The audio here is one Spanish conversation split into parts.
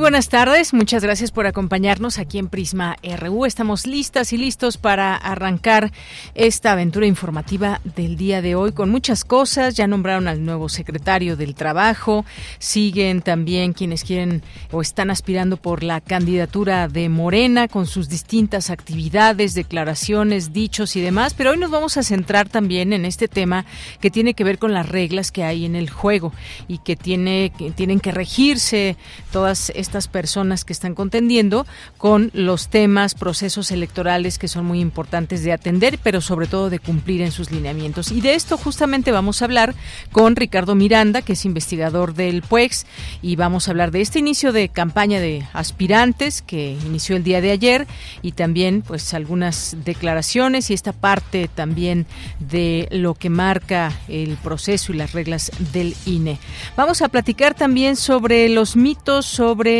Buenas tardes, muchas gracias por acompañarnos aquí en Prisma RU. Estamos listas y listos para arrancar esta aventura informativa del día de hoy con muchas cosas. Ya nombraron al nuevo secretario del Trabajo, siguen también quienes quieren o están aspirando por la candidatura de Morena con sus distintas actividades, declaraciones, dichos y demás, pero hoy nos vamos a centrar también en este tema que tiene que ver con las reglas que hay en el juego y que tiene que tienen que regirse todas estas personas que están contendiendo con los temas, procesos electorales que son muy importantes de atender, pero sobre todo de cumplir en sus lineamientos. Y de esto justamente vamos a hablar con Ricardo Miranda, que es investigador del PUEX, y vamos a hablar de este inicio de campaña de aspirantes que inició el día de ayer y también pues algunas declaraciones y esta parte también de lo que marca el proceso y las reglas del INE. Vamos a platicar también sobre los mitos sobre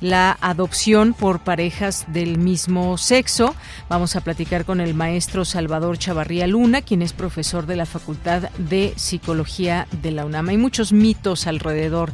la adopción por parejas del mismo sexo. Vamos a platicar con el maestro Salvador Chavarría Luna, quien es profesor de la Facultad de Psicología de la UNAM. Hay muchos mitos alrededor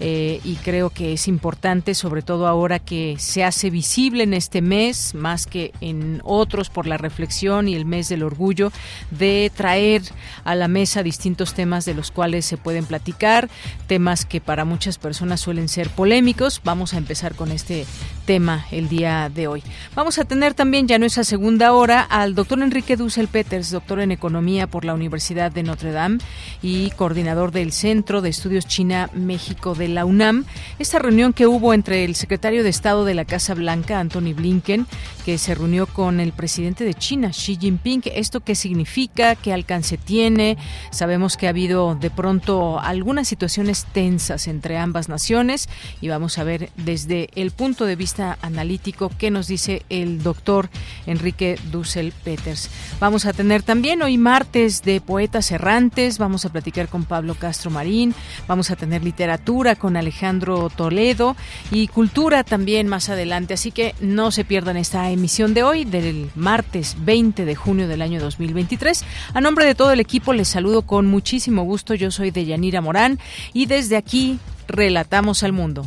eh, y creo que es importante, sobre todo ahora que se hace visible en este mes, más que en otros por la reflexión y el mes del orgullo, de traer a la mesa distintos temas de los cuales se pueden platicar, temas que para muchas personas suelen ser polémicos. Vamos a empezar con este tema el día de hoy. Vamos a tener también ya nuestra segunda hora al doctor Enrique Dussel Peters, doctor en Economía por la Universidad de Notre Dame y coordinador del Centro de Estudios China-México de la UNAM, esta reunión que hubo entre el secretario de Estado de la Casa Blanca, Anthony Blinken, que se reunió con el presidente de China, Xi Jinping. ¿Esto qué significa? ¿Qué alcance tiene? Sabemos que ha habido de pronto algunas situaciones tensas entre ambas naciones y vamos a ver desde el punto de vista analítico qué nos dice el doctor Enrique Dussel Peters. Vamos a tener también hoy martes de poetas errantes, vamos a platicar con Pablo Castro Marín, vamos a tener literatura con Alejandro Toledo y cultura también más adelante. Así que no se pierdan esta emisión de hoy, del martes 20 de junio del año 2023. A nombre de todo el equipo les saludo con muchísimo gusto. Yo soy Deyanira Morán y desde aquí relatamos al mundo.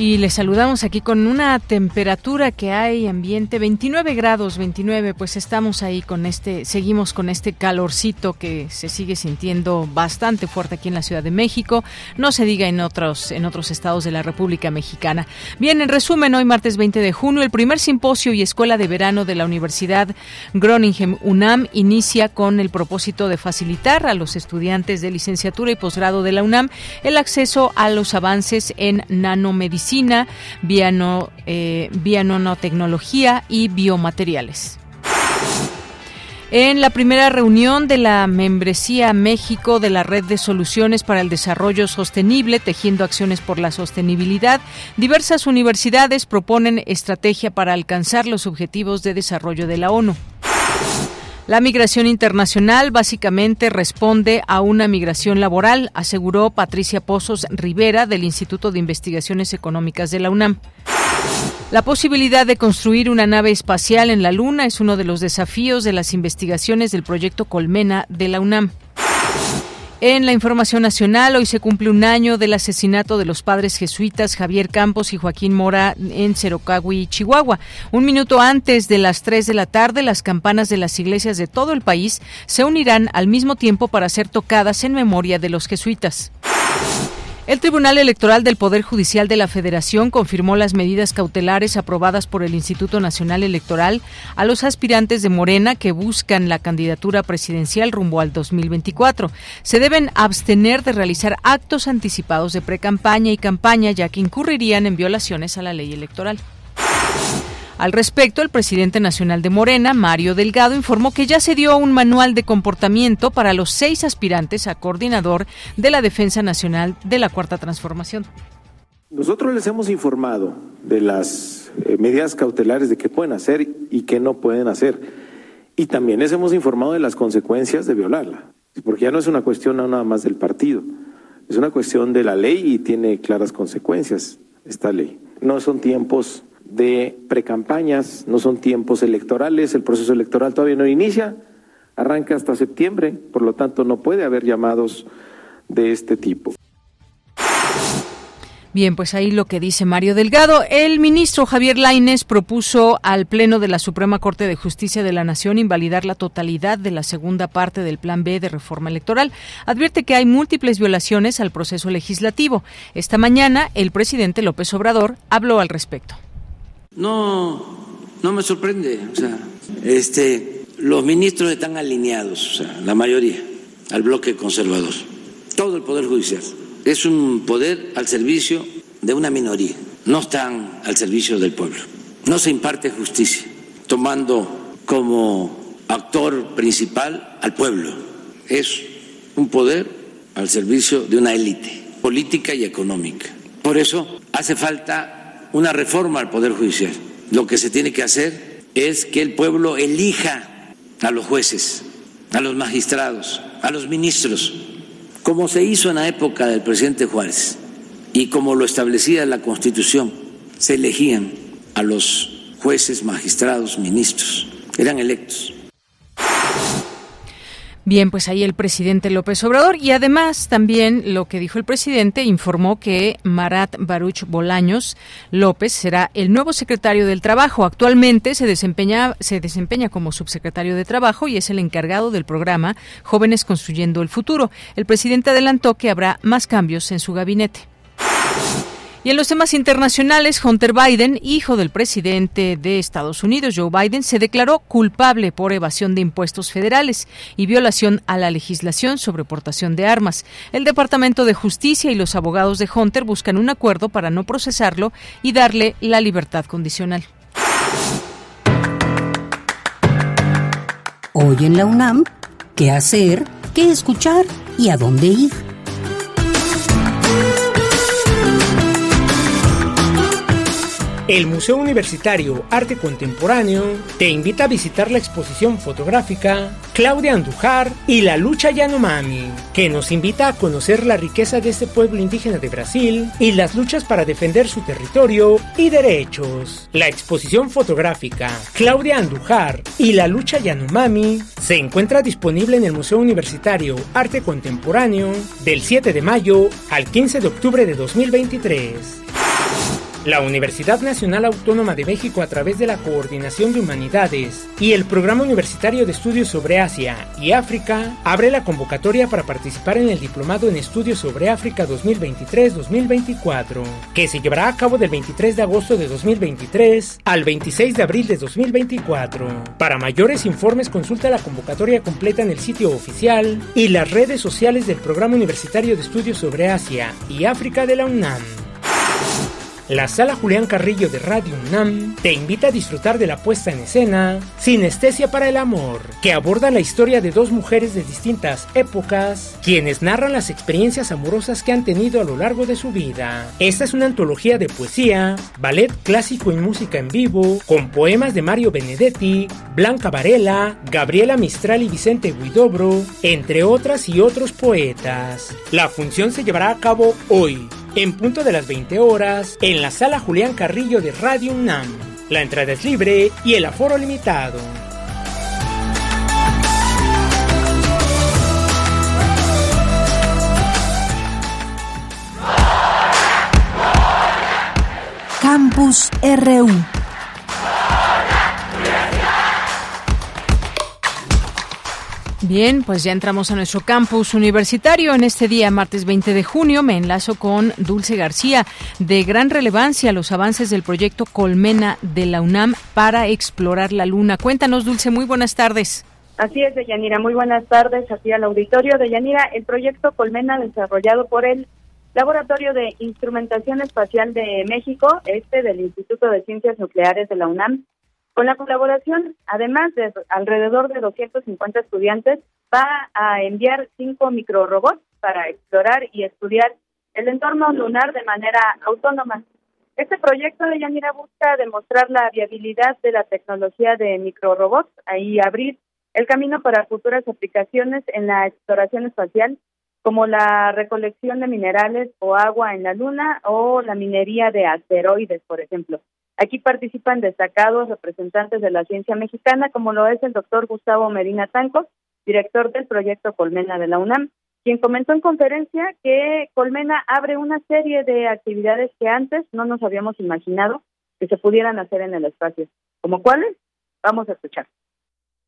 Y les saludamos aquí con una temperatura que hay ambiente 29 grados, 29, pues estamos ahí con este, seguimos con este calorcito que se sigue sintiendo bastante fuerte aquí en la Ciudad de México, no se diga en otros en otros estados de la República Mexicana. Bien, en resumen, hoy martes 20 de junio el primer simposio y escuela de verano de la Universidad Groningen UNAM inicia con el propósito de facilitar a los estudiantes de licenciatura y posgrado de la UNAM el acceso a los avances en nanomedicina eh, nanotecnología y biomateriales. En la primera reunión de la membresía México de la Red de Soluciones para el Desarrollo Sostenible, Tejiendo Acciones por la Sostenibilidad, diversas universidades proponen estrategia para alcanzar los objetivos de desarrollo de la ONU. La migración internacional básicamente responde a una migración laboral, aseguró Patricia Pozos Rivera del Instituto de Investigaciones Económicas de la UNAM. La posibilidad de construir una nave espacial en la Luna es uno de los desafíos de las investigaciones del proyecto Colmena de la UNAM. En la información nacional, hoy se cumple un año del asesinato de los padres jesuitas Javier Campos y Joaquín Mora en Cerocagui, Chihuahua. Un minuto antes de las 3 de la tarde, las campanas de las iglesias de todo el país se unirán al mismo tiempo para ser tocadas en memoria de los jesuitas. El Tribunal Electoral del Poder Judicial de la Federación confirmó las medidas cautelares aprobadas por el Instituto Nacional Electoral a los aspirantes de Morena que buscan la candidatura presidencial rumbo al 2024. Se deben abstener de realizar actos anticipados de precampaña y campaña ya que incurrirían en violaciones a la ley electoral. Al respecto, el presidente nacional de Morena, Mario Delgado, informó que ya se dio un manual de comportamiento para los seis aspirantes a coordinador de la Defensa Nacional de la Cuarta Transformación. Nosotros les hemos informado de las eh, medidas cautelares de qué pueden hacer y qué no pueden hacer. Y también les hemos informado de las consecuencias de violarla. Porque ya no es una cuestión nada más del partido, es una cuestión de la ley y tiene claras consecuencias esta ley. No son tiempos de precampañas, no son tiempos electorales, el proceso electoral todavía no inicia, arranca hasta septiembre, por lo tanto no puede haber llamados de este tipo. Bien, pues ahí lo que dice Mario Delgado. El ministro Javier Laines propuso al Pleno de la Suprema Corte de Justicia de la Nación invalidar la totalidad de la segunda parte del Plan B de reforma electoral. Advierte que hay múltiples violaciones al proceso legislativo. Esta mañana, el presidente López Obrador habló al respecto. No, no me sorprende. O sea, este, los ministros están alineados, o sea, la mayoría, al bloque conservador. Todo el Poder Judicial es un poder al servicio de una minoría. No están al servicio del pueblo. No se imparte justicia tomando como actor principal al pueblo. Es un poder al servicio de una élite política y económica. Por eso hace falta una reforma al Poder Judicial. Lo que se tiene que hacer es que el pueblo elija a los jueces, a los magistrados, a los ministros, como se hizo en la época del presidente Juárez y como lo establecía la Constitución, se elegían a los jueces, magistrados, ministros, eran electos. Bien, pues ahí el presidente López Obrador y además también lo que dijo el presidente informó que Marat Baruch Bolaños López será el nuevo secretario del Trabajo. Actualmente se desempeña se desempeña como subsecretario de Trabajo y es el encargado del programa Jóvenes construyendo el futuro. El presidente adelantó que habrá más cambios en su gabinete. Y en los temas internacionales, Hunter Biden, hijo del presidente de Estados Unidos, Joe Biden, se declaró culpable por evasión de impuestos federales y violación a la legislación sobre portación de armas. El Departamento de Justicia y los abogados de Hunter buscan un acuerdo para no procesarlo y darle la libertad condicional. Hoy en la UNAM, ¿qué hacer? ¿Qué escuchar? ¿Y a dónde ir? El Museo Universitario Arte Contemporáneo te invita a visitar la exposición fotográfica Claudia Andujar y la lucha Yanomami, que nos invita a conocer la riqueza de este pueblo indígena de Brasil y las luchas para defender su territorio y derechos. La exposición fotográfica Claudia Andujar y la lucha Yanomami se encuentra disponible en el Museo Universitario Arte Contemporáneo del 7 de mayo al 15 de octubre de 2023. La Universidad Nacional Autónoma de México a través de la Coordinación de Humanidades y el Programa Universitario de Estudios sobre Asia y África abre la convocatoria para participar en el Diplomado en Estudios sobre África 2023-2024, que se llevará a cabo del 23 de agosto de 2023 al 26 de abril de 2024. Para mayores informes consulta la convocatoria completa en el sitio oficial y las redes sociales del Programa Universitario de Estudios sobre Asia y África de la UNAM. La sala Julián Carrillo de Radio UNAM te invita a disfrutar de la puesta en escena Sinestesia para el Amor, que aborda la historia de dos mujeres de distintas épocas, quienes narran las experiencias amorosas que han tenido a lo largo de su vida. Esta es una antología de poesía, ballet clásico y música en vivo, con poemas de Mario Benedetti, Blanca Varela, Gabriela Mistral y Vicente Guidobro, entre otras y otros poetas. La función se llevará a cabo hoy, en punto de las 20 horas, en la sala Julián Carrillo de Radio UNAM. La entrada es libre y el aforo limitado. Campus RU Bien, pues ya entramos a nuestro campus universitario. En este día, martes 20 de junio, me enlazo con Dulce García. De gran relevancia los avances del proyecto Colmena de la UNAM para explorar la Luna. Cuéntanos, Dulce, muy buenas tardes. Así es, Deyanira. Muy buenas tardes aquí al auditorio. Deyanira, el proyecto Colmena desarrollado por el Laboratorio de Instrumentación Espacial de México, este del Instituto de Ciencias Nucleares de la UNAM, con la colaboración, además de alrededor de 250 estudiantes, va a enviar cinco microrobots para explorar y estudiar el entorno lunar de manera autónoma. Este proyecto de Yanira busca demostrar la viabilidad de la tecnología de microrobots y abrir el camino para futuras aplicaciones en la exploración espacial, como la recolección de minerales o agua en la Luna o la minería de asteroides, por ejemplo. Aquí participan destacados representantes de la ciencia mexicana, como lo es el doctor Gustavo Medina Tanco, director del proyecto Colmena de la UNAM, quien comentó en conferencia que Colmena abre una serie de actividades que antes no nos habíamos imaginado que se pudieran hacer en el espacio. ¿Como cuáles? Vamos a escuchar.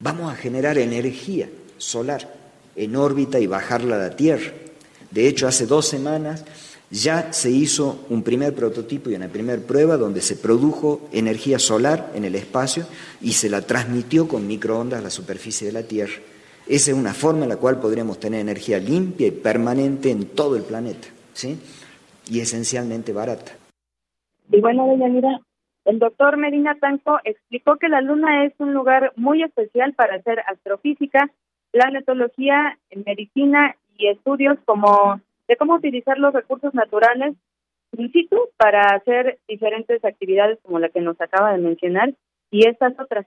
Vamos a generar energía solar en órbita y bajarla a la Tierra. De hecho, hace dos semanas ya se hizo un primer prototipo y una primera prueba donde se produjo energía solar en el espacio y se la transmitió con microondas a la superficie de la Tierra. Esa es una forma en la cual podríamos tener energía limpia y permanente en todo el planeta, ¿sí? Y esencialmente barata. Y bueno, doña Mira, el doctor Medina Tanco explicó que la Luna es un lugar muy especial para hacer astrofísica, planetología, medicina y estudios como de cómo utilizar los recursos naturales in situ para hacer diferentes actividades como la que nos acaba de mencionar y estas otras.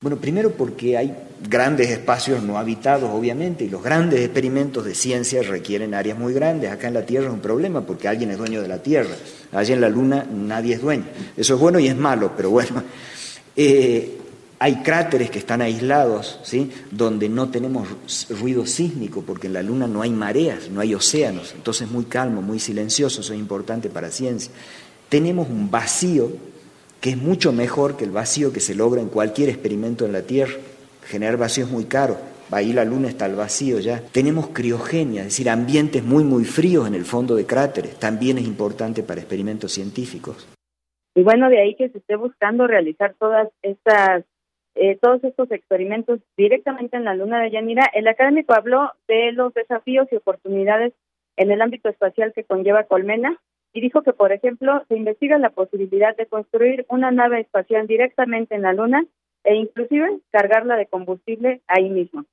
Bueno, primero porque hay grandes espacios no habitados, obviamente, y los grandes experimentos de ciencia requieren áreas muy grandes. Acá en la Tierra es un problema porque alguien es dueño de la Tierra. Allá en la Luna nadie es dueño. Eso es bueno y es malo, pero bueno. Eh, hay cráteres que están aislados, ¿sí? donde no tenemos ruido sísmico, porque en la Luna no hay mareas, no hay océanos, entonces es muy calmo, muy silencioso, eso es importante para ciencia. Tenemos un vacío que es mucho mejor que el vacío que se logra en cualquier experimento en la Tierra. Generar vacío es muy caro, ahí la Luna está al vacío ya. Tenemos criogenia, es decir, ambientes muy, muy fríos en el fondo de cráteres, también es importante para experimentos científicos. Y bueno, de ahí que se esté buscando realizar todas estas eh, todos estos experimentos directamente en la luna de Yanira, el académico habló de los desafíos y oportunidades en el ámbito espacial que conlleva Colmena y dijo que, por ejemplo, se investiga la posibilidad de construir una nave espacial directamente en la luna e inclusive cargarla de combustible ahí mismo.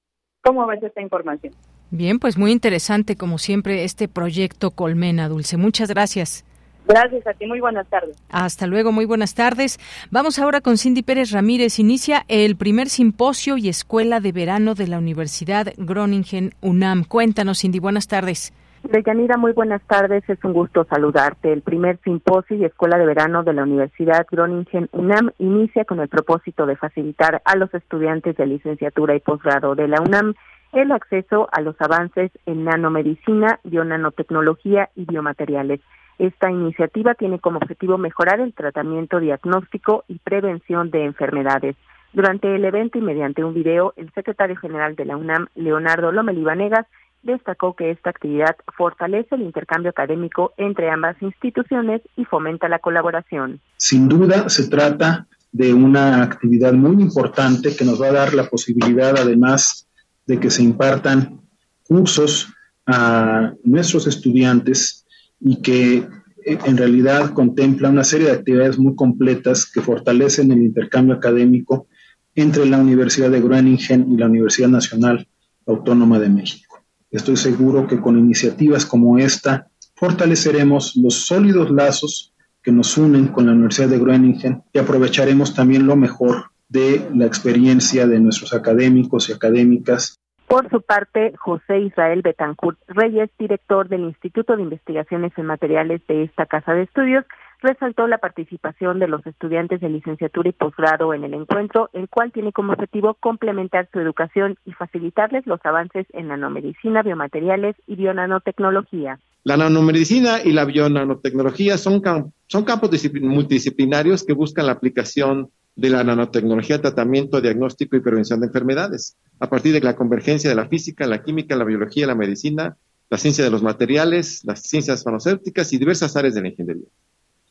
¿Cómo ves esta información? Bien, pues muy interesante como siempre este proyecto Colmena, Dulce. Muchas gracias. Gracias a ti, muy buenas tardes. Hasta luego, muy buenas tardes. Vamos ahora con Cindy Pérez Ramírez. Inicia el primer simposio y escuela de verano de la Universidad Groningen UNAM. Cuéntanos, Cindy, buenas tardes. Deyanira, muy buenas tardes. Es un gusto saludarte. El primer simposio y escuela de verano de la Universidad Groningen UNAM inicia con el propósito de facilitar a los estudiantes de licenciatura y posgrado de la UNAM el acceso a los avances en nanomedicina, bionanotecnología y biomateriales. Esta iniciativa tiene como objetivo mejorar el tratamiento diagnóstico y prevención de enfermedades. Durante el evento y mediante un video, el secretario general de la UNAM, Leonardo Lomelí destacó que esta actividad fortalece el intercambio académico entre ambas instituciones y fomenta la colaboración. Sin duda se trata de una actividad muy importante que nos va a dar la posibilidad, además de que se impartan cursos a nuestros estudiantes y que eh, en realidad contempla una serie de actividades muy completas que fortalecen el intercambio académico entre la Universidad de Groningen y la Universidad Nacional Autónoma de México. Estoy seguro que con iniciativas como esta fortaleceremos los sólidos lazos que nos unen con la Universidad de Groningen y aprovecharemos también lo mejor de la experiencia de nuestros académicos y académicas por su parte, José Israel Betancourt Reyes, director del Instituto de Investigaciones en Materiales de esta Casa de Estudios, resaltó la participación de los estudiantes de licenciatura y posgrado en el encuentro, el cual tiene como objetivo complementar su educación y facilitarles los avances en nanomedicina, biomateriales y bionanotecnología. La nanomedicina y la bionanotecnología son, son campos multidisciplinarios que buscan la aplicación de la nanotecnología, tratamiento, diagnóstico y prevención de enfermedades, a partir de la convergencia de la física, la química, la biología, la medicina, la ciencia de los materiales, las ciencias farmacéuticas y diversas áreas de la ingeniería.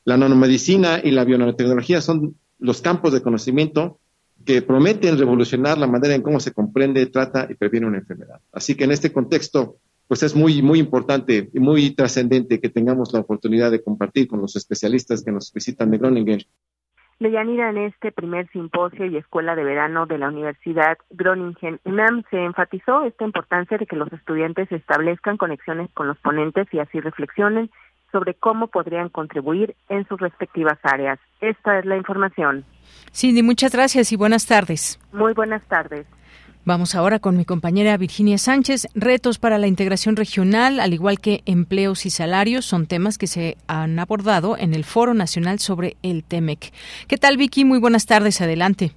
La nanomedicina y la bionanotecnología son los campos de conocimiento que prometen revolucionar la manera en cómo se comprende, trata y previene una enfermedad. Así que en este contexto, pues es muy, muy importante y muy trascendente que tengamos la oportunidad de compartir con los especialistas que nos visitan de Groningen Leyanira, en este primer simposio y escuela de verano de la Universidad Groningen UNAM se enfatizó esta importancia de que los estudiantes establezcan conexiones con los ponentes y así reflexionen sobre cómo podrían contribuir en sus respectivas áreas. Esta es la información. Cindy, muchas gracias y buenas tardes. Muy buenas tardes. Vamos ahora con mi compañera Virginia Sánchez. Retos para la integración regional, al igual que empleos y salarios, son temas que se han abordado en el Foro Nacional sobre el TEMEC. ¿Qué tal, Vicky? Muy buenas tardes. Adelante.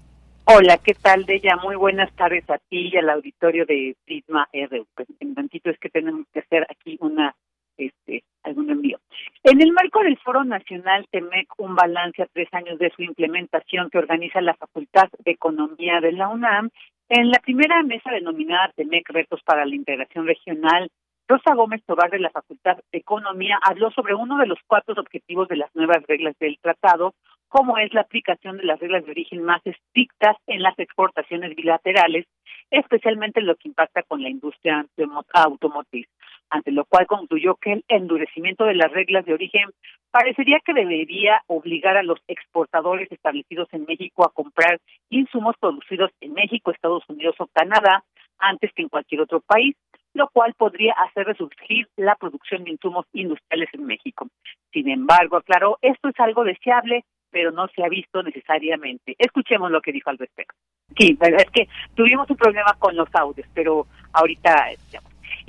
Hola, ¿qué tal, Deya? Muy buenas tardes a ti y al auditorio de Prisma R. Pues, en tantito es que tenemos que hacer aquí una este algún envío. En el marco del Foro Nacional TEMEC, un balance a tres años de su implementación que organiza la Facultad de Economía de la UNAM, en la primera mesa denominada TEMEC Retos para la Integración Regional, Rosa Gómez Tobar de la Facultad de Economía habló sobre uno de los cuatro objetivos de las nuevas reglas del tratado, como es la aplicación de las reglas de origen más estrictas en las exportaciones bilaterales, especialmente en lo que impacta con la industria automotriz ante lo cual concluyó que el endurecimiento de las reglas de origen parecería que debería obligar a los exportadores establecidos en México a comprar insumos producidos en México, Estados Unidos o Canadá antes que en cualquier otro país, lo cual podría hacer resurgir la producción de insumos industriales en México. Sin embargo, aclaró, esto es algo deseable, pero no se ha visto necesariamente. Escuchemos lo que dijo al respecto. Sí, es que tuvimos un problema con los audios, pero ahorita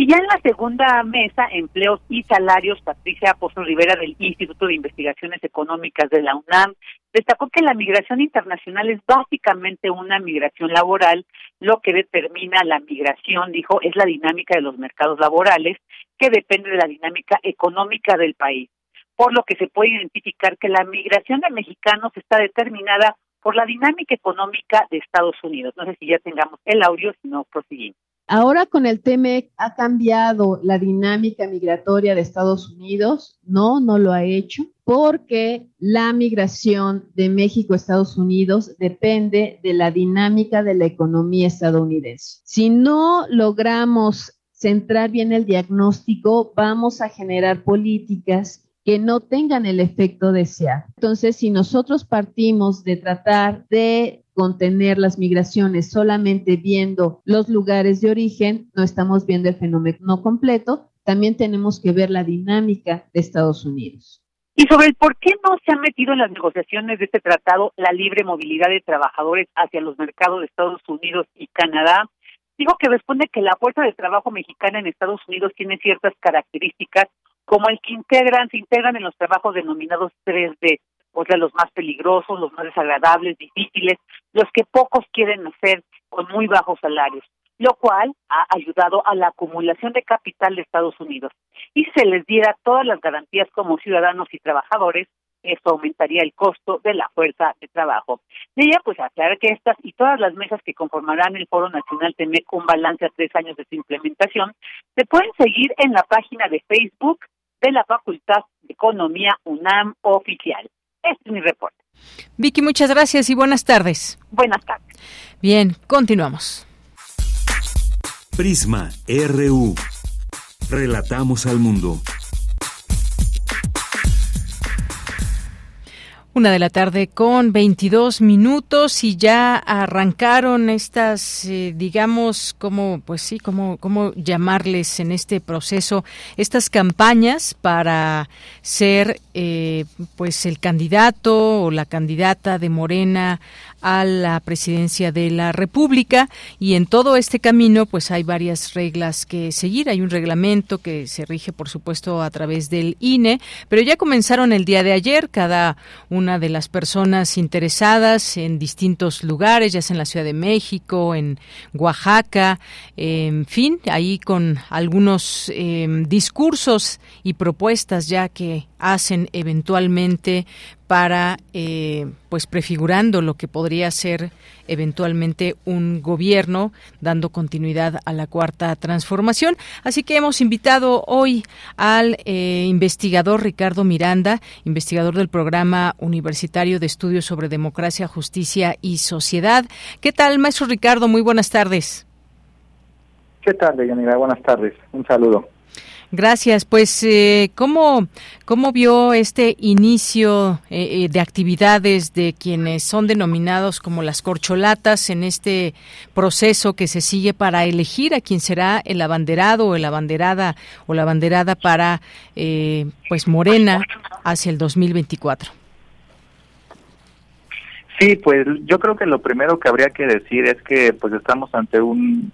y ya en la segunda mesa, empleos y salarios, Patricia Apóstol Rivera del Instituto de Investigaciones Económicas de la UNAM destacó que la migración internacional es básicamente una migración laboral. Lo que determina la migración, dijo, es la dinámica de los mercados laborales, que depende de la dinámica económica del país. Por lo que se puede identificar que la migración de mexicanos está determinada por la dinámica económica de Estados Unidos. No sé si ya tengamos el audio, si no, proseguimos. Ahora con el TEMEC ha cambiado la dinámica migratoria de Estados Unidos. No, no lo ha hecho porque la migración de México a Estados Unidos depende de la dinámica de la economía estadounidense. Si no logramos centrar bien el diagnóstico, vamos a generar políticas que no tengan el efecto deseado. Entonces, si nosotros partimos de tratar de contener las migraciones solamente viendo los lugares de origen, no estamos viendo el fenómeno completo, también tenemos que ver la dinámica de Estados Unidos. Y sobre el por qué no se ha metido en las negociaciones de este tratado la libre movilidad de trabajadores hacia los mercados de Estados Unidos y Canadá, digo que responde que la fuerza de trabajo mexicana en Estados Unidos tiene ciertas características como el que integran, se integran en los trabajos denominados 3D, o sea, los más peligrosos, los más desagradables, difíciles, los que pocos quieren hacer con muy bajos salarios, lo cual ha ayudado a la acumulación de capital de Estados Unidos. Y se les diera todas las garantías como ciudadanos y trabajadores, esto aumentaría el costo de la fuerza de trabajo. De ella, pues aclara que estas y todas las mesas que conformarán el Foro Nacional TEMEC un balance a tres años de su implementación, se pueden seguir en la página de Facebook de la Facultad de Economía UNAM Oficial. Este es mi reporte. Vicky, muchas gracias y buenas tardes. Buenas tardes. Bien, continuamos. Prisma RU. Relatamos al mundo. Una de la tarde con 22 minutos y ya arrancaron estas, eh, digamos, como, pues sí, como, cómo llamarles en este proceso, estas campañas para ser eh, pues el candidato o la candidata de Morena a la presidencia de la República. Y en todo este camino pues hay varias reglas que seguir, hay un reglamento que se rige por supuesto a través del INE, pero ya comenzaron el día de ayer. Cada una de las personas interesadas en distintos lugares, ya sea en la Ciudad de México, en Oaxaca, en fin, ahí con algunos em, discursos y propuestas ya que hacen eventualmente para eh, pues prefigurando lo que podría ser eventualmente un gobierno dando continuidad a la cuarta transformación. Así que hemos invitado hoy al eh, investigador Ricardo Miranda investigador del programa universitario de estudios sobre democracia justicia y sociedad. Qué tal maestro Ricardo muy buenas tardes. Qué tal Yanira buenas tardes. Un saludo Gracias. Pues, eh, ¿cómo, ¿cómo vio este inicio eh, eh, de actividades de quienes son denominados como las corcholatas en este proceso que se sigue para elegir a quien será el abanderado o la abanderada o la abanderada para, eh, pues, Morena hacia el 2024? Sí, pues yo creo que lo primero que habría que decir es que pues estamos ante un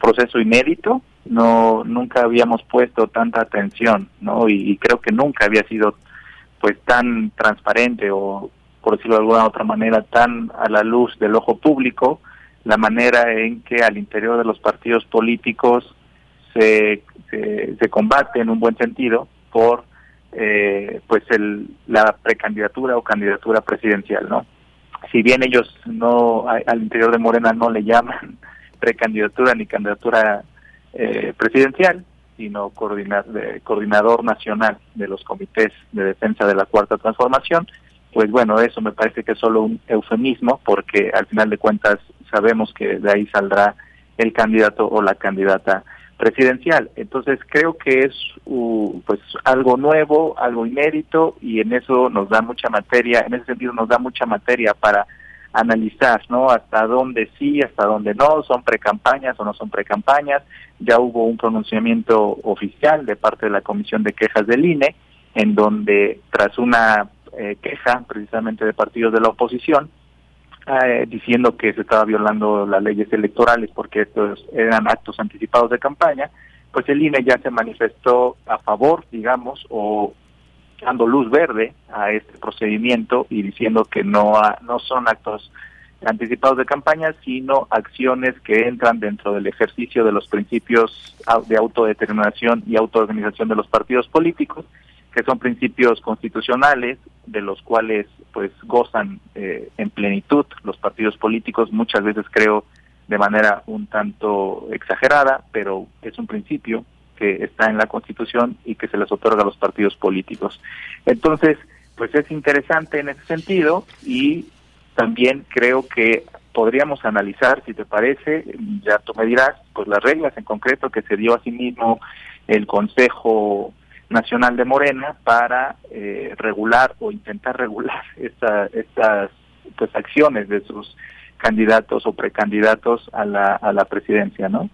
proceso inédito, no nunca habíamos puesto tanta atención, ¿no? Y, creo que nunca había sido pues tan transparente o por decirlo de alguna otra manera tan a la luz del ojo público la manera en que al interior de los partidos políticos se, se, combate en un buen sentido por eh, pues el, la precandidatura o candidatura presidencial, ¿no? si bien ellos no al interior de Morena no le llaman precandidatura ni candidatura eh, presidencial, sino coordinador nacional de los comités de defensa de la cuarta transformación, pues bueno, eso me parece que es solo un eufemismo, porque al final de cuentas sabemos que de ahí saldrá el candidato o la candidata presidencial. Entonces creo que es pues algo nuevo, algo inédito y en eso nos da mucha materia, en ese sentido nos da mucha materia para analizar, ¿no? Hasta dónde sí, hasta dónde no, son precampañas o no son precampañas. Ya hubo un pronunciamiento oficial de parte de la Comisión de Quejas del INE, en donde tras una eh, queja precisamente de partidos de la oposición, eh, diciendo que se estaba violando las leyes electorales porque estos eran actos anticipados de campaña, pues el INE ya se manifestó a favor, digamos, o dando luz verde a este procedimiento y diciendo que no, no son actos anticipados de campaña, sino acciones que entran dentro del ejercicio de los principios de autodeterminación y autoorganización de los partidos políticos que son principios constitucionales de los cuales pues gozan eh, en plenitud los partidos políticos muchas veces creo de manera un tanto exagerada pero es un principio que está en la constitución y que se les otorga a los partidos políticos entonces pues es interesante en ese sentido y también creo que podríamos analizar si te parece ya tú me dirás pues las reglas en concreto que se dio a sí mismo el consejo Nacional de Morena para eh, regular o intentar regular esta, estas pues, acciones de sus candidatos o precandidatos a la, a la presidencia, ¿no?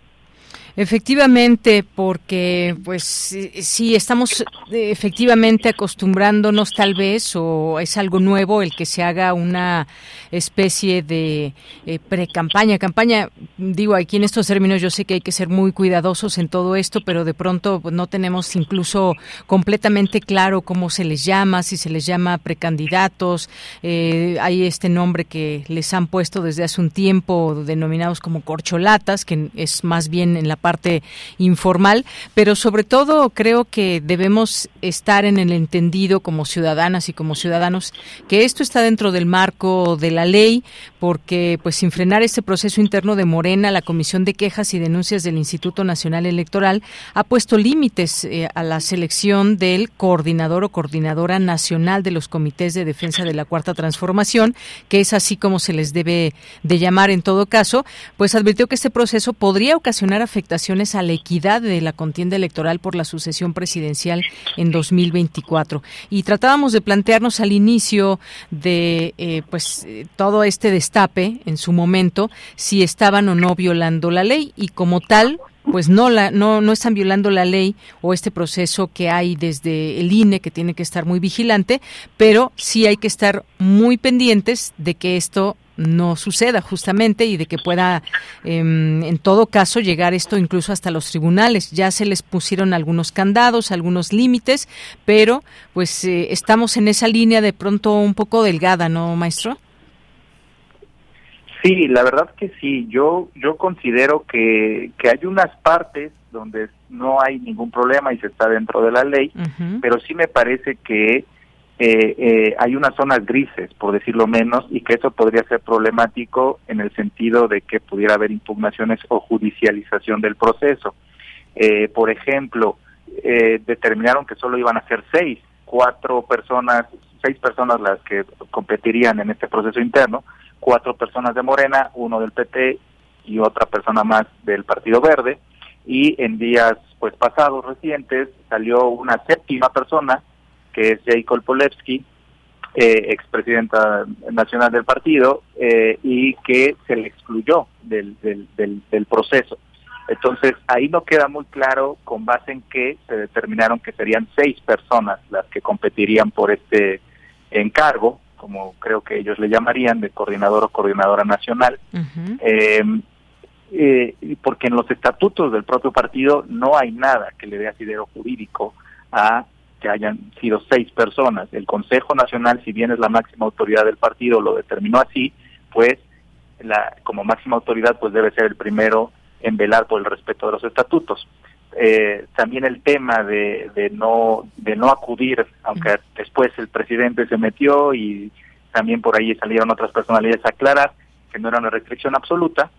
Efectivamente, porque pues sí estamos eh, efectivamente acostumbrándonos tal vez o es algo nuevo el que se haga una especie de eh, pre-campaña, campaña, digo aquí en estos términos yo sé que hay que ser muy cuidadosos en todo esto, pero de pronto no tenemos incluso completamente claro cómo se les llama, si se les llama precandidatos, eh, hay este nombre que les han puesto desde hace un tiempo denominados como corcholatas, que es más bien en la parte informal, pero sobre todo creo que debemos estar en el entendido como ciudadanas y como ciudadanos que esto está dentro del marco de la ley, porque pues sin frenar este proceso interno de Morena, la Comisión de Quejas y Denuncias del Instituto Nacional Electoral ha puesto límites eh, a la selección del coordinador o coordinadora nacional de los comités de defensa de la Cuarta Transformación, que es así como se les debe de llamar en todo caso, pues advirtió que este proceso podría ocasionar afectaciones a la equidad de la contienda electoral por la sucesión presidencial en 2024. Y tratábamos de plantearnos al inicio de eh, pues eh, todo este destape en su momento si estaban o no violando la ley y como tal pues no la no no están violando la ley o este proceso que hay desde el INE que tiene que estar muy vigilante, pero sí hay que estar muy pendientes de que esto no suceda justamente y de que pueda em, en todo caso llegar esto incluso hasta los tribunales. Ya se les pusieron algunos candados, algunos límites, pero pues eh, estamos en esa línea de pronto un poco delgada, ¿no, maestro? Sí, la verdad que sí. Yo yo considero que, que hay unas partes donde no hay ningún problema y se está dentro de la ley, pero sí me parece que eh, eh, hay unas zonas grises, por decirlo menos, y que eso podría ser problemático en el sentido de que pudiera haber impugnaciones o judicialización del proceso. Eh, por ejemplo, eh, determinaron que solo iban a ser seis, cuatro personas, seis personas las que competirían en este proceso interno, cuatro personas de Morena, uno del PT y otra persona más del Partido Verde, y en días pues pasados recientes salió una séptima persona que es Jacob Polewski, eh, expresidenta nacional del partido, eh, y que se le excluyó del, del, del, proceso. Entonces, ahí no queda muy claro con base en que se determinaron que serían seis personas las que competirían por este encargo, como creo que ellos le llamarían, de coordinador o coordinadora nacional. eh, eh, porque en los estatutos del propio partido no hay nada que le dé asidero jurídico a que hayan sido seis personas. El Consejo Nacional, si bien es la máxima autoridad del partido, lo determinó así, pues la, como máxima autoridad pues debe ser el primero en velar por el respeto de los estatutos. Eh, también el tema de, de no de no acudir, aunque después el presidente se metió y también por ahí salieron otras personalidades a aclarar que no era una restricción absoluta,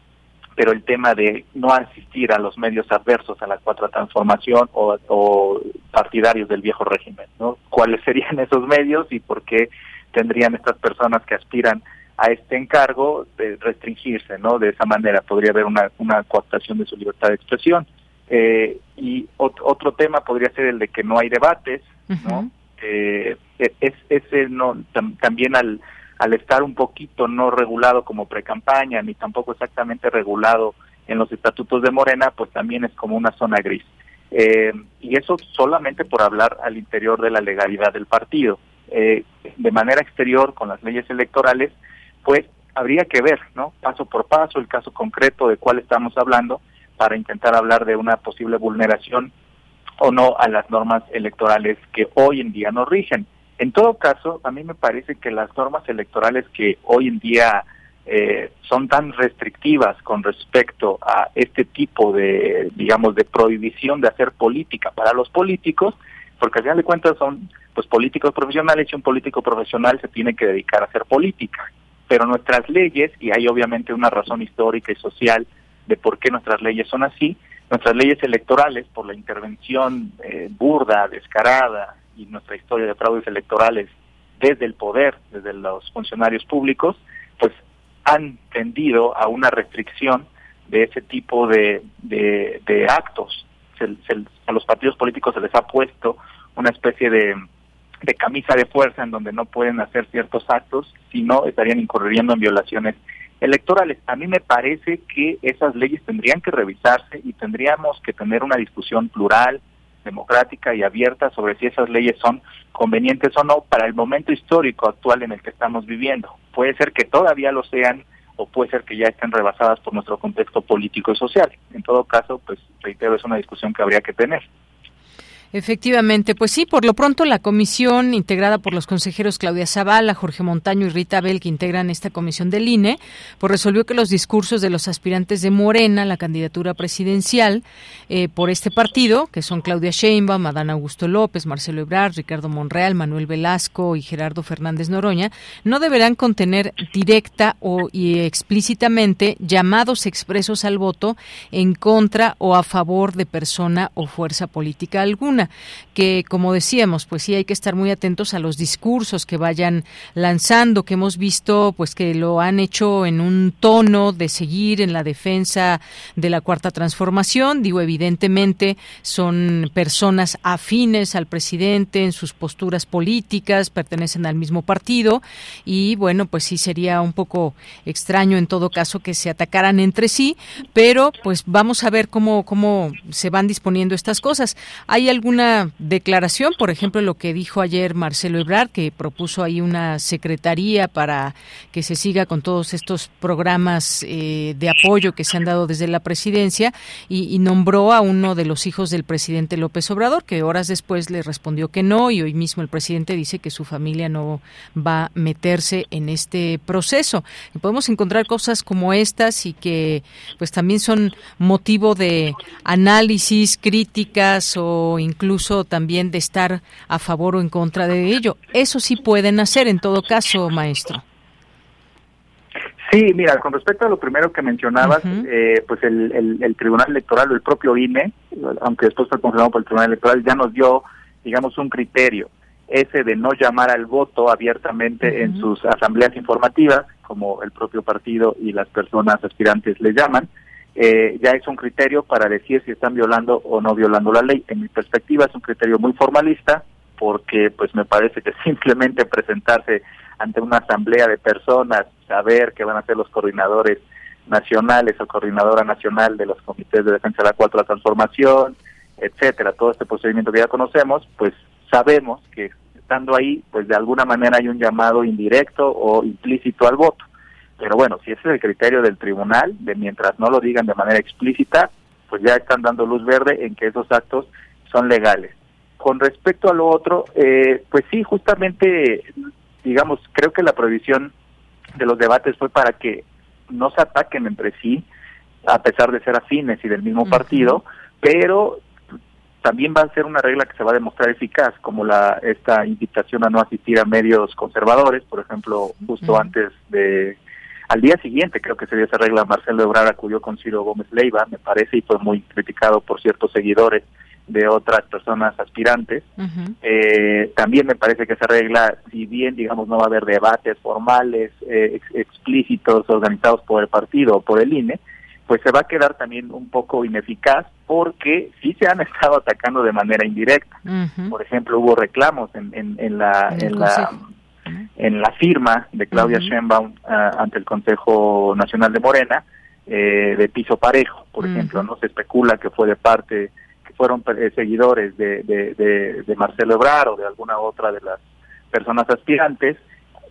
pero el tema de no asistir a los medios adversos a la cuarta transformación o, partidarios del viejo régimen, ¿no? ¿Cuáles serían esos medios y por qué tendrían estas personas que aspiran a este encargo de restringirse, ¿no? De esa manera podría haber una, una cooptación de su libertad de expresión. Eh, y otro tema podría ser el de que no hay debates, ¿no? Eh, es, ese no también al al estar un poquito no regulado como precampaña, ni tampoco exactamente regulado en los estatutos de Morena, pues también es como una zona gris. Eh, y eso solamente por hablar al interior de la legalidad del partido. Eh, de manera exterior, con las leyes electorales, pues habría que ver, ¿no? Paso por paso, el caso concreto de cuál estamos hablando, para intentar hablar de una posible vulneración o no a las normas electorales que hoy en día nos rigen. En todo caso, a mí me parece que las normas electorales que hoy en día eh, son tan restrictivas con respecto a este tipo de, digamos, de prohibición de hacer política para los políticos, porque al final de cuentas son pues políticos profesionales y un político profesional se tiene que dedicar a hacer política. Pero nuestras leyes, y hay obviamente una razón histórica y social de por qué nuestras leyes son así, nuestras leyes electorales, por la intervención eh, burda, descarada, y nuestra historia de fraudes electorales desde el poder, desde los funcionarios públicos, pues han tendido a una restricción de ese tipo de, de, actos. a los partidos políticos se les ha puesto una especie de, de camisa de fuerza en donde no pueden hacer ciertos actos, sino estarían incurriendo en violaciones electorales. A mí me parece que esas leyes tendrían que revisarse y tendríamos que tener una discusión plural, democrática y abierta sobre si esas leyes son convenientes o no para el momento histórico actual en el que estamos viviendo. Puede ser que todavía lo sean o puede ser que ya estén rebasadas por nuestro contexto político y social. En todo caso, pues reitero, es una discusión que habría que tener. Efectivamente, pues sí, por lo pronto la comisión integrada por los consejeros Claudia Zavala, Jorge Montaño y Rita Bell, que integran esta comisión del INE, pues resolvió que los discursos de los aspirantes de Morena, la candidatura presidencial eh, por este partido, que son Claudia Sheinbaum, Adán Augusto López, Marcelo Ebrard, Ricardo Monreal, Manuel Velasco y Gerardo Fernández Noroña, no deberán contener directa o y explícitamente llamados expresos al voto en contra o a favor de persona o fuerza política alguna Que como decíamos, pues sí hay que estar muy atentos a los discursos que vayan lanzando, que hemos visto pues que lo han hecho en un tono de seguir en la defensa de la cuarta transformación, digo evidentemente son personas afines al presidente en sus posturas políticas, pertenecen al mismo partido y bueno, pues sí sería un poco extraño en todo caso que se atacaran entre sí, pero pues vamos a ver cómo cómo se van disponiendo estas cosas. ¿Hay alguna declaración, por ejemplo, lo que dijo ayer Marcelo Ebrard que propuso ahí una secretaría para que se siga con todos estos programas eh, de apoyo que se han dado desde la presidencia y, nombró a uno de los hijos del presidente López Obrador, que horas después le respondió que no y hoy mismo el presidente dice que su familia no va a meterse en este proceso. Podemos encontrar cosas como estas y que pues también son motivo de análisis, críticas o incluso también de estar a favor o en contra de ello. Eso sí pueden hacer en todo caso, maestro. Sí, mira, con respecto a lo primero que mencionabas, eh, pues el, el, Tribunal Electoral o el propio INE, aunque después fue confirmado por el Tribunal Electoral, ya nos dio, digamos, un criterio, ese de no llamar al voto abiertamente en sus asambleas informativas, como el propio partido y las personas aspirantes le llaman, eh, ya es un criterio para decir si están violando o no violando la ley. En mi perspectiva es un criterio muy formalista, porque pues me parece que simplemente presentarse ante una asamblea de personas, saber que van a ser los coordinadores nacionales o coordinadora nacional de los comités de defensa de la cuarta transformación, etcétera, todo este procedimiento que ya conocemos, pues sabemos que estando ahí, pues de alguna manera hay un llamado indirecto o implícito al voto. Pero bueno, si ese es el criterio del tribunal, de mientras no lo digan de manera explícita, pues ya están dando luz verde en que esos actos son legales. Con respecto a lo otro, eh, pues sí, justamente digamos, creo que la prohibición de los debates fue para que no se ataquen entre sí, a pesar de ser afines y del mismo partido, pero también va a ser una regla que se va a demostrar eficaz, como la esta invitación a no asistir a medios conservadores, por ejemplo, justo antes de al día siguiente creo que se dio esa regla, Marcelo Ebrard acudió con Ciro Gómez Leiva, me parece, y fue muy criticado por ciertos seguidores de otras personas aspirantes. eh, también me parece que esa regla, si bien, digamos, no va a haber debates formales, eh, explícitos, organizados por el partido o por el INE, pues se va a quedar también un poco ineficaz porque sí se han estado atacando de manera indirecta. Por ejemplo, hubo reclamos en, en, en la... En, la en la firma de Claudia Sheinbaum ah, ante el Consejo Nacional de Morena eh, de piso parejo, por ejemplo, no se especula que fue de parte fueron eh, seguidores de, de, Marcelo Ebrar o de alguna otra de las personas aspirantes.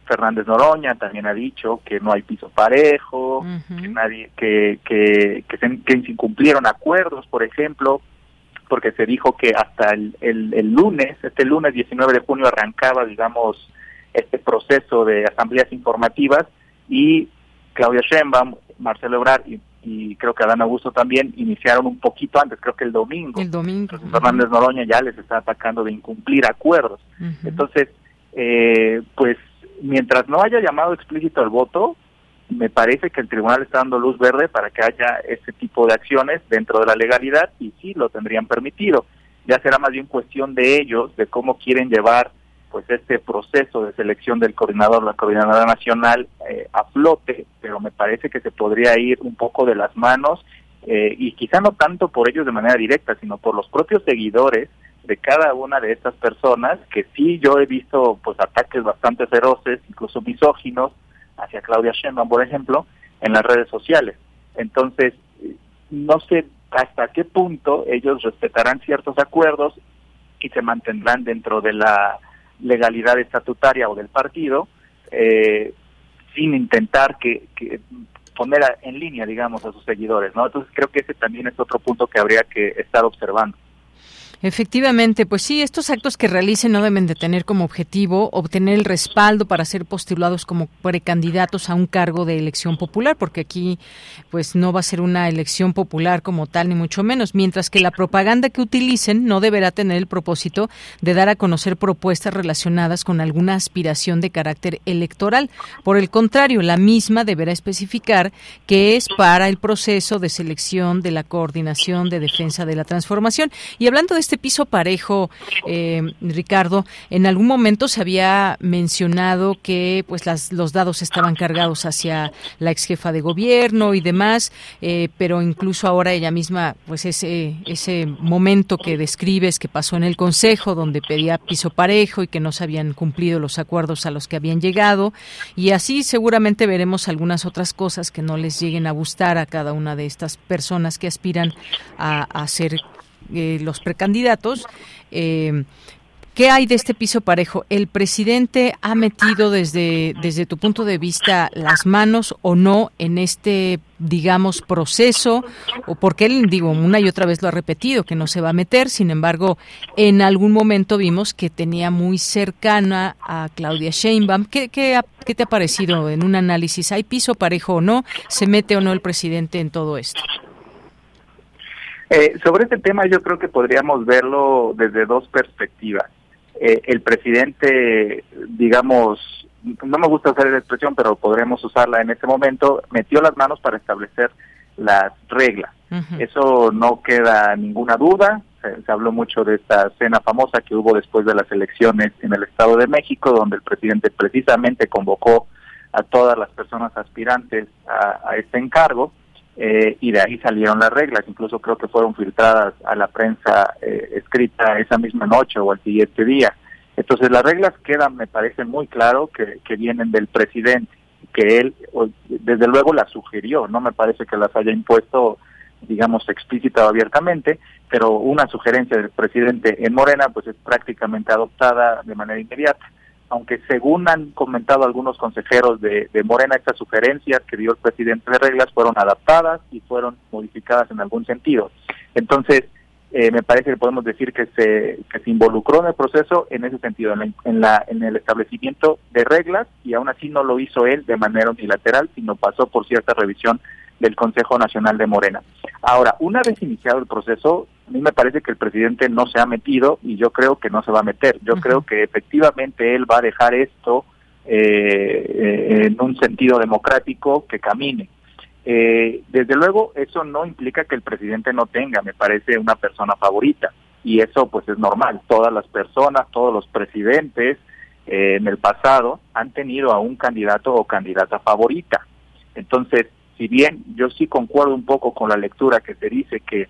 Fernández Noroña también ha dicho que no hay piso parejo, que nadie, que, que, que, se, que incumplieron acuerdos, por ejemplo, porque se dijo que hasta el, el, el, lunes, este lunes 19 de junio arrancaba, digamos, este proceso de asambleas informativas y Claudia Sheinbaum, Marcelo Ebrard y y creo que Adán Augusto también iniciaron un poquito antes, creo que el domingo. El domingo. Fernández Noroña ya les está atacando de incumplir acuerdos. Entonces, eh, pues mientras no haya llamado explícito al voto, me parece que el tribunal está dando luz verde para que haya ese tipo de acciones dentro de la legalidad y sí lo tendrían permitido. Ya será más bien cuestión de ellos, de cómo quieren llevar pues este proceso de selección del coordinador, la coordinadora nacional eh, pero me parece que se podría ir un poco de las manos eh, y quizá no tanto por ellos de manera directa, sino por los propios seguidores de cada una de estas personas, que sí yo he visto pues ataques bastante feroces, incluso misóginos, hacia Claudia Sheinbaum, por ejemplo, en las redes sociales. Entonces, no sé hasta qué punto ellos respetarán ciertos acuerdos y se mantendrán dentro de la legalidad estatutaria o del partido, eh, sin intentar que, que poner en línea, digamos, a sus seguidores, ¿no? Entonces creo que ese también es otro punto que habría que estar observando. Efectivamente, pues sí, estos actos que realicen no deben de tener como objetivo obtener el respaldo para ser postulados como precandidatos a un cargo de elección popular, porque aquí pues no va a ser una elección popular como tal, ni mucho menos, mientras que la propaganda que utilicen no deberá tener el propósito de dar a conocer propuestas relacionadas con alguna aspiración de carácter electoral. Por el contrario, la misma deberá especificar que es para el proceso de selección de la coordinación de defensa de la transformación. Y hablando de este piso parejo, eh, Ricardo, en algún momento se había mencionado que pues las, los dados estaban cargados hacia la ex jefa de gobierno y demás, eh, pero incluso ahora ella misma, pues ese, ese momento que describes que pasó en el Consejo, donde pedía piso parejo y que no se habían cumplido los acuerdos a los que habían llegado, y así seguramente veremos algunas otras cosas que no les lleguen a gustar a cada una de estas personas que aspiran a, a ser eh, los precandidatos. Eh, ¿Qué hay de este piso parejo? ¿El presidente ha metido desde, desde tu punto de vista las manos o no en este, digamos, proceso? O porque él, digo, una y otra vez lo ha repetido, que no se va a meter. Sin embargo, en algún momento vimos que tenía muy cercana a Claudia Sheinbaum. ¿Qué, qué, qué te ha parecido en un análisis? ¿Hay piso parejo o no? ¿Se mete o no el presidente en todo esto? Eh, sobre este tema yo creo que podríamos verlo desde dos perspectivas. Eh, el presidente, digamos, no me gusta usar esa expresión, pero podremos usarla en este momento, metió las manos para establecer las reglas. Eso no queda ninguna duda. Se, se, habló mucho de esta cena famosa que hubo después de las elecciones en el Estado de México, donde el presidente precisamente convocó a todas las personas aspirantes a, a este encargo eh, y de ahí salieron las reglas, incluso creo que fueron filtradas a la prensa eh, escrita esa misma noche o al siguiente día. Entonces las reglas quedan, me parece muy claro, que, que vienen del presidente, que él desde luego las sugirió, no me parece que las haya impuesto, digamos, explícita o abiertamente, pero una sugerencia del presidente en Morena pues es prácticamente adoptada de manera inmediata aunque según han comentado algunos consejeros de, Morena, estas sugerencias que dio el presidente de reglas fueron adaptadas y fueron modificadas en algún sentido. Entonces, eh, me parece que podemos decir que se, que se involucró en el proceso en ese sentido, en, la, en el establecimiento de reglas y aún así no lo hizo él de manera unilateral, sino pasó por cierta revisión del Consejo Nacional de Morena. Ahora, una vez iniciado el proceso, a mí me parece que el presidente no se ha metido y yo creo que no se va a meter. Yo creo que efectivamente él va a dejar esto eh, en un sentido democrático que camine. Eh, desde luego, eso no implica que el presidente no tenga, me parece, una persona favorita. Y eso pues es normal. Todas las personas, todos los presidentes eh, en el pasado han tenido a un candidato o candidata favorita. Entonces, si bien yo sí concuerdo un poco con la lectura que se dice que,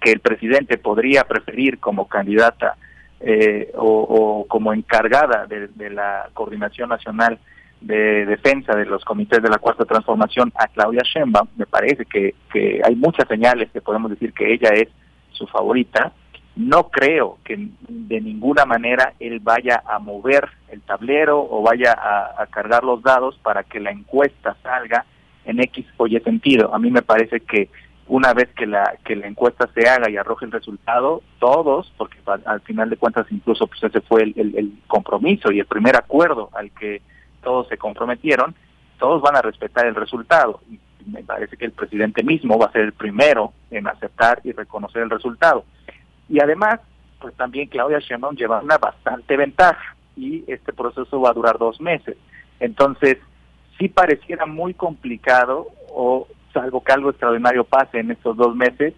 que el presidente podría preferir como candidata eh, o, como encargada de, la coordinación nacional de defensa de los comités de la cuarta transformación a Claudia Sheinbaum, me parece que, que hay muchas señales que podemos decir que ella es su favorita. No creo que de ninguna manera él vaya a mover el tablero o vaya a cargar los dados para que la encuesta salga en X o Y sentido. A mí me parece que una vez que la que la encuesta se haga y arroje el resultado, todos, porque al final de cuentas incluso pues ese fue el, el, compromiso y el primer acuerdo al que todos se comprometieron, todos van a respetar el resultado. Y me parece que el presidente mismo va a ser el primero en aceptar y reconocer el resultado. Y además, pues también Claudia Sheinbaum lleva una bastante ventaja y este proceso va a durar dos meses. Entonces, sí pareciera muy complicado o salvo que algo extraordinario pase en estos dos meses,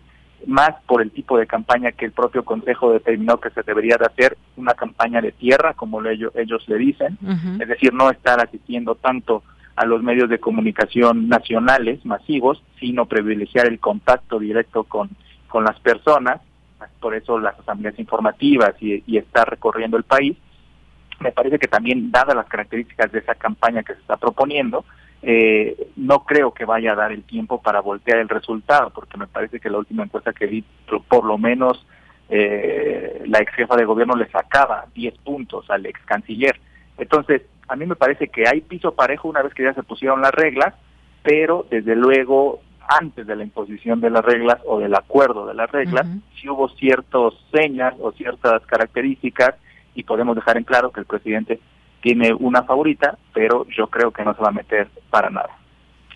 más por el tipo de campaña que el propio Consejo determinó que se debería de hacer, una campaña de tierra, como ellos, ellos le dicen, es decir, no estar asistiendo tanto a los medios de comunicación nacionales masivos, sino privilegiar el contacto directo con, con las personas, por eso las asambleas informativas y, y estar recorriendo el país, me parece que también, dadas las características de esa campaña que se está proponiendo, eh, no creo que vaya a dar el tiempo para voltear el resultado, porque me parece que la última encuesta que vi, por lo menos eh, la ex jefa de gobierno le sacaba 10 puntos al ex canciller. Entonces, a mí me parece que hay piso parejo una vez que ya se pusieron las reglas, pero desde luego antes de la imposición de las reglas o del acuerdo de las reglas, si hubo ciertas señas o ciertas características y podemos dejar en claro que el presidente tiene una favorita, pero yo creo que no se va a meter para nada.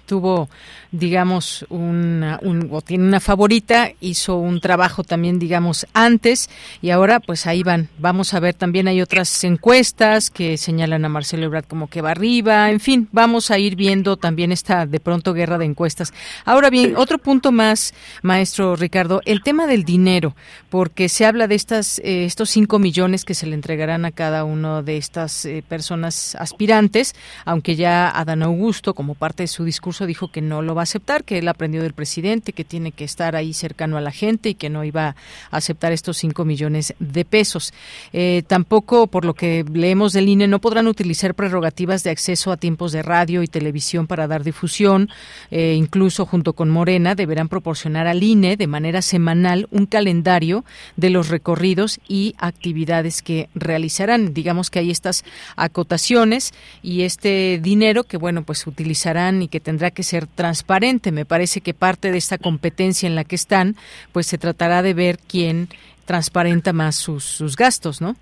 Tuvo, digamos, una, un, o tiene una favorita, hizo un trabajo también, digamos, antes y ahora pues ahí van. Vamos a ver, también hay otras encuestas que señalan a Marcelo Ebrard como que va arriba, en fin, vamos a ir viendo también esta de pronto guerra de encuestas. Ahora bien, otro punto más, maestro Ricardo, el tema del dinero, porque se habla de estas, eh, estos cinco millones que se le entregarán a cada uno de estas eh, personas aspirantes, aunque ya Adán Augusto, como parte de su discurso, dijo que no lo va a aceptar, que él aprendió del presidente, que tiene que estar ahí cercano a la gente y que no iba a aceptar estos cinco millones de pesos. Eh, tampoco, por lo que leemos del INE, no podrán utilizar prerrogativas de acceso a tiempos de radio y televisión para dar difusión. Eh, incluso junto con Morena deberán proporcionar al INE de manera semanal un calendario de los recorridos y actividades que realizarán. Digamos que hay estas acotaciones y este dinero que, bueno, pues utilizarán y que tendrá que ser transparente. Me parece que parte de esta competencia en la que están, pues se tratará de ver quién transparenta más sus, sus gastos, ¿no?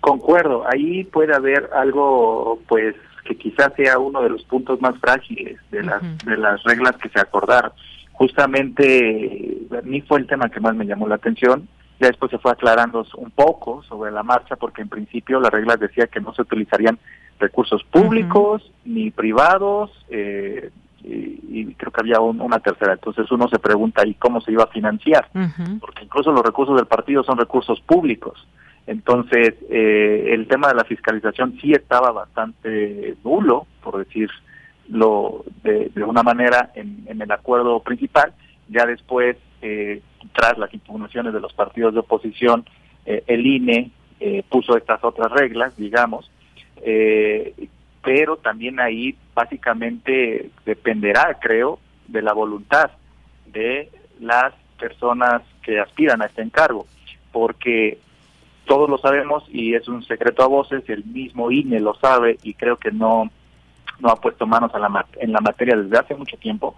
Concuerdo, ahí puede haber algo, pues, que quizás sea uno de los puntos más frágiles de las, de las reglas que se acordaron. Justamente, a mí fue el tema que más me llamó la atención. Ya después se fue aclarando un poco sobre la marcha, porque en principio las reglas decía que no se utilizarían recursos públicos ni privados, eh, y, creo que había una tercera. Entonces uno se pregunta, ¿y cómo se iba a financiar? Porque incluso los recursos del partido son recursos públicos. Entonces, eh, el tema de la fiscalización sí estaba bastante nulo, por decirlo de, de una manera, en, el acuerdo principal. Ya después, eh, tras las impugnaciones de los partidos de oposición, eh, el INE puso estas otras reglas, digamos, pero también ahí básicamente dependerá, creo, de la voluntad de las personas que aspiran a este encargo, porque todos lo sabemos y es un secreto a voces, el mismo INE lo sabe y creo que no, no ha puesto manos a la, en la materia desde hace mucho tiempo,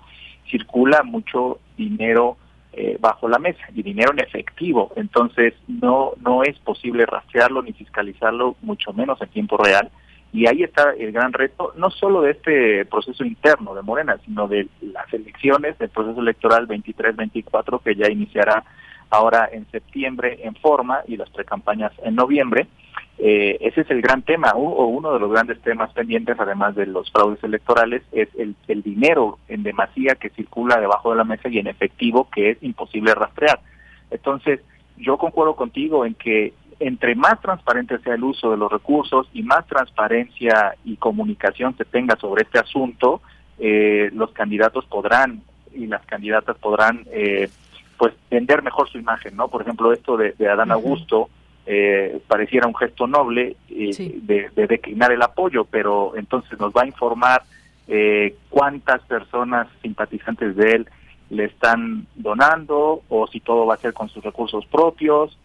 circula mucho dinero eh, bajo la mesa y dinero en efectivo, entonces no, no es posible rastrearlo ni fiscalizarlo, mucho menos en tiempo real. Y ahí está el gran reto, no solo de este proceso interno de Morena, sino de las elecciones, del proceso electoral 23-24 que ya iniciará ahora en septiembre en forma y las precampañas en noviembre. Eh, ese es el gran tema, o uno de los grandes temas pendientes, además de los fraudes electorales, es el, el dinero en demasía que circula debajo de la mesa y en efectivo que es imposible rastrear. Entonces, yo concuerdo contigo en que entre más transparente sea el uso de los recursos y más transparencia y comunicación se tenga sobre este asunto, eh, los candidatos podrán y las candidatas podrán eh, pues vender mejor su imagen, ¿no? Por ejemplo, esto de, Adán Augusto eh, pareciera un gesto noble eh, de, declinar el apoyo, pero entonces nos va a informar eh, cuántas personas simpatizantes de él le están donando o si todo va a ser con sus recursos propios,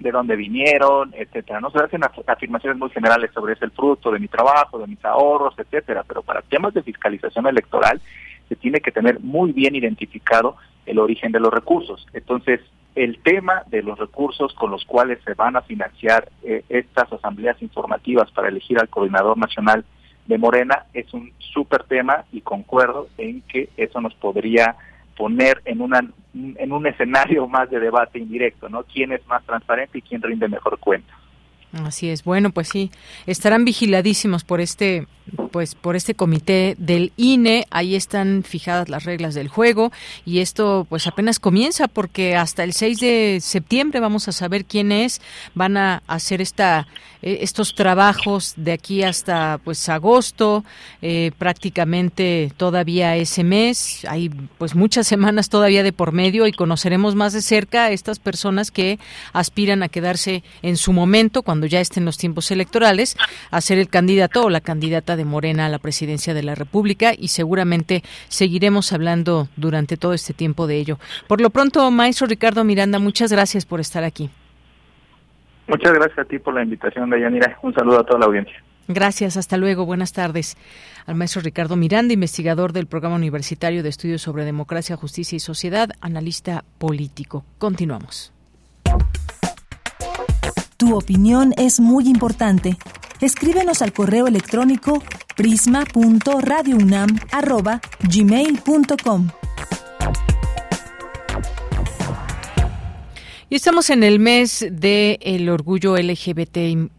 de dónde vinieron, etcétera. No se hacen afirmaciones muy generales sobre es el fruto de mi trabajo, de mis ahorros, etcétera, pero para temas de fiscalización electoral se tiene que tener muy bien identificado el origen de los recursos. Entonces, el tema de los recursos con los cuales se van a financiar eh, estas asambleas informativas para elegir al coordinador nacional de Morena es un súper tema y concuerdo en que eso nos podría poner en una en un escenario más de debate indirecto, ¿no? ¿Quién es más transparente y quién rinde mejor cuenta? Así es. Bueno, pues sí, estarán vigiladísimos por este pues por este comité del INE, ahí están fijadas las reglas del juego y esto pues apenas comienza porque hasta el 6 de septiembre vamos a saber quiénes van a hacer esta eh, estos trabajos de aquí hasta pues agosto, eh, prácticamente todavía ese mes, hay pues muchas semanas todavía de por medio y conoceremos más de cerca a estas personas que aspiran a quedarse en su momento cuando ya estén los tiempos electorales a ser el candidato o la candidata de Morena a la presidencia de la República y seguramente seguiremos hablando durante todo este tiempo de ello. Por lo pronto, maestro Ricardo Miranda, muchas gracias por estar aquí. Muchas gracias a ti por la invitación, Dayanira. Un saludo a toda la audiencia. Gracias, hasta luego. Buenas tardes. Al maestro Ricardo Miranda, investigador del Programa Universitario de Estudios sobre Democracia, Justicia y Sociedad, analista político. Continuamos. Tu opinión es muy importante. Escríbenos al correo electrónico prisma.radiounam@gmail.com. Y estamos en el mes del el orgullo LGBT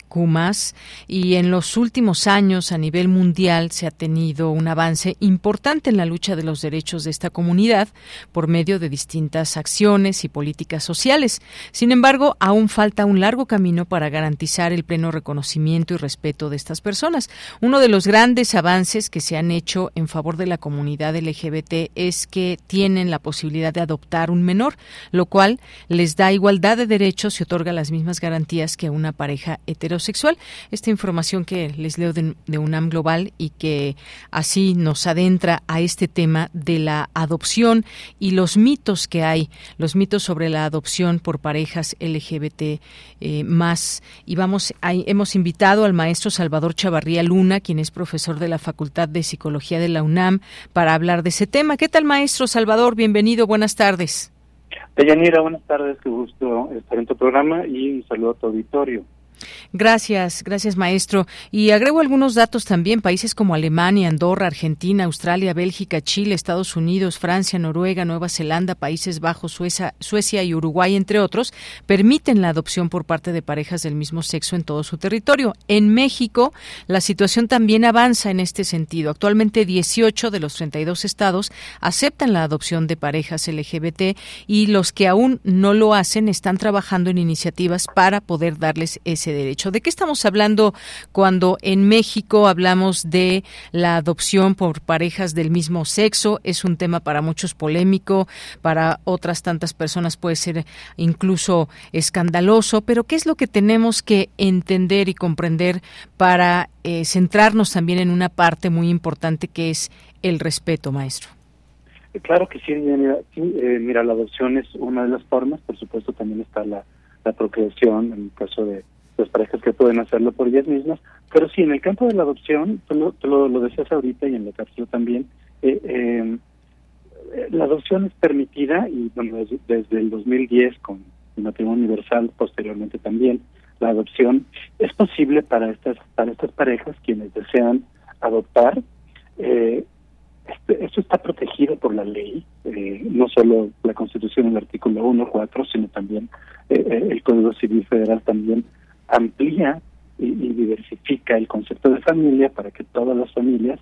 y en los últimos años a nivel mundial se ha tenido un avance importante en la lucha de los derechos de esta comunidad por medio de distintas acciones y políticas sociales. Sin embargo, aún falta un largo camino para garantizar el pleno reconocimiento y respeto de estas personas. Uno de los grandes avances que se han hecho en favor de la comunidad LGBT es que tienen la posibilidad de adoptar un menor, lo cual les da igualdad de derechos y otorga las mismas garantías que una pareja heterosexual sexual. Esta información que les leo de, UNAM Global y que así nos adentra a este tema de la adopción y los mitos que hay, los mitos sobre la adopción por parejas LGBT eh, más. Y vamos, hemos invitado al maestro Salvador Chavarría Luna, quien es profesor de la Facultad de Psicología de la UNAM, para hablar de ese tema. ¿Qué tal, maestro Salvador? Bienvenido, buenas tardes. Deyanira, buenas tardes, qué gusto estar en tu programa y un saludo a tu auditorio. Gracias, gracias maestro. Y agrego algunos datos también. Países como Alemania, Andorra, Argentina, Australia, Bélgica, Chile, Estados Unidos, Francia, Noruega, Nueva Zelanda, Países Bajos, Suecia, Suecia y Uruguay, entre otros, permiten la adopción por parte de parejas del mismo sexo en todo su territorio. En México, la situación también avanza en este sentido. Actualmente, 18 de los 32 estados aceptan la adopción de parejas LGBT y los que aún no lo hacen están trabajando en iniciativas para poder darles ese derecho. ¿De qué estamos hablando cuando en México hablamos de la adopción por parejas del mismo sexo? Es un tema para muchos polémico, para otras tantas personas puede ser incluso escandaloso, pero ¿qué es lo que tenemos que entender y comprender para eh, centrarnos también en una parte muy importante que es el respeto, maestro? Claro que sí, mira, eh, mira, la adopción es una de las formas, por supuesto también está la procreación, en el caso de, las parejas que pueden hacerlo por ellas mismas, pero sí, en el campo de la adopción, tú lo, lo, decías ahorita y en la cápsula también, eh, em, eh, la adopción es permitida y bueno, desde, el 2010 con el matrimonio universal, posteriormente también, la adopción es posible para estas para estas parejas quienes desean adoptar. Eh, este, esto está protegido por la ley, eh, no solo la Constitución, el artículo 1, 4, sino también el Código Civil Federal también amplía y, diversifica el concepto de familia para que todas las familias,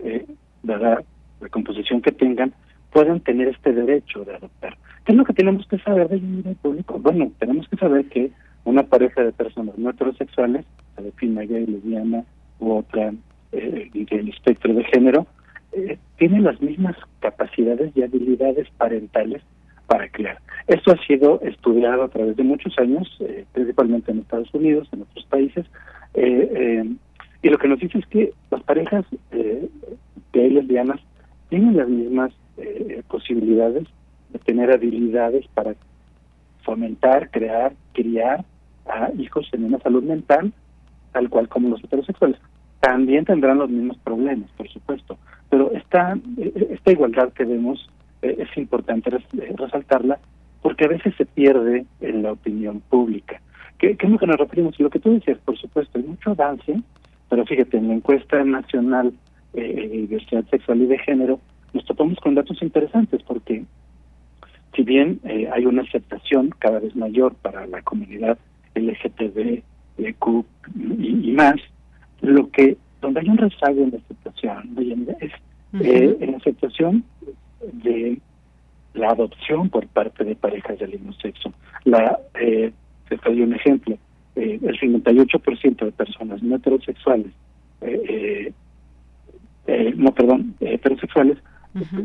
eh, la composición que tengan, puedan tener este derecho de adoptar. ¿Qué es lo que tenemos que saber del público? Bueno, tenemos que saber que una pareja de personas no heterosexuales, se define gay, lesbiana u otra eh, del espectro de género, eh, tiene las mismas capacidades y habilidades parentales para crear. Esto ha sido estudiado a través de muchos años, eh, principalmente en Estados Unidos, en otros países, eh, eh, y lo que nos dice es que las parejas eh, gay lesbianas tienen las mismas posibilidades de tener habilidades para fomentar, crear, criar a hijos en una salud mental, tal cual como los heterosexuales. También tendrán los mismos problemas, por supuesto, pero esta, esta igualdad que vemos eh, es importante eh, resaltarla porque a veces se pierde en la opinión pública. ¿Qué, es lo que nos referimos? Y lo que tú decías, por supuesto, hay mucho avance, pero fíjate, en la encuesta nacional eh, de diversidad sexual y de género, nos topamos con datos interesantes porque si bien hay una aceptación cada vez mayor para la comunidad LGTB, Q y, más, lo que donde hay un rezago en la aceptación es en la aceptación la adopción por parte de parejas del mismo sexo. La, eh, te doy un ejemplo, eh, el 58% de personas no heterosexuales, eh, eh, no, perdón, heterosexuales,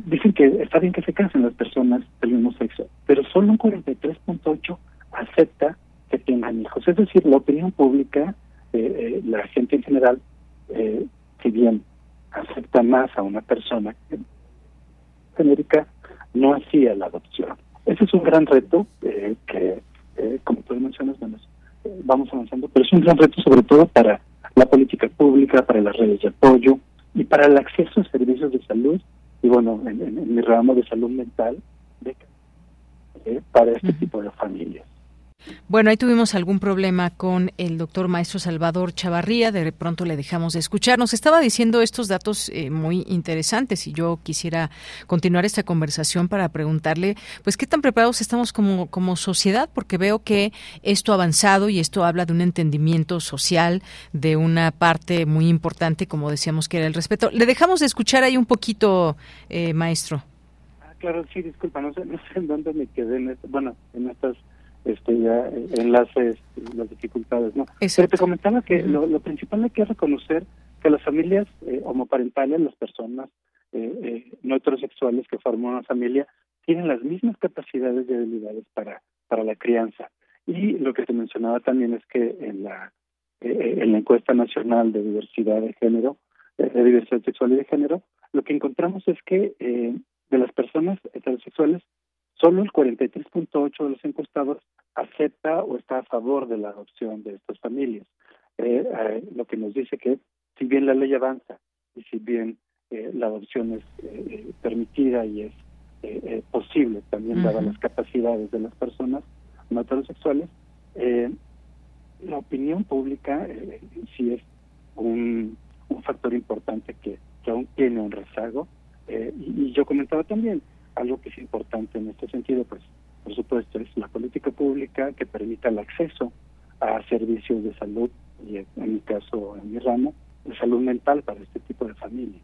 dicen que está bien que se casen las personas del mismo sexo, pero solo un 43.8 acepta que tengan hijos. Es decir, la opinión pública, la gente en general, si bien acepta más a una persona genérica no hacía la adopción. Ese es un gran reto eh, que, eh, como tú mencionas, bueno, eh, vamos avanzando, pero es un gran reto sobre todo para la política pública, para las redes de apoyo y para el acceso a servicios de salud y bueno, en, mi ramo de salud mental para este tipo de familias. Bueno, ahí tuvimos algún problema con el doctor maestro Salvador Chavarría, de pronto le dejamos de escuchar. Nos estaba diciendo estos datos eh, muy interesantes y yo quisiera continuar esta conversación para preguntarle, pues, ¿qué tan preparados estamos como, como sociedad? Porque veo que esto ha avanzado y esto habla de un entendimiento social, de una parte muy importante, como decíamos que era el respeto. Le dejamos de escuchar ahí un poquito, eh, maestro. Ah, claro, sí, disculpa, no sé, no sé en dónde me quedé, en bueno, en estas este ya eh, enlaces las dificultades no pero te comentaba que lo, principal hay que reconocer que las familias eh, homoparentales las personas eh, no heterosexuales que forman una familia tienen las mismas capacidades y habilidades para para la crianza. Y lo que te mencionaba también es que en la en la encuesta nacional de diversidad de género de diversidad sexual y de género lo que encontramos es que de las personas heterosexuales Solo el 43.8 de los encuestados acepta o está a favor de la adopción de estas familias, eh, eh, lo que nos dice que si bien la ley avanza y si bien eh, la adopción es permitida y es posible también dadas las capacidades de las personas no heterosexuales, la opinión pública sí es un, un factor importante que, que aún tiene un rezago. y yo comentaba también, algo que es importante en este sentido, pues por supuesto, es la política pública que permita el acceso a servicios de salud, y en mi caso, en mi ramo, de salud mental para este tipo de familias.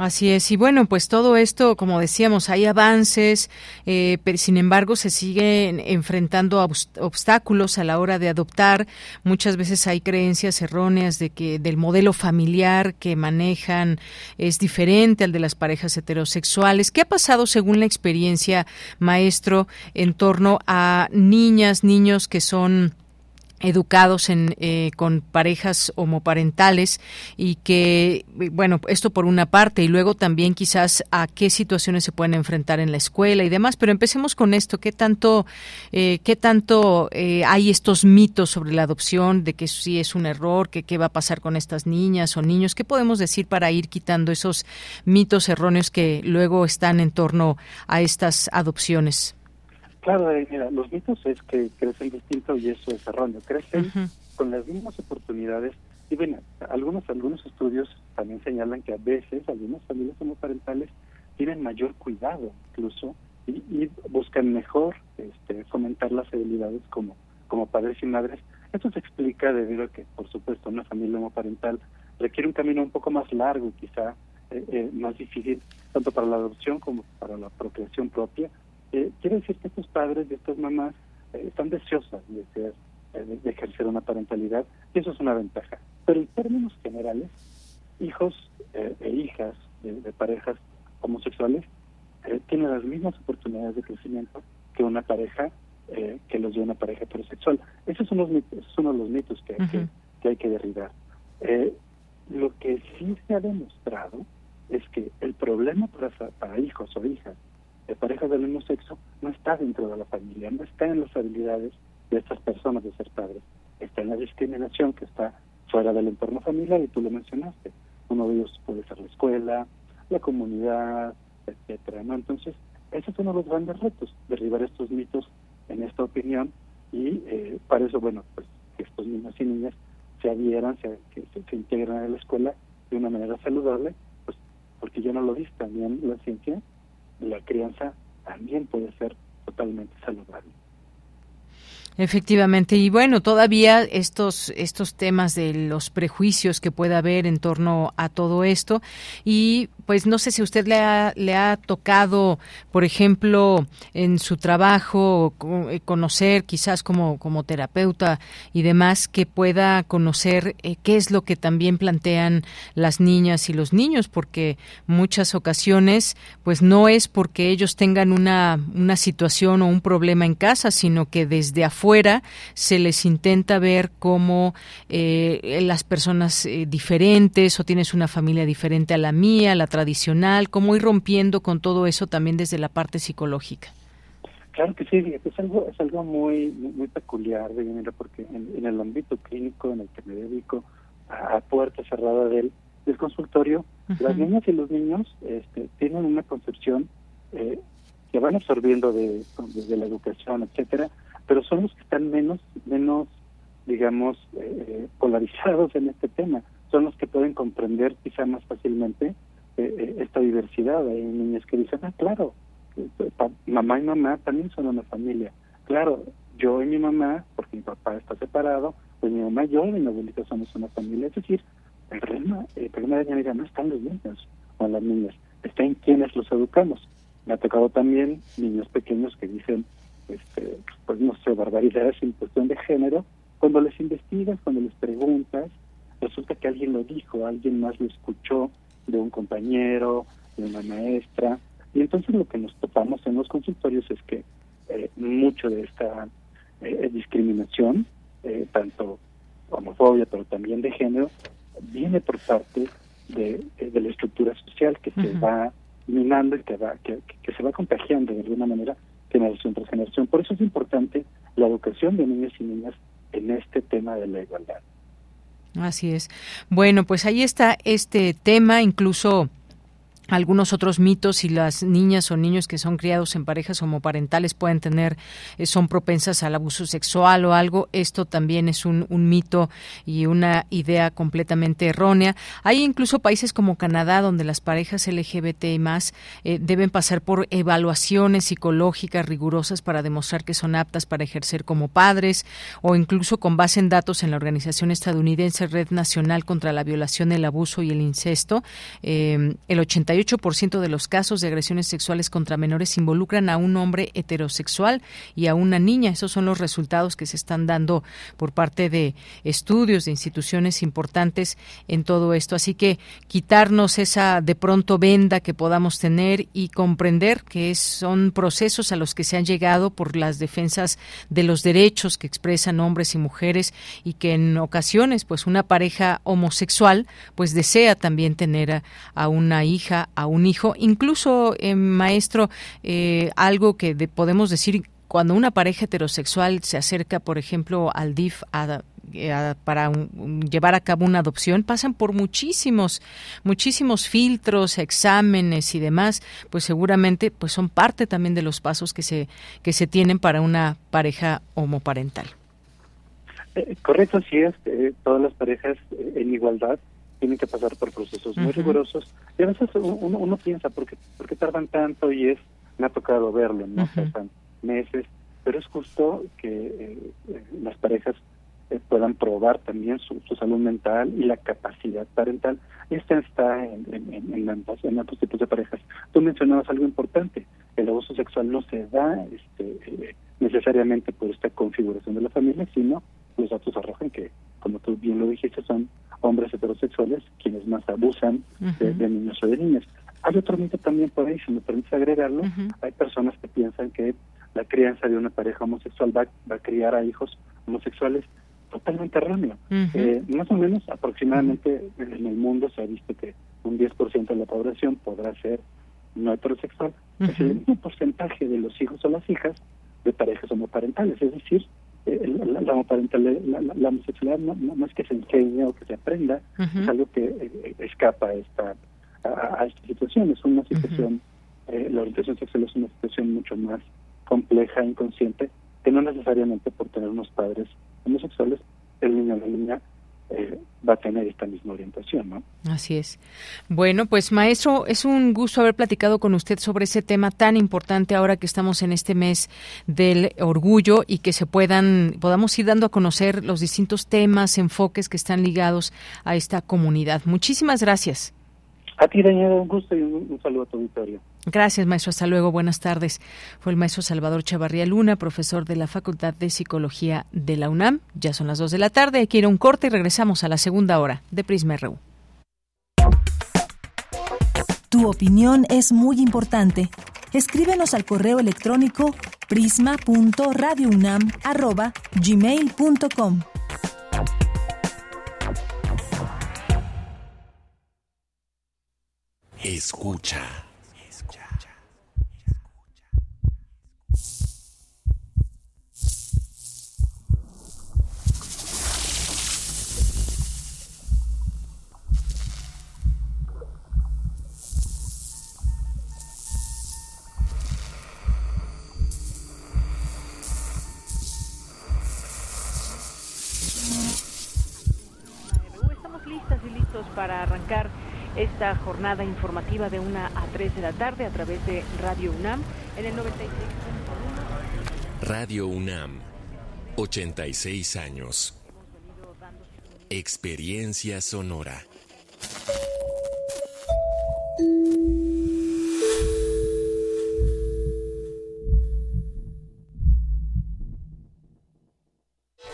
Así es, y bueno, pues todo esto, como decíamos, hay avances, eh, pero sin embargo se siguen enfrentando obstáculos a la hora de adoptar. Muchas veces hay creencias erróneas de que del modelo familiar que manejan es diferente al de las parejas heterosexuales. ¿Qué ha pasado según la experiencia, maestro, en torno a niñas, niños que son educados en, eh, con parejas homoparentales y que, bueno, esto por una parte y luego también quizás a qué situaciones se pueden enfrentar en la escuela y demás. Pero empecemos con esto. ¿Qué tanto, eh, qué tanto eh, hay estos mitos sobre la adopción, de que sí es un error, que qué va a pasar con estas niñas o niños? ¿Qué podemos decir para ir quitando esos mitos erróneos que luego están en torno a estas adopciones? Claro, eh, mira, los mitos es que crecen distinto y eso es erróneo. Crecen con las mismas oportunidades. Y bueno, algunos, algunos estudios también señalan que a veces algunas familias homoparentales tienen mayor cuidado incluso y, buscan mejor este, fomentar las habilidades como, como padres y madres. Esto se explica debido a que, por supuesto, una familia homoparental requiere un camino un poco más largo quizá eh, eh, más difícil, tanto para la adopción como para la procreación propia, eh, quiere decir que estos padres y estas mamás eh, están deseosas de, ser, eh, de, ejercer una parentalidad y eso es una ventaja. Pero en términos generales, hijos e hijas de, parejas homosexuales tienen las mismas oportunidades de crecimiento que una pareja que los de una pareja heterosexual. Esos son, los mitos, es uno de los mitos que, que, hay que derribar. lo que sí se ha demostrado es que el problema para, para hijos o hijas de parejas del mismo sexo no está dentro de la familia, no está en las habilidades de estas personas de ser padres, está en la discriminación que está fuera del entorno familiar y tú lo mencionaste. Uno de ellos puede ser la escuela, la comunidad, etcétera, ¿no? Entonces, ese es uno de los grandes retos, derribar estos mitos en esta opinión y eh, para eso, bueno, pues que estos niños y niñas se adhieran, se, que se, integren a la escuela de una manera saludable, pues porque yo no lo vi también la ciencia la crianza también puede ser totalmente saludable. Efectivamente, y bueno, todavía estos estos temas de los prejuicios que pueda haber en torno a todo esto y pues no sé si usted le ha, le ha tocado, por ejemplo, en su trabajo eh, conocer quizás como, como terapeuta y demás, que pueda conocer eh, qué es lo que también plantean las niñas y los niños, porque muchas ocasiones pues no es porque ellos tengan una, una situación o un problema en casa, sino que desde afuera se les intenta ver como eh, las personas diferentes o tienes una familia diferente a la mía, la tradicional, cómo ir rompiendo con todo eso también desde la parte psicológica. Claro que sí, es algo, es algo muy, muy, peculiar, porque en, el ámbito clínico en el que me dedico, a, puerta cerrada del, del consultorio, las niñas y los niños este, tienen una concepción eh, que van absorbiendo de, de, la educación, etcétera, pero son los que están menos, menos digamos, eh, polarizados en este tema. Son los que pueden comprender quizá más fácilmente esta diversidad. Hay niñas que dicen, ah, claro, mamá y mamá también son una familia. Claro, yo y mi mamá, porque mi papá está separado, pues mi mamá, yo y mi abuelita somos una familia. Es decir, el problema, el problema de mi amiga no está en los niños o las niñas, está en quienes los educamos. Me ha tocado también niños pequeños que dicen, este, pues no sé, barbaridades en cuestión de género. Cuando les investigas, cuando les preguntas, resulta que alguien lo dijo, alguien más lo escuchó de un compañero, de una maestra. Y entonces lo que nos topamos en los consultorios es que eh, mucho de esta eh, discriminación, eh, tanto homofobia, pero también de género, viene por parte de, de la estructura social que se va minando y que, va, que, que se va contagiando de alguna manera generación tras generación. Por eso es importante la educación de niños y niñas en este tema de la igualdad. Así es. Bueno, pues ahí está este tema, incluso algunos otros mitos y las niñas o niños que son criados en parejas homoparentales pueden tener eh, son propensas al abuso sexual o algo esto también es un, mito y una idea completamente errónea. Hay incluso países como Canadá donde las parejas LGBT y más eh, deben pasar por evaluaciones psicológicas rigurosas para demostrar que son aptas para ejercer como padres o incluso con base en datos en la organización estadounidense Red Nacional contra la Violación el Abuso y el Incesto. Eh, el 88 ciento de los casos de agresiones sexuales contra menores involucran a un hombre heterosexual y a una niña. Esos son los resultados que se están dando por parte de estudios, de instituciones importantes en todo esto. Así que quitarnos esa de pronto venda que podamos tener y comprender que son procesos a los que se han llegado por las defensas de los derechos que expresan hombres y mujeres y que en ocasiones pues una pareja homosexual pues desea también tener a una hija a un hijo. Incluso, eh, maestro, eh, algo que podemos decir cuando una pareja heterosexual se acerca, por ejemplo, al DIF eh, para llevar a cabo una adopción, pasan por muchísimos, muchísimos filtros, exámenes y demás, pues seguramente pues son parte también de los pasos que se, que se tienen para una pareja homoparental. correcto, sí es. todas las parejas en igualdad tienen que pasar por procesos muy rigurosos. Y a veces uno, uno piensa ¿por qué, ¿por qué, tardan tanto y es me ha tocado verlo no pasan meses pero es justo que eh, eh, las parejas eh, puedan probar también su, salud mental y la capacidad parental. Esta está en, en, en, ambos, en ambos tipos de parejas. Tú mencionabas algo importante el abuso sexual no se da este, necesariamente por esta configuración de la familia sino los datos arrojan que como tú bien lo dijiste son hombres heterosexuales quienes más abusan de, niños o de niñas. Hay otro mito también por ahí, si me permites agregarlo, hay personas que piensan que la crianza de una pareja homosexual va, a criar a hijos homosexuales totalmente erróneo. Eh, más o menos aproximadamente en el mundo se ha visto que un 10% de la población podrá ser no heterosexual. Es el mismo porcentaje de los hijos o las hijas de parejas homoparentales, es decir, eh, la, la, la, homosexualidad no, es que se enseñe o que se aprenda, es algo que eh, escapa a esta, a, esta situación. Es una situación, eh, la orientación sexual es una situación mucho más compleja, inconsciente, que no necesariamente por tener unos padres homosexuales, el niño o la niña eh, va a tener esta misma orientación, ¿no? Así es. Bueno, pues maestro, es un gusto haber platicado con usted sobre ese tema tan importante ahora que estamos en este mes del orgullo y que se puedan podamos ir dando a conocer los distintos temas, enfoques que están ligados a esta comunidad. Muchísimas gracias. A ti, Daniel, un gusto y un, saludo a tu auditorio. Gracias, maestro. Hasta luego. Buenas tardes. Fue el maestro Salvador Chavarría Luna, profesor de la Facultad de Psicología de la UNAM. Ya son las dos de la tarde. Hay que ir a un corte y regresamos a la segunda hora de Prisma RU. Tu opinión es muy importante. Escríbenos al correo electrónico prisma.radiounam@gmail.com. Escucha, estamos listas y listos para arrancar esta jornada informativa de 1 a 3 de la tarde a través de Radio UNAM en el 96.1. Radio UNAM, 86 años. Experiencia sonora.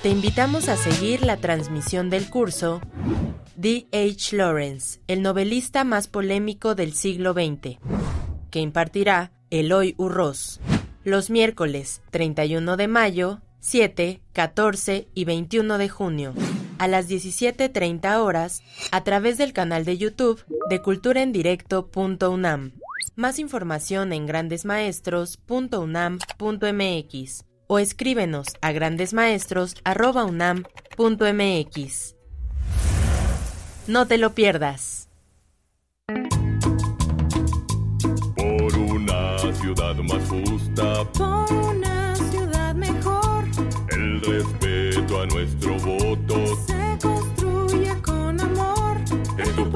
Te invitamos a seguir la transmisión del curso D. H. Lawrence, el novelista más polémico del siglo XX, que impartirá Eloy Urroz, los miércoles 31 de mayo, 7, 14 y 21 de junio, a las 17.30 horas, a través del canal de YouTube de culturaendirecto.unam. Más información en grandesmaestros.unam.mx o escríbenos a grandesmaestros.unam.mx. No te lo pierdas. Por una ciudad más justa. Por una ciudad mejor. El respeto a nuestro voto.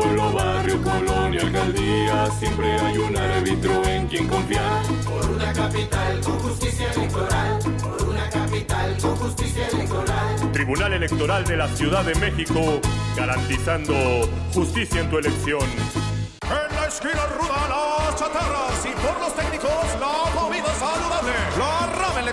Pueblo, barrio, colonia, alcaldía. Siempre hay un árbitro en quien confiar. Por una capital con justicia electoral. Por una capital con justicia electoral. Tribunal Electoral de la Ciudad de México, garantizando justicia en tu elección. En la esquina ruda las chatarras y por los técnicos la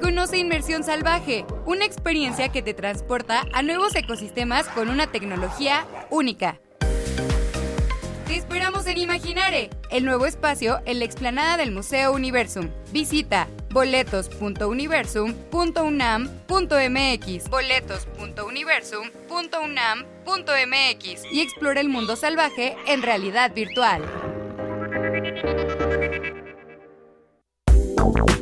Conoce Inmersión Salvaje, una experiencia que te transporta a nuevos ecosistemas con una tecnología única. Te esperamos en Imaginare, el nuevo espacio en la explanada del Museo Universum. Visita boletos.universum.unam.mx boletos.universum.unam.mx y explora el mundo salvaje en realidad virtual.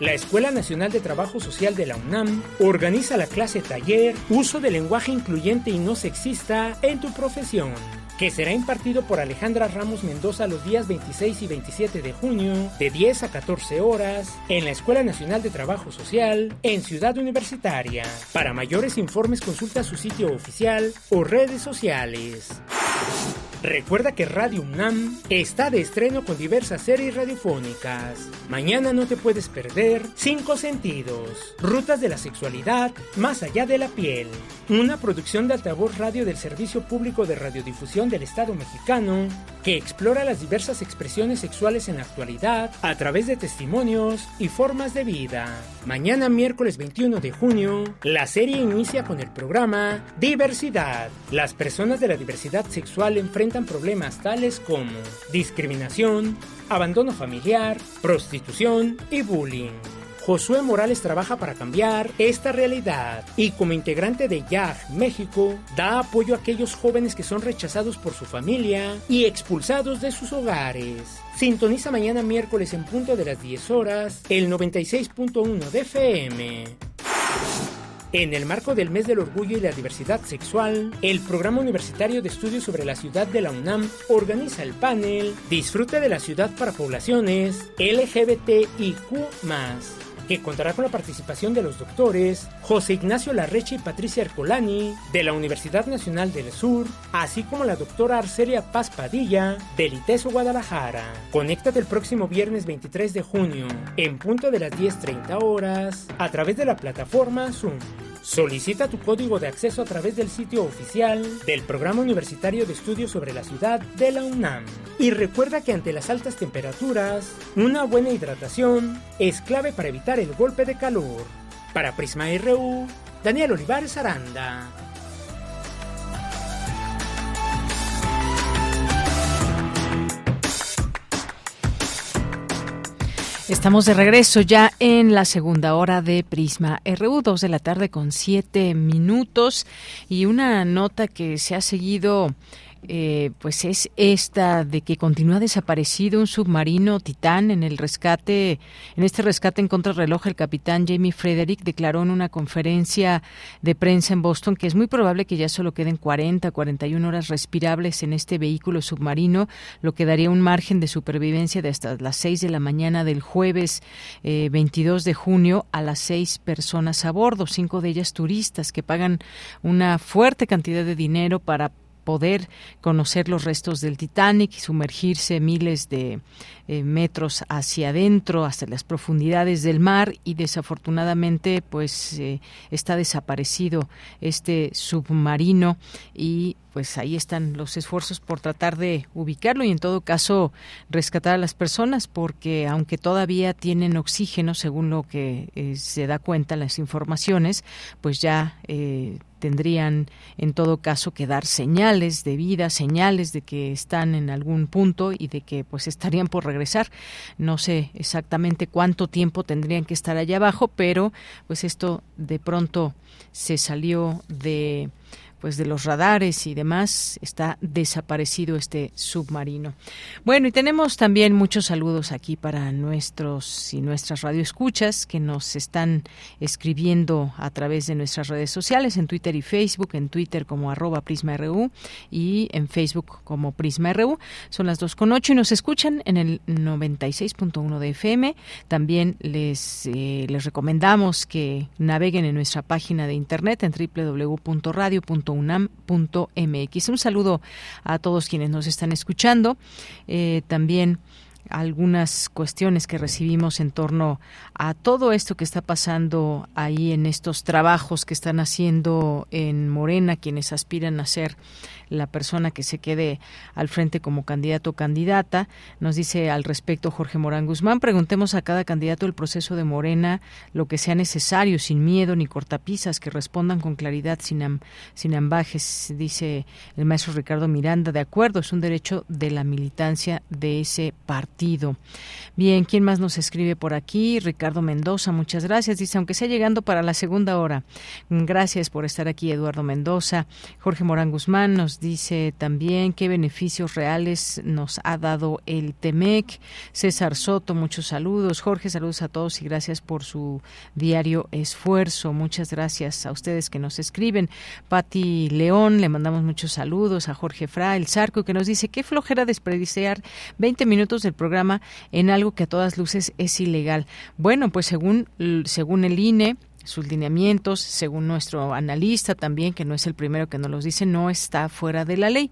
La Escuela Nacional de Trabajo Social de la UNAM organiza la clase taller Uso del lenguaje incluyente y no sexista en tu profesión, que será impartido por Alejandra Ramos Mendoza los días 26 y 27 de junio de 10 a 14 horas en la Escuela Nacional de Trabajo Social en Ciudad Universitaria. Para mayores informes consulta su sitio oficial o redes sociales. Recuerda que Radio UNAM está de estreno con diversas series radiofónicas. Mañana no te puedes perder Cinco Sentidos, Rutas de la Sexualidad más allá de la piel. Una producción de altavoz radio del Servicio Público de Radiodifusión del Estado mexicano que explora las diversas expresiones sexuales en la actualidad a través de testimonios y formas de vida. Mañana miércoles 21 de junio, la serie inicia con el programa Diversidad. Las personas de la diversidad sexual enfrentan problemas tales como discriminación, abandono familiar, prostitución y bullying. Josué Morales trabaja para cambiar esta realidad y como integrante de YAG México da apoyo a aquellos jóvenes que son rechazados por su familia y expulsados de sus hogares. Sintoniza mañana miércoles en punto de las 10 horas el 96.1 de FM. En el marco del Mes del Orgullo y la Diversidad Sexual, el Programa Universitario de Estudios sobre la Ciudad de la UNAM organiza el panel Disfrute de la Ciudad para Poblaciones LGBTIQ que contará con la participación de los doctores José Ignacio Larreche y Patricia Ercolani de la Universidad Nacional del Sur, así como la doctora Arcelia Paz Padilla del ITESO Guadalajara. Conéctate el próximo viernes 23 de junio en punto de las 10.30 horas a través de la plataforma Zoom. Solicita tu código de acceso a través del sitio oficial del Programa Universitario de Estudios sobre la Ciudad de la UNAM. Y recuerda que ante las altas temperaturas, una buena hidratación es clave para evitar el golpe de calor. Para Prisma RU, Daniel Olivares Aranda. Estamos de regreso ya en la segunda hora de Prisma RU, 2 de la tarde con siete minutos. Y una nota que se ha seguido eh, pues es esta de que continúa desaparecido un submarino Titán en el rescate, en este rescate en contrarreloj el capitán Jamie Frederick declaró en una conferencia de prensa en Boston que es muy probable que ya solo queden 40, 41 horas respirables en este vehículo submarino, lo que daría un margen de supervivencia de hasta las 6 de la mañana del jueves 22 de junio a las seis personas a bordo, cinco de ellas turistas que pagan una fuerte cantidad de dinero para poder conocer los restos del Titanic y sumergirse miles de eh, metros hacia adentro, hasta las profundidades del mar y desafortunadamente pues eh, está desaparecido este submarino. Y pues ahí están los esfuerzos por tratar de ubicarlo y en todo caso rescatar a las personas porque aunque todavía tienen oxígeno según lo que eh, se da cuenta en las informaciones pues ya tendrían en todo caso que dar señales de vida, señales de que están en algún punto y de que pues estarían por regresar. No sé exactamente cuánto tiempo tendrían que estar allá abajo, pero pues esto de pronto se salió de pues de los radares y demás está desaparecido este submarino. Bueno, y tenemos también muchos saludos aquí para nuestros y nuestras radioescuchas que nos están escribiendo a través de nuestras redes sociales, en Twitter y Facebook, en Twitter como arroba PrismaRU y en Facebook como PrismaRU. Son las dos con ocho y nos escuchan en el 96.1 de FM. También les, eh, les recomendamos que naveguen en nuestra página de internet en www.radio.com unam.mx. Un saludo a todos quienes nos están escuchando. Eh, también algunas cuestiones que recibimos en torno a todo esto que está pasando ahí en estos trabajos que están haciendo en Morena quienes aspiran a ser la persona que se quede al frente como candidato o candidata. Nos dice al respecto Jorge Morán Guzmán, preguntemos a cada candidato el proceso de Morena, lo que sea necesario, sin miedo ni cortapisas, que respondan con claridad, sin, sin ambajes, dice el maestro Ricardo Miranda. De acuerdo, es un derecho de la militancia de ese partido. Bien, ¿quién más nos escribe por aquí? Ricardo Mendoza, muchas gracias. Dice, aunque sea llegando para la segunda hora. Gracias por estar aquí, Eduardo Mendoza. Jorge Morán Guzmán nos dice también qué beneficios reales nos ha dado el TEMEC. César Soto, muchos saludos. Jorge, saludos a todos y gracias por su diario esfuerzo. Muchas gracias a ustedes que nos escriben. Pati León, le mandamos muchos saludos. A Jorge Fra, el Zarco, que nos dice qué flojera desperdiciar 20 minutos del programa en algo que a todas luces es ilegal. Bueno, pues según, según el INE, sus lineamientos, según nuestro analista también, que no es el primero que nos los dice, no está fuera de la ley.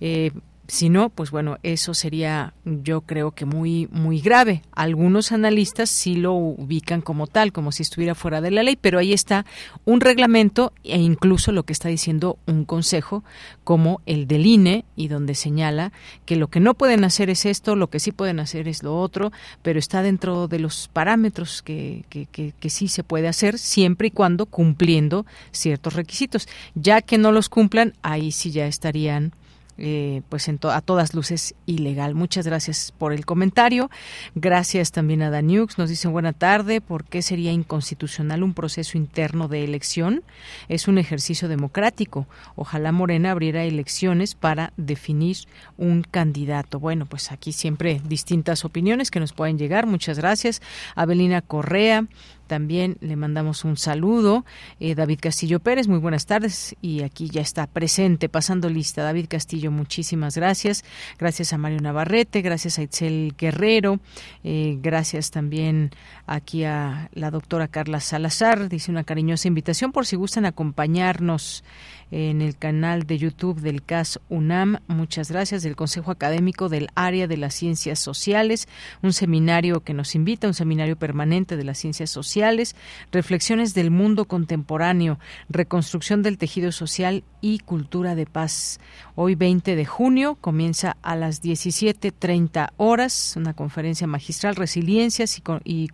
Eh, si no, pues bueno, eso sería yo creo que muy muy grave. Algunos analistas sí lo ubican como tal, como si estuviera fuera de la ley, pero ahí está un reglamento e incluso lo que está diciendo un consejo como el del INE y donde señala que lo que no pueden hacer es esto, lo que sí pueden hacer es lo otro, pero está dentro de los parámetros que, que, que, que sí se puede hacer siempre y cuando cumpliendo ciertos requisitos. Ya que no los cumplan, ahí sí ya estarían eh, pues en a todas luces ilegal. Muchas gracias por el comentario. Gracias también a Daniux. Nos dicen buena tarde. ¿Por qué sería inconstitucional un proceso interno de elección? Es un ejercicio democrático. Ojalá Morena abriera elecciones para definir un candidato. Bueno, pues aquí siempre distintas opiniones que nos pueden llegar. Muchas gracias. Abelina Correa también le mandamos un saludo. Eh, David Castillo Pérez, muy buenas tardes. Y aquí ya está presente, pasando lista. David Castillo, muchísimas gracias. Gracias a Mario Navarrete, gracias a Itzel Guerrero, eh, gracias también aquí a la doctora Carla Salazar. Dice una cariñosa invitación por si gustan acompañarnos en el canal de YouTube del CAS UNAM. Muchas gracias. Del Consejo Académico del Área de las Ciencias Sociales, un seminario que nos invita, un seminario permanente de las ciencias sociales, reflexiones del mundo contemporáneo, reconstrucción del tejido social y cultura de paz. Hoy 20 de junio comienza a las 17:30 horas. Una conferencia magistral Resiliencias y, y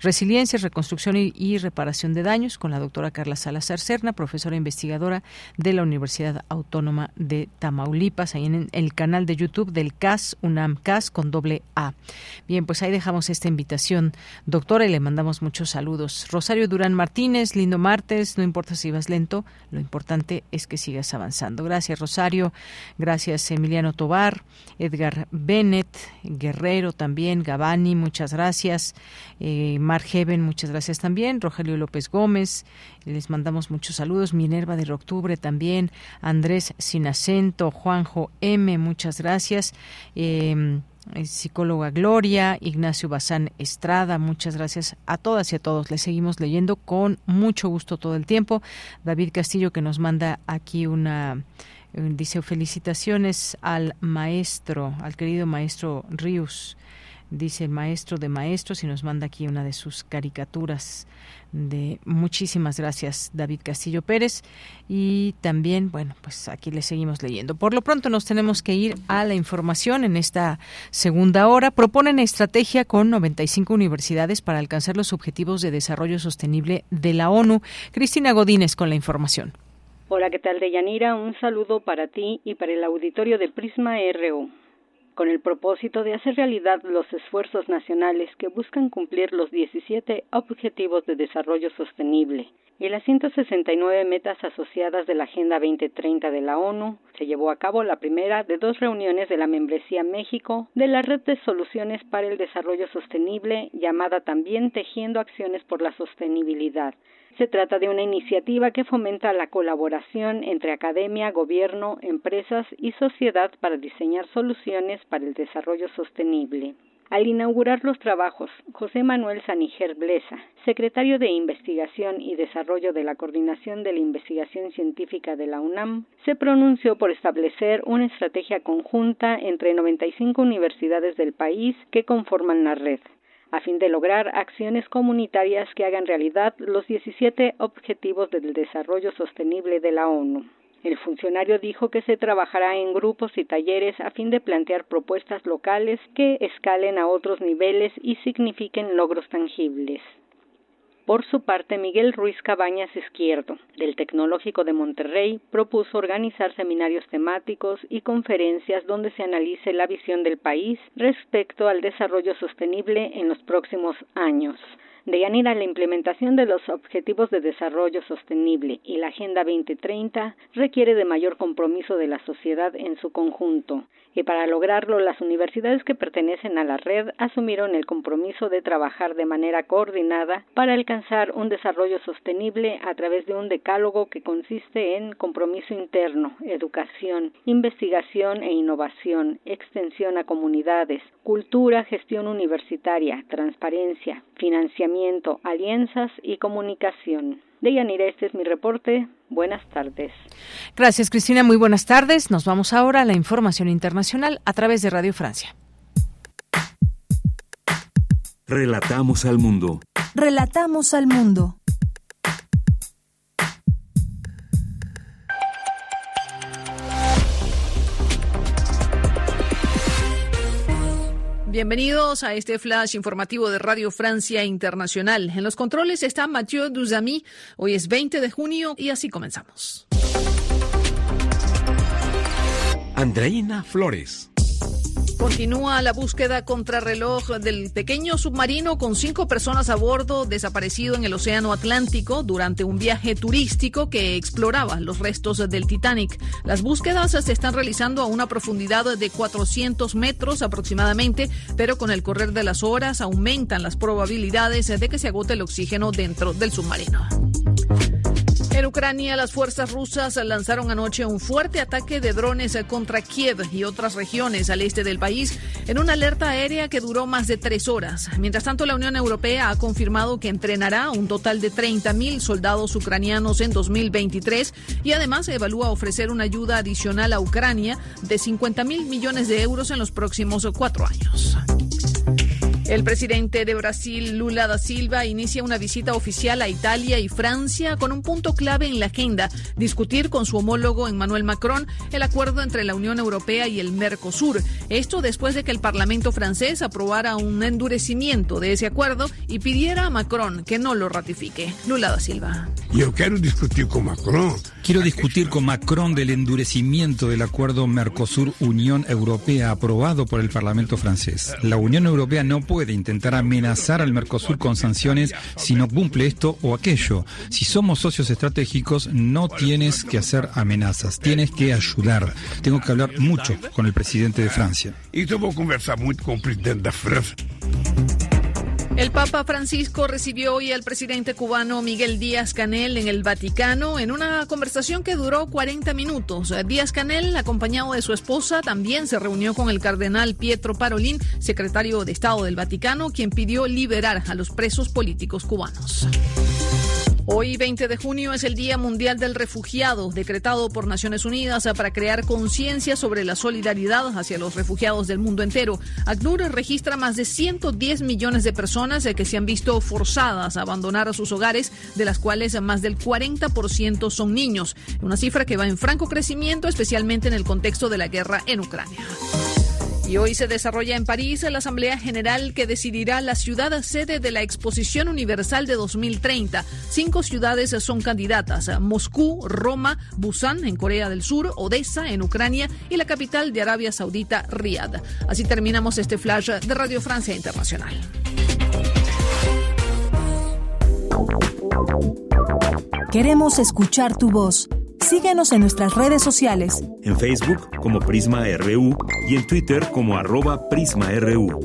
Resiliencia, Reconstrucción y, Reparación de Daños con la doctora Carla Salazar Cerna, profesora investigadora de la Universidad Autónoma de Tamaulipas, ahí en el canal de YouTube del CAS, UNAM CAS con doble A. Bien, pues ahí dejamos esta invitación, doctora, y le mandamos muchos saludos. Rosario Durán Martínez, lindo martes, no importa si vas lento, lo importante es que sigas avanzando. Gracias, Rosario. Gracias, Emiliano Tobar, Edgar Bennett, Guerrero también, Gabani, muchas gracias. Eh, Mar Heaven, muchas gracias también. Rogelio López Gómez, les mandamos muchos saludos. Minerva de Octubre también. Andrés Sinacento, Juanjo M, muchas gracias. Eh, psicóloga Gloria, Ignacio Bazán Estrada, muchas gracias a todas y a todos. Les seguimos leyendo con mucho gusto todo el tiempo. David Castillo que nos manda aquí una eh, dice felicitaciones al maestro, al querido maestro Rius dice el maestro de maestros y nos manda aquí una de sus caricaturas de muchísimas gracias David Castillo Pérez. Y también bueno pues aquí le seguimos leyendo. Por lo pronto nos tenemos que ir a la información en esta segunda hora. Proponen estrategia con 95 universidades para alcanzar los objetivos de desarrollo sostenible de la ONU. Cristina Godínez con la información. Hola, ¿qué tal, Deyanira? Un saludo para ti y para el auditorio de Prisma RU con el propósito de hacer realidad los esfuerzos nacionales que buscan cumplir los 17 Objetivos de Desarrollo Sostenible. Y las 169 metas asociadas de la Agenda 2030 de la ONU, se llevó a cabo la primera de dos reuniones de la membresía México de la Red de Soluciones para el Desarrollo Sostenible, llamada también Tejiendo Acciones por la Sostenibilidad, se trata de una iniciativa que fomenta la colaboración entre academia, gobierno, empresas y sociedad para diseñar soluciones para el desarrollo sostenible. Al inaugurar los trabajos, José Manuel Saniger Blesa, secretario de Investigación y Desarrollo de la Coordinación de la Investigación Científica de la UNAM, se pronunció por establecer una estrategia conjunta entre 95 universidades del país que conforman la red a fin de lograr acciones comunitarias que hagan realidad los 17 Objetivos del Desarrollo Sostenible de la ONU. El funcionario dijo que se trabajará en grupos y talleres a fin de plantear propuestas locales que escalen a otros niveles y signifiquen logros tangibles. Por su parte, Miguel Ruiz Cabañas Izquierdo, del Tecnológico de Monterrey, propuso organizar seminarios temáticos y conferencias donde se analice la visión del país respecto al desarrollo sostenible en los próximos años. De Yanira, la implementación de los Objetivos de Desarrollo Sostenible y la Agenda 2030 requiere de mayor compromiso de la sociedad en su conjunto, y para lograrlo las universidades que pertenecen a la red asumieron el compromiso de trabajar de manera coordinada para alcanzar un desarrollo sostenible a través de un decálogo que consiste en compromiso interno, educación, investigación e innovación, extensión a comunidades, cultura, gestión universitaria, transparencia, financiamiento, alianzas y comunicación. Deyanira, este es mi reporte. Buenas tardes. Gracias, Cristina. Muy buenas tardes. Nos vamos ahora a la información internacional a través de Radio Francia. Relatamos al mundo. Relatamos al mundo. Bienvenidos a este flash informativo de Radio Francia Internacional. En los controles está Mathieu Duzamy. Hoy es 20 de junio y así comenzamos. Andreina Flores. Continúa la búsqueda contrarreloj del pequeño submarino con cinco personas a bordo desaparecido en el Océano Atlántico durante un viaje turístico que exploraba los restos del Titanic. Las búsquedas se están realizando a una profundidad de 400 metros aproximadamente, pero con el correr de las horas aumentan las probabilidades de que se agote el oxígeno dentro del submarino. En Ucrania, las fuerzas rusas lanzaron anoche un fuerte ataque de drones contra Kiev y otras regiones al este del país en una alerta aérea que duró más de tres horas. Mientras tanto, la Unión Europea ha confirmado que entrenará un total de 30.000 soldados ucranianos en 2023 y además evalúa ofrecer una ayuda adicional a Ucrania de 50 mil millones de euros en los próximos cuatro años. El presidente de Brasil, Lula da Silva, inicia una visita oficial a Italia y Francia con un punto clave en la agenda, discutir con su homólogo Emmanuel Macron el acuerdo entre la Unión Europea y el Mercosur. Esto después de que el Parlamento francés aprobara un endurecimiento de ese acuerdo y pidiera a Macron que no lo ratifique. Lula da Silva. Yo quiero discutir con Macron. Quiero discutir con Macron del endurecimiento del acuerdo Mercosur-Unión Europea aprobado por el Parlamento francés. La Unión Europea no puede puede intentar amenazar al Mercosur con sanciones si no cumple esto o aquello. Si somos socios estratégicos, no tienes que hacer amenazas, tienes que ayudar. Tengo que hablar mucho con el presidente de Francia. Y tengo que conversar mucho con el presidente de Francia. El Papa Francisco recibió hoy al presidente cubano Miguel Díaz Canel en el Vaticano en una conversación que duró 40 minutos. Díaz Canel, acompañado de su esposa, también se reunió con el cardenal Pietro Parolín, secretario de Estado del Vaticano, quien pidió liberar a los presos políticos cubanos. Hoy, 20 de junio, es el Día Mundial del Refugiado, decretado por Naciones Unidas para crear conciencia sobre la solidaridad hacia los refugiados del mundo entero. ACNUR registra más de 110 millones de personas que se han visto forzadas a abandonar sus hogares, de las cuales más del 40% son niños, una cifra que va en franco crecimiento, especialmente en el contexto de la guerra en Ucrania. Y hoy se desarrolla en París la Asamblea General que decidirá la ciudad sede de la Exposición Universal de 2030. Cinco ciudades son candidatas, Moscú, Roma, Busan en Corea del Sur, Odessa en Ucrania y la capital de Arabia Saudita, Riad. Así terminamos este flash de Radio Francia Internacional. Queremos escuchar tu voz. Síguenos en nuestras redes sociales. En Facebook como Prisma RU y en Twitter como arroba PrismaRU.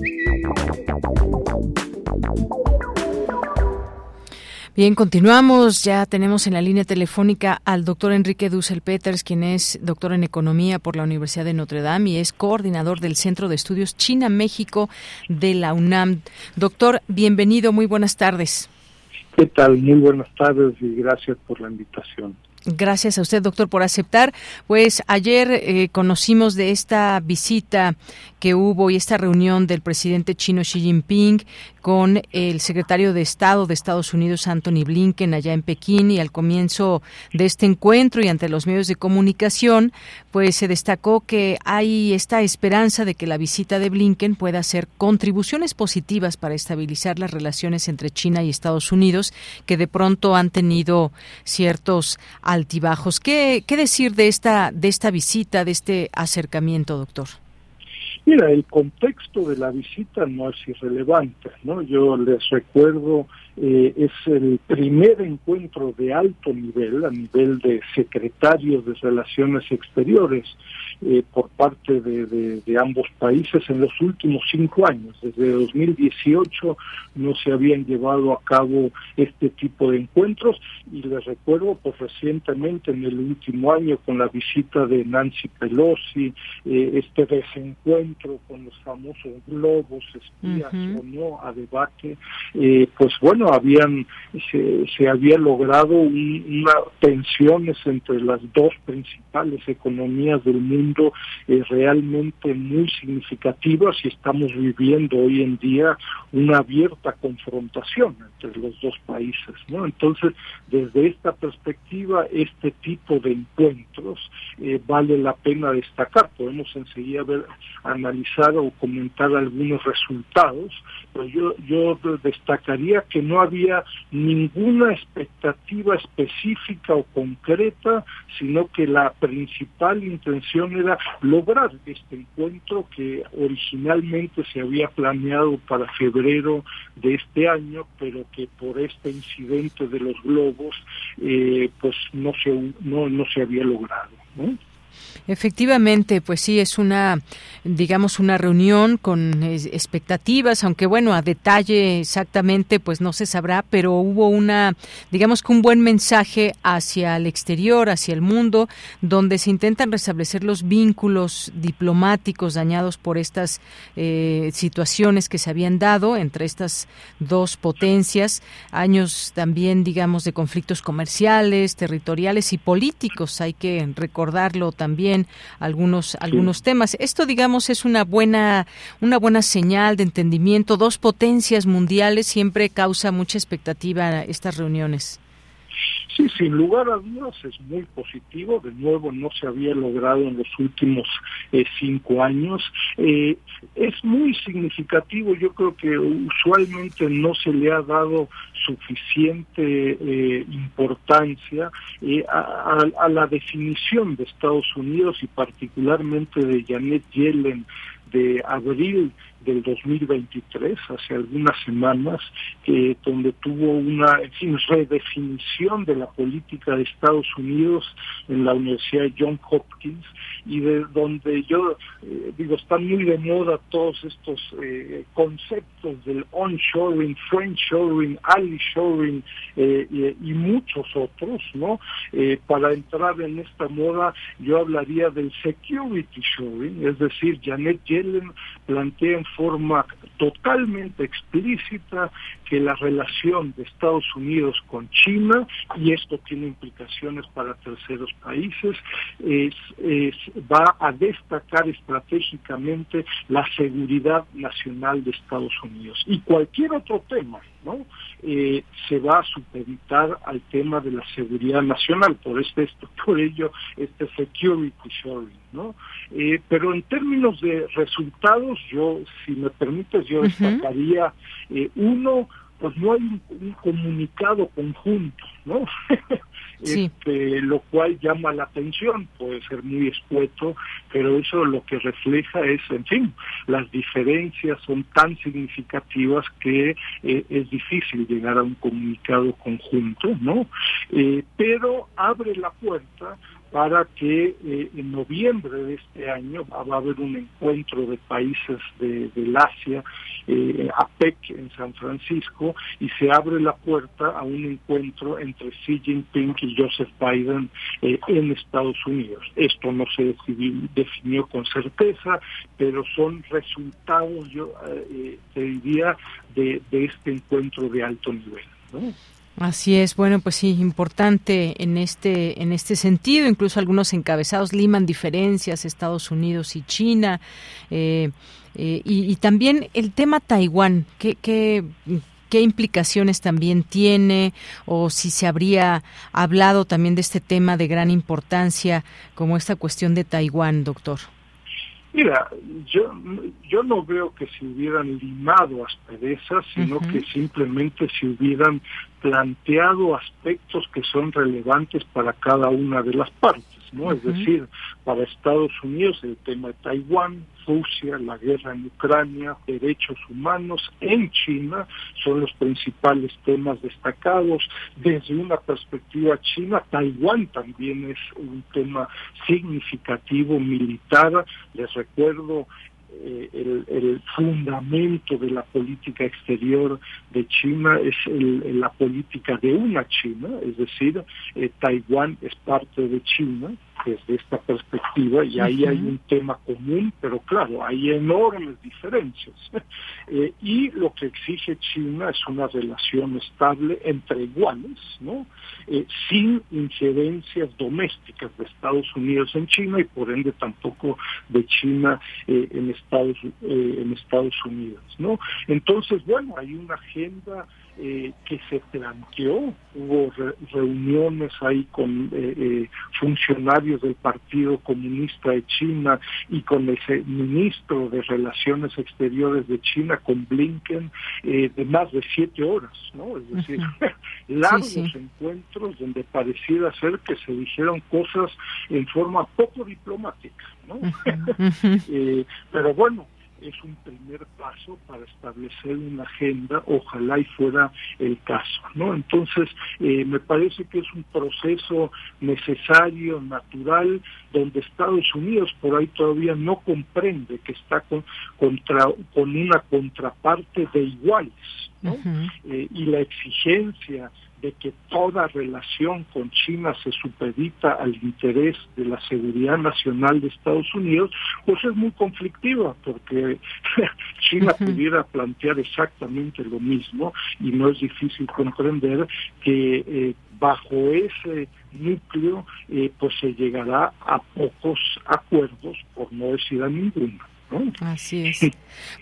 Bien, continuamos. Ya tenemos en la línea telefónica al doctor Enrique Dussel Peters, quien es doctor en Economía por la Universidad de Notre Dame y es coordinador del Centro de Estudios China-México de la UNAM. Doctor, bienvenido, muy buenas tardes. ¿Qué tal? Muy buenas tardes y gracias por la invitación. Gracias a usted, doctor, por aceptar. Pues ayer eh, conocimos de esta visita que hubo y esta reunión del presidente chino Xi Jinping con el secretario de Estado de Estados Unidos, Anthony Blinken, allá en Pekín. Y al comienzo de este encuentro y ante los medios de comunicación, pues se destacó que hay esta esperanza de que la visita de Blinken pueda hacer contribuciones positivas para estabilizar las relaciones entre China y Estados Unidos, que de pronto han tenido ciertos altibajos. ¿Qué, qué decir de esta, de esta visita, de este acercamiento, doctor? Mira, el contexto de la visita no es irrelevante, ¿no? Yo les recuerdo, eh, es el primer encuentro de alto nivel, a nivel de secretarios de Relaciones Exteriores, eh, por parte de, de, ambos países en los últimos cinco años. Desde 2018 no se habían llevado a cabo este tipo de encuentros y les recuerdo pues recientemente en el último año con la visita de Nancy Pelosi, eh, este desencuentro con los famosos globos espías o no a debate, eh, pues bueno, habían se, se había logrado unas tensiones entre las dos principales economías del mundo es realmente muy significativas y estamos viviendo hoy en día una abierta confrontación entre los dos países. ¿no? Entonces, desde esta perspectiva, este tipo de encuentros eh, vale la pena destacar. Podemos enseguida ver, analizar o comentar algunos resultados, pero yo, yo destacaría que no había ninguna expectativa específica o concreta, sino que la principal intención lograr este encuentro que originalmente se había planeado para febrero de este año, pero que por este incidente de los globos, eh, pues no se no, no se había logrado. Efectivamente, pues sí, es una, digamos, una reunión con expectativas, aunque bueno, a detalle exactamente, pues no se sabrá, pero hubo una, digamos que un buen mensaje hacia el exterior, hacia el mundo, donde se intentan restablecer los vínculos diplomáticos dañados por estas eh, situaciones que se habían dado entre estas dos potencias, años también, digamos, de conflictos comerciales, territoriales y políticos, hay que recordarlo también algunos algunos temas. Esto digamos es una buena una buena señal de entendimiento. Dos potencias mundiales siempre causa mucha expectativa estas reuniones. Sí, sin lugar a dudas es muy positivo. De nuevo, no se había logrado en los últimos eh, cinco años. Eh, es muy significativo. Yo creo que usualmente no se le ha dado suficiente eh, importancia a, a, la definición de Estados Unidos y particularmente de Janet Yellen de abril del 2023, hace algunas semanas, eh, donde tuvo una redefinición de la política de Estados Unidos en la Universidad John Hopkins y de donde yo eh, digo, están muy de moda todos estos eh, conceptos del onshoring, friendshoring, allyshoring eh, y, y, muchos otros, ¿no? para entrar en esta moda yo hablaría del security shoring, es decir, Janet Yellen plantea en forma totalmente explícita que la relación de Estados Unidos con China, y esto tiene implicaciones para terceros países, es, va a destacar estratégicamente la seguridad nacional de Estados Unidos. Y cualquier otro tema, ¿no? Eh, se va a supeditar al tema de la seguridad nacional, por este, por ello este security sharing, ¿no? Eh, pero en términos de resultados, yo, si me permites, yo destacaría eh, uno, pues no hay un, un comunicado conjunto, ¿no? este, lo cual llama la atención, puede ser muy escueto, pero eso lo que refleja es, en fin, las diferencias son tan significativas que eh, es difícil llegar a un comunicado conjunto, ¿no? Eh, pero abre la puerta para que eh, en noviembre de este año va a haber un encuentro de países de, del Asia, eh, APEC en San Francisco, y se abre la puerta a un encuentro entre Xi Jinping y Joseph Biden eh, en Estados Unidos. Esto no se definió con certeza, pero son resultados, yo eh, te diría, de, este encuentro de alto nivel. Así es, bueno, pues sí, importante en este en este sentido. Incluso algunos encabezados liman diferencias Estados Unidos y China eh, eh, y, y, también el tema Taiwán. ¿qué, qué, qué implicaciones también tiene o si se habría hablado también de este tema de gran importancia como esta cuestión de Taiwán, doctor. Mira, yo, yo no veo que se hubieran limado asperezas, sino uh -huh. que simplemente se hubieran planteado aspectos que son relevantes para cada una de las partes, ¿no? Uh -huh. Es decir, para Estados Unidos el tema de Taiwán, Rusia, la guerra en Ucrania, derechos humanos en China son los principales temas destacados. Desde una perspectiva china, Taiwán también es un tema significativo militar. Les recuerdo eh, el, el, fundamento de la política exterior de China es el, la política de una China, es decir, eh, Taiwán es parte de China desde esta perspectiva y ahí uh -huh. hay un tema común, pero claro, hay enormes diferencias. eh, y lo que exige China es una relación estable entre iguales, ¿no? Eh, sin injerencias domésticas de Estados Unidos en China y por ende tampoco de China eh, en Estados en Estados Unidos, ¿no? Entonces, bueno, hay una agenda eh, que se planteó, hubo re reuniones ahí con eh, eh, funcionarios del Partido Comunista de China y con el ministro de Relaciones Exteriores de China, con Blinken, de más de siete horas, ¿no? Es decir, uh -huh. largos sí, sí. encuentros donde pareciera ser que se dijeron cosas en forma poco diplomática, ¿no? Uh -huh. pero bueno, es un primer paso para establecer una agenda, ojalá y fuera el caso, ¿no? Entonces, eh, me parece que es un proceso necesario, natural, donde Estados Unidos por ahí todavía no comprende que está con, contra, con una contraparte de iguales, ¿no? Eh, y la exigencia de que toda relación con China se supedita al interés de la seguridad nacional de Estados Unidos, pues es muy conflictiva, porque China pudiera plantear exactamente lo mismo y no es difícil comprender que eh, bajo ese núcleo eh, pues se llegará a pocos acuerdos, por no decir a ninguno. Así es.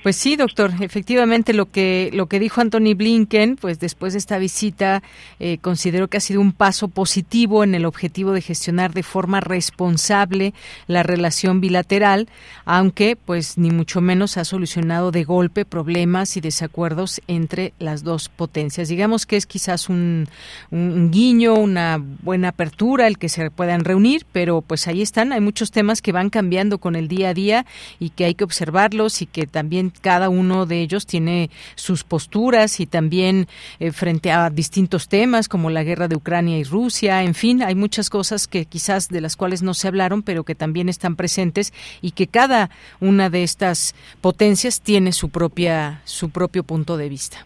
Pues sí, doctor, efectivamente lo que lo que dijo Anthony Blinken, pues después de esta visita eh, considero que ha sido un paso positivo en el objetivo de gestionar de forma responsable la relación bilateral, aunque pues ni mucho menos ha solucionado de golpe problemas y desacuerdos entre las dos potencias. Digamos que es quizás un, un guiño, una buena apertura el que se puedan reunir, pero pues ahí están, hay muchos temas que van cambiando con el día a día y que hay observarlos y que también cada uno de ellos tiene sus posturas y también eh, frente a distintos temas como la guerra de Ucrania y Rusia, en fin, hay muchas cosas que quizás de las cuales no se hablaron, pero que también están presentes y que cada una de estas potencias tiene su propia su propio punto de vista.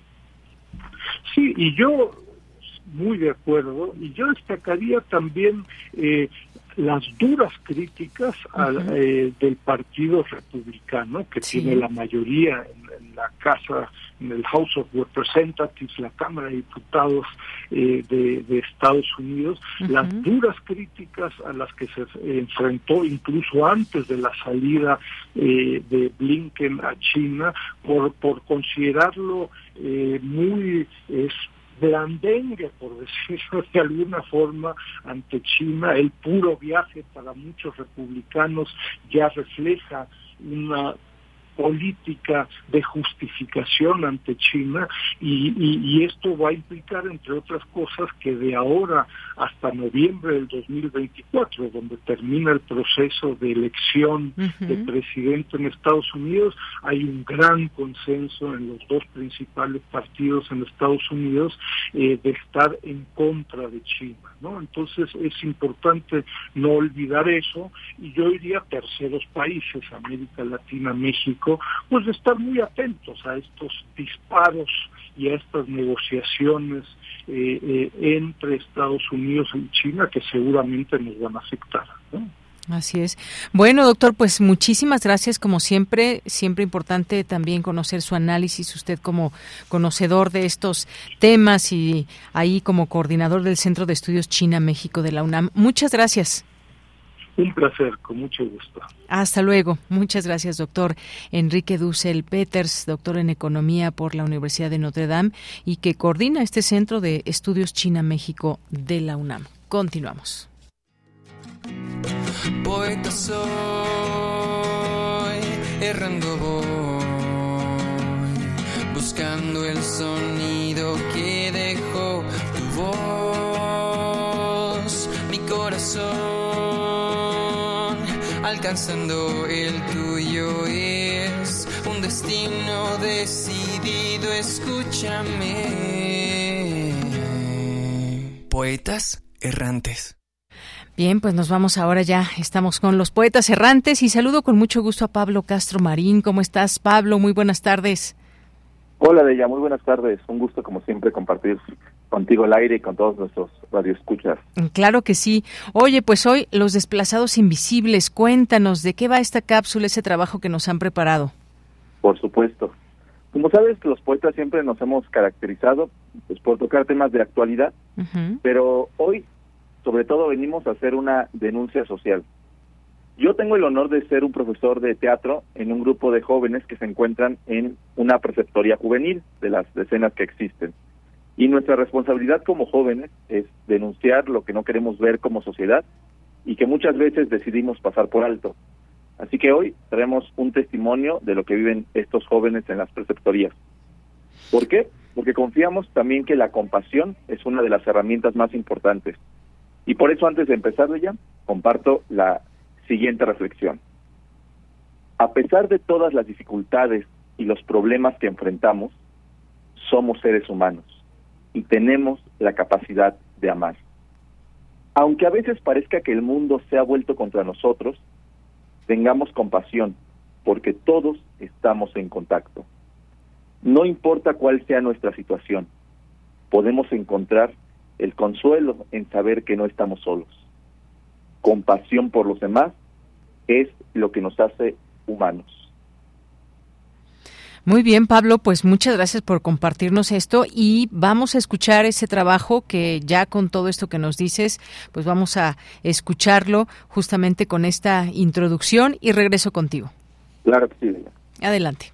Sí, y yo muy de acuerdo, y yo destacaría también eh, las duras críticas eh, del Partido Republicano, que tiene la mayoría en, la Casa, en el House of Representatives, la Cámara de Diputados eh, de, Estados Unidos, las duras críticas a las que se enfrentó incluso antes de la salida eh, de Blinken a China, por, por considerarlo muy blandengue, por decirlo de alguna forma, ante China. El puro viaje para muchos republicanos ya refleja una política de justificación ante China y, esto va a implicar, entre otras cosas, que de ahora hasta noviembre del 2024, donde termina el proceso de elección de presidente en Estados Unidos, hay un gran consenso en los dos principales partidos en Estados Unidos eh, de estar en contra de China. ¿no? Entonces es importante no olvidar eso y yo diría terceros países, América Latina, México, pues de estar muy atentos a estos disparos y a estas negociaciones eh, eh, entre Estados Unidos y China que seguramente nos van a afectar. Así es. Bueno, doctor, pues muchísimas gracias como siempre. Siempre importante también conocer su análisis, usted como conocedor de estos temas y ahí como coordinador del Centro de Estudios China-México de la UNAM. Muchas gracias. Un placer, con mucho gusto. Hasta luego. Muchas gracias, doctor Enrique Dussel Peters, doctor en Economía por la Universidad de Notre Dame y que coordina este Centro de Estudios China-México de la UNAM. Continuamos. Poeta soy, errando voy, buscando el sonido que dejó tu voz, mi corazón alcanzando el tuyo es un destino decidido, escúchame. Poetas errantes. Bien, pues nos vamos ahora ya. Estamos con los poetas errantes y saludo con mucho gusto a Pablo Castro Marín. ¿Cómo estás, Pablo? Muy buenas tardes. Hola, Deya. Muy buenas tardes. Un gusto, como siempre, compartir contigo el aire y con todos nuestros radioescuchas. Claro que sí. Oye, pues hoy los desplazados invisibles, cuéntanos de qué va esta cápsula, ese trabajo que nos han preparado. Por supuesto. Como sabes, los poetas siempre nos hemos caracterizado pues, por tocar temas de actualidad, pero hoy, sobre todo, venimos a hacer una denuncia social. Yo tengo el honor de ser un profesor de teatro en un grupo de jóvenes que se encuentran en una preceptoria juvenil de las decenas que existen. Y nuestra responsabilidad como jóvenes es denunciar lo que no queremos ver como sociedad y que muchas veces decidimos pasar por alto. Así que hoy tenemos un testimonio de lo que viven estos jóvenes en las preceptorías. ¿Por qué? Porque confiamos también que la compasión es una de las herramientas más importantes. Y por eso antes de empezar ya, comparto la siguiente reflexión. A pesar de todas las dificultades y los problemas que enfrentamos, somos seres humanos y tenemos la capacidad de amar. Aunque a veces parezca que el mundo se ha vuelto contra nosotros, tengamos compasión, porque todos estamos en contacto. No importa cuál sea nuestra situación, podemos encontrar el consuelo en saber que no estamos solos. Compasión por los demás es lo que nos hace humanos. Muy bien, Pablo, pues muchas gracias por compartirnos esto y vamos a escuchar ese trabajo que ya con todo esto que nos dices, pues vamos a escucharlo justamente con esta introducción y regreso contigo. Claro que sí. Adelante.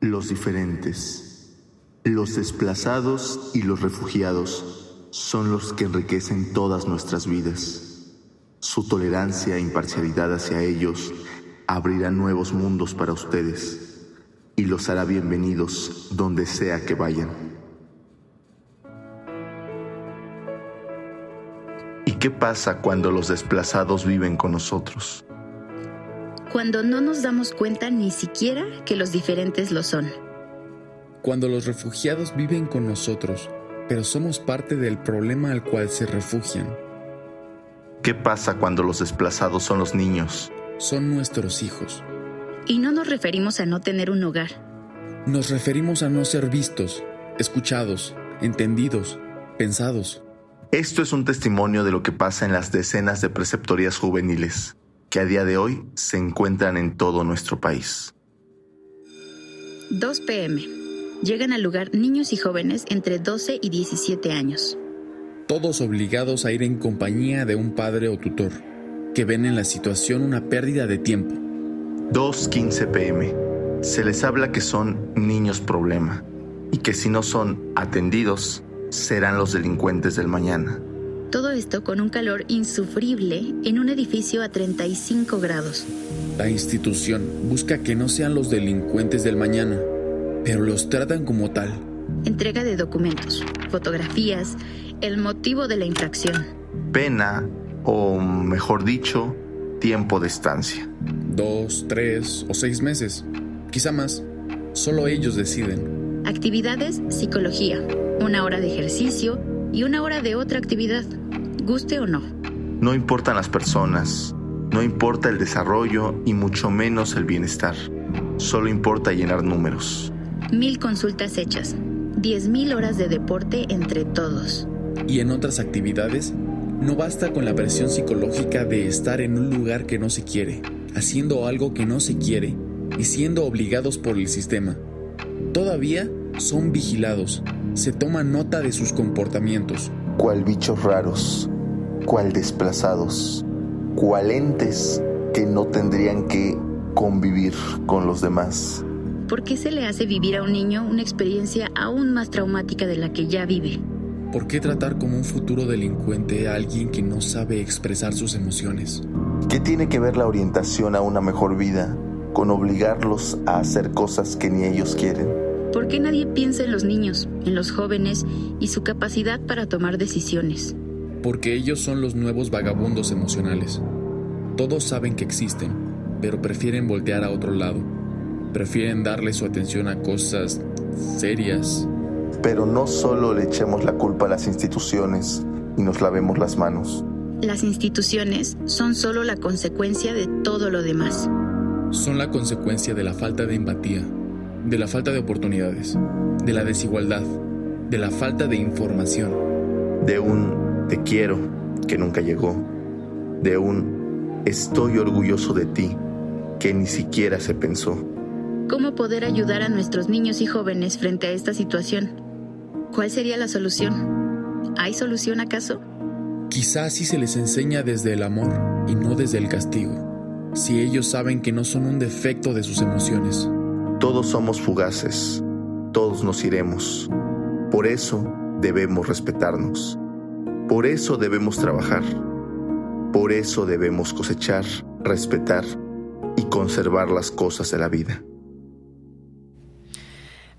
Los diferentes, los desplazados y los refugiados son los que enriquecen todas nuestras vidas. Su tolerancia e imparcialidad hacia ellos abrirá nuevos mundos para ustedes y los hará bienvenidos donde sea que vayan. ¿Y qué pasa cuando los desplazados viven con nosotros? Cuando no nos damos cuenta ni siquiera que los diferentes lo son. Cuando los refugiados viven con nosotros, pero somos parte del problema al cual se refugian. ¿Qué pasa cuando los desplazados son los niños? Son nuestros hijos. Y no nos referimos a no tener un hogar. Nos referimos a no ser vistos, escuchados, entendidos, pensados. Esto es un testimonio de lo que pasa en las decenas de preceptorías juveniles que a día de hoy se encuentran en todo nuestro país. 2 pm. Llegan al lugar niños y jóvenes entre 12 y 17 años. Todos obligados a ir en compañía de un padre o tutor, que ven en la situación una pérdida de tiempo 2.15 pm. Se les habla que son niños problema y que si no son atendidos, serán los delincuentes del mañana. Todo esto con un calor insufrible en un edificio a 35 grados. La institución busca que no sean los delincuentes del mañana, pero los tratan como tal. Entrega de documentos, fotografías, el motivo de la infracción. Pena, o mejor dicho, tiempo de estancia. Dos, tres o seis meses, quizá más. Solo ellos deciden. Actividades, psicología, una hora de ejercicio y una hora de otra actividad, guste o no. No importan las personas, no importa el desarrollo y mucho menos el bienestar. Solo importa llenar números. Mil consultas hechas, diez mil horas de deporte entre todos. Y en otras actividades, no basta con la presión psicológica de estar en un lugar que no se quiere, haciendo algo que no se quiere y siendo obligados por el sistema. Todavía son vigilados, se toma nota de sus comportamientos. Cual bichos raros, cual desplazados, cual entes que no tendrían que convivir con los demás. ¿Por qué se le hace vivir a un niño una experiencia aún más traumática de la que ya vive? ¿Por qué tratar como un futuro delincuente a alguien que no sabe expresar sus emociones? ¿Qué tiene que ver la orientación a una mejor vida con obligarlos a hacer cosas que ni ellos quieren? ¿Por qué nadie piensa en los niños, en los jóvenes y su capacidad para tomar decisiones? Porque ellos son los nuevos vagabundos emocionales. Todos saben que existen, pero prefieren voltear a otro lado. Prefieren darle su atención a cosas serias, pero no solo le echemos la culpa a las instituciones y nos lavemos las manos. Las instituciones son solo la consecuencia de todo lo demás. Son la consecuencia de la falta de empatía, de la falta de oportunidades, de la desigualdad, de la falta de información. De un te quiero que nunca llegó. De un estoy orgulloso de ti que ni siquiera se pensó. ¿Cómo poder ayudar a nuestros niños y jóvenes frente a esta situación? ¿Cuál sería la solución? ¿Hay solución acaso? Quizás si se les enseña desde el amor y no desde el castigo, si ellos saben que no son un defecto de sus emociones. Todos somos fugaces, todos nos iremos. Por eso debemos respetarnos. Por eso debemos trabajar. Por eso debemos cosechar, respetar y conservar las cosas de la vida.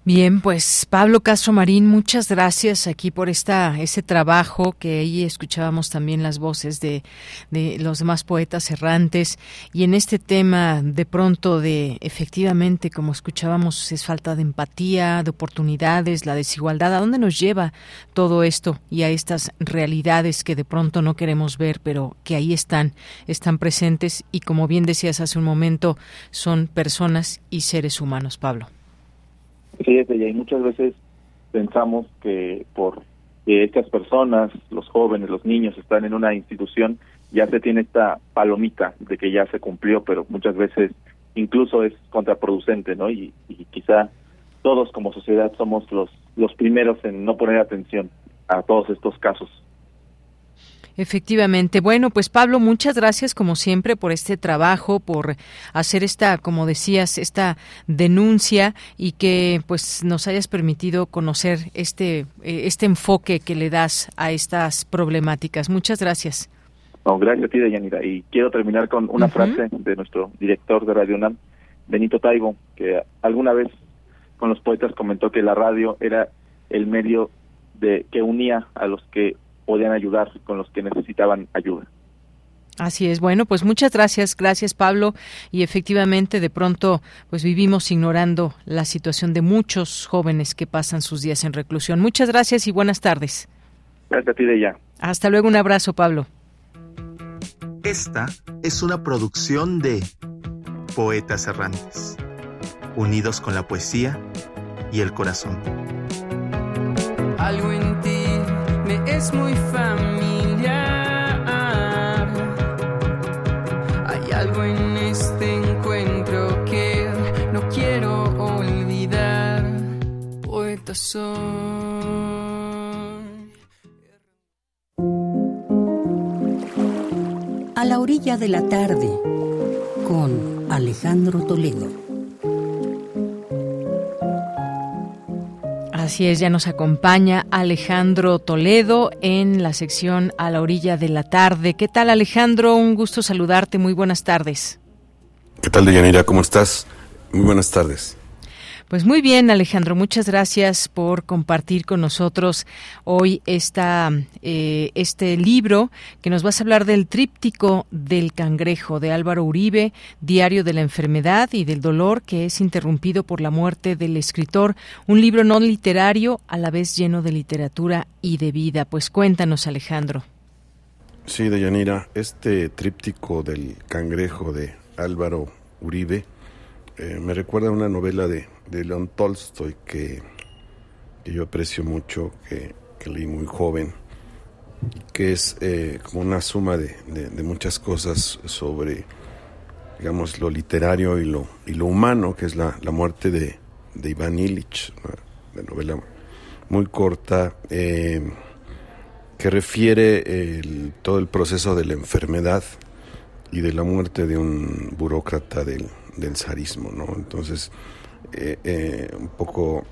Bien, pues Pablo Castro Marín, muchas gracias aquí por esta ese trabajo que ahí escuchábamos también las voces de, de los demás poetas errantes. Y en este tema de pronto de efectivamente como escuchábamos es falta de empatía, de oportunidades, la desigualdad, ¿a dónde nos lleva todo esto y a estas realidades que de pronto no queremos ver, pero que ahí están, están presentes y como bien decías hace un momento, son personas y seres humanos, Pablo? Es y muchas veces pensamos que por que estas personas, los jóvenes, los niños, están en una institución, ya se tiene esta palomita de que ya se cumplió, pero muchas veces incluso es contraproducente, ¿no? Y, y quizá todos como sociedad somos los, los primeros en no poner atención a todos estos casos. Efectivamente. Bueno, pues Pablo, muchas gracias como siempre por este trabajo, por hacer esta, como decías, esta denuncia y que pues nos hayas permitido conocer este eh, este enfoque que le das a estas problemáticas. Muchas gracias. No, gracias a ti, Deyanira. Y quiero terminar con una frase de nuestro director de Radio UNAM, Benito Taibo, que alguna vez con los poetas comentó que la radio era el medio de que unía a los que podían ayudar con los que necesitaban ayuda. Así es. Bueno, pues muchas gracias, gracias Pablo. Y efectivamente, de pronto, pues vivimos ignorando la situación de muchos jóvenes que pasan sus días en reclusión. Muchas gracias y buenas tardes. Gracias a ti de ya. Hasta luego, un abrazo, Pablo. Esta es una producción de Poetas Errantes, unidos con la poesía y el corazón. Algo en ti es muy familiar. Hay algo en este encuentro que no quiero olvidar. Poeta soy. A la orilla de la tarde, con Alejandro Toledo. Así es, ya nos acompaña Alejandro Toledo en la sección A la orilla de la tarde. ¿Qué tal Alejandro? Un gusto saludarte. Muy buenas tardes. ¿Qué tal Deyanira? ¿Cómo estás? Muy buenas tardes. Pues muy bien, Alejandro, muchas gracias por compartir con nosotros hoy esta, eh, este libro que nos vas a hablar del tríptico del cangrejo de Álvaro Uribe, Diario de la enfermedad y del dolor que es interrumpido por la muerte del escritor, un libro no literario a la vez lleno de literatura y de vida. Pues cuéntanos, Alejandro. Sí, Deyanira, este tríptico del cangrejo de Álvaro Uribe eh, me recuerda a una novela de de León Tolstoy que, yo aprecio mucho, que, leí muy joven, que es eh, como una suma de, muchas cosas sobre, digamos, lo literario y lo, y lo humano, que es la, muerte de, de Iván Illich, una, novela muy corta, eh, que refiere todo el proceso de la enfermedad y de la muerte de un burócrata del, del zarismo, ¿no? Entonces, eh, eh, un poco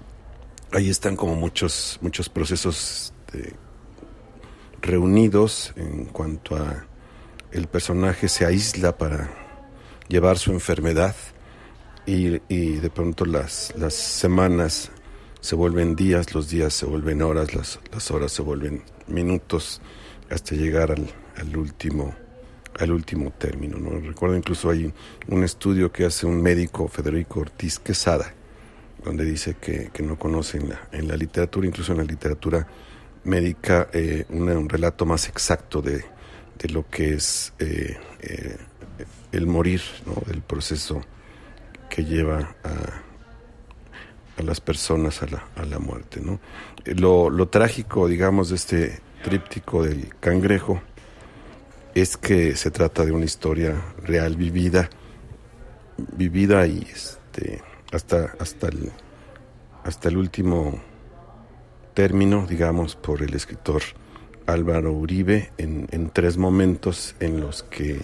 ahí están como muchos muchos procesos reunidos en cuanto a el personaje se aísla para llevar su enfermedad y, de pronto las, las semanas se vuelven días, los días se vuelven horas, las, las horas se vuelven minutos hasta llegar al, al último al último término. ¿no? Recuerdo incluso hay un estudio que hace un médico, Federico Ortiz Quesada, donde dice que, no conoce en la, en la, literatura, incluso en la literatura médica, eh, un, relato más exacto de, de lo que es eh, eh, el morir, ¿no? del proceso que lleva a, a las personas a la, a la muerte. ¿no? Lo, lo trágico, digamos, de este tríptico del cangrejo, es que se trata de una historia real vivida, vivida y este, hasta, hasta, el, hasta el último término, digamos, por el escritor Álvaro Uribe en, en, tres momentos en los que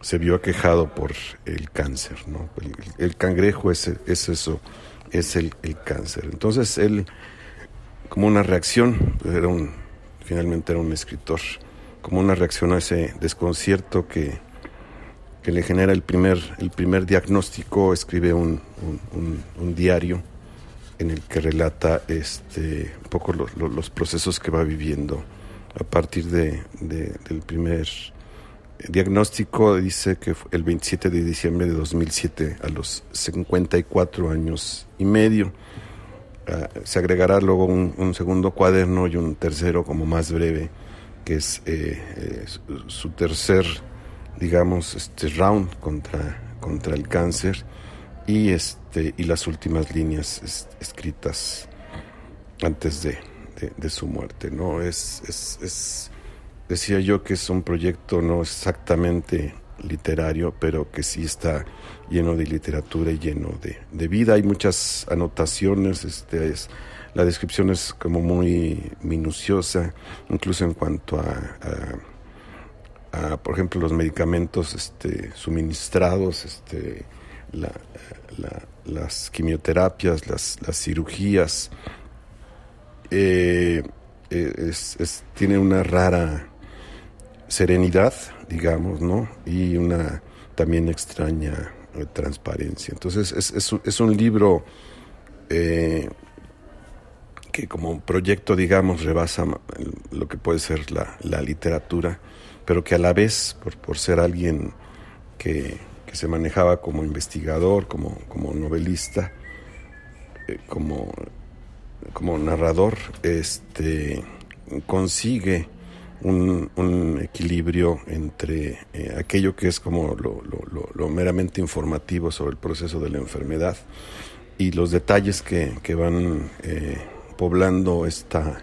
se vio aquejado por el cáncer. ¿no? El, cangrejo es, es, eso, es el, el, cáncer. Entonces él, como una reacción, era un, finalmente era un escritor como una reacción a ese desconcierto que, que le genera el primer, el primer diagnóstico, escribe un, un, diario en el que relata este, un poco los procesos que va viviendo a partir de, del primer diagnóstico. Dice que el 27 de diciembre de 2007, a los 54 años y medio, ah, se agregará luego un, segundo cuaderno y un tercero como más breve, que es eh, eh, su, tercer, digamos, este round contra, contra el cáncer y este y las últimas líneas escritas antes de, de, su muerte no es, es, decía yo que es un proyecto no exactamente literario pero que sí está lleno de literatura y lleno de, de vida. Hay muchas anotaciones este es la descripción es como muy minuciosa incluso en cuanto a, por ejemplo los medicamentos este suministrados este la, las quimioterapias, las, las cirugías, eh, eh, tiene una rara serenidad, digamos, ¿no? Y una también extraña eh, transparencia. Entonces es, es, un libro que como proyecto, digamos, rebasa lo que puede ser la, la literatura, pero que a la vez, por, por ser alguien que que se manejaba como investigador, como, como novelista, eh, como, como narrador, este, consigue un, equilibrio entre eh, aquello que es como lo, meramente informativo sobre el proceso de la enfermedad y los detalles que, que van eh, poblando esta,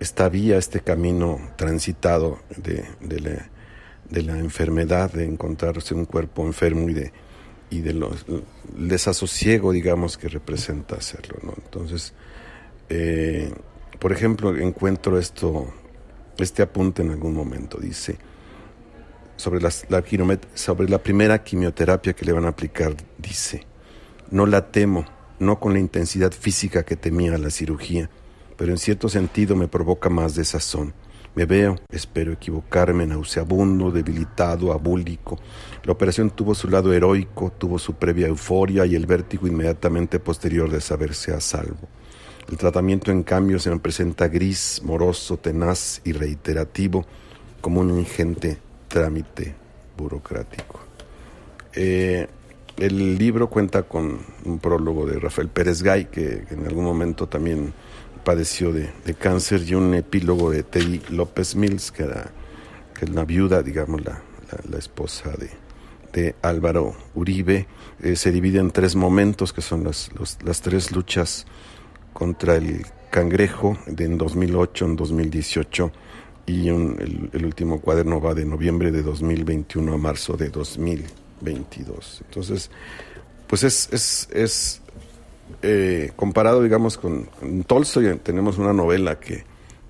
esta vía, este camino transitado de, de la enfermedad, de encontrarse un cuerpo enfermo y de, y de los, el desasosiego, digamos, que representa hacerlo. ¿no? Entonces, eh, por ejemplo, encuentro esto, este apunte en algún momento, dice, sobre, sobre la primera quimioterapia que le van a aplicar, dice, no la temo, no con la intensidad física que temía la cirugía, pero en cierto sentido me provoca más desazón me veo, espero equivocarme, nauseabundo, debilitado, abúlico. La operación tuvo su lado heroico, tuvo su previa euforia y el vértigo inmediatamente posterior de saberse a salvo. El tratamiento, en cambio, se me presenta gris, moroso, tenaz y reiterativo, como un ingente trámite burocrático. Eh, el libro cuenta con un prólogo de Rafael Pérez Gay, que en algún momento también padeció de, cáncer y un epílogo de Teddy López Mills, que era que la viuda, digamos, la, la, esposa de, de, Álvaro Uribe. Eh, se divide en tres momentos, que son las, las tres luchas contra el cangrejo de en 2008, en 2018, y el, el, último cuaderno va de noviembre de 2021 a marzo de 2022. Entonces, pues es, es, es eh, comparado, digamos, con, Tolstoy, tenemos una novela que,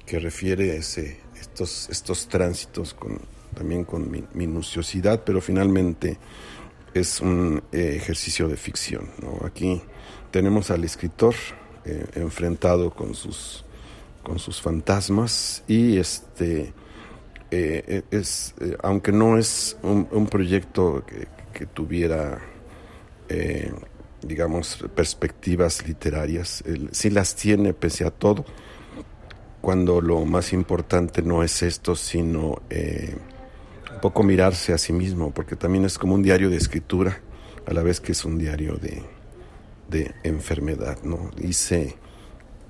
que refiere ese, estos, estos tránsitos con, también con minuciosidad, pero finalmente es un eh, ejercicio de ficción. Aquí tenemos al escritor eh, enfrentado con sus, con sus fantasmas y este es, aunque no es un, proyecto que, que tuviera digamos, perspectivas literarias. sí las tiene pese a todo, cuando lo más importante no es esto, sino eh, un poco mirarse a sí mismo, porque también es como un diario de escritura, a la vez que es un diario de, de enfermedad, ¿no? Dice,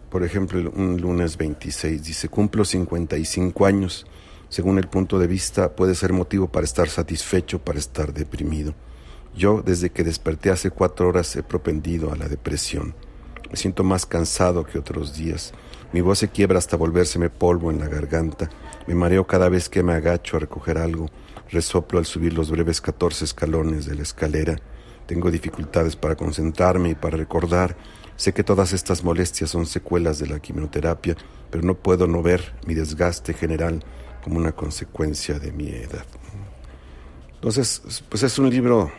por ejemplo, un lunes 26, dice, cumplo 55 años. Según el punto de vista, puede ser motivo para estar satisfecho, para estar deprimido. Yo, desde que desperté hace cuatro horas, he propendido a la depresión. Me siento más cansado que otros días. Mi voz se quiebra hasta volvérseme polvo en la garganta. Me mareo cada vez que me agacho a recoger algo. Resoplo al subir los breves catorce escalones de la escalera. Tengo dificultades para concentrarme y para recordar. Sé que todas estas molestias son secuelas de la quimioterapia, pero no puedo no ver mi desgaste general como una consecuencia de mi edad. Entonces, pues es un libro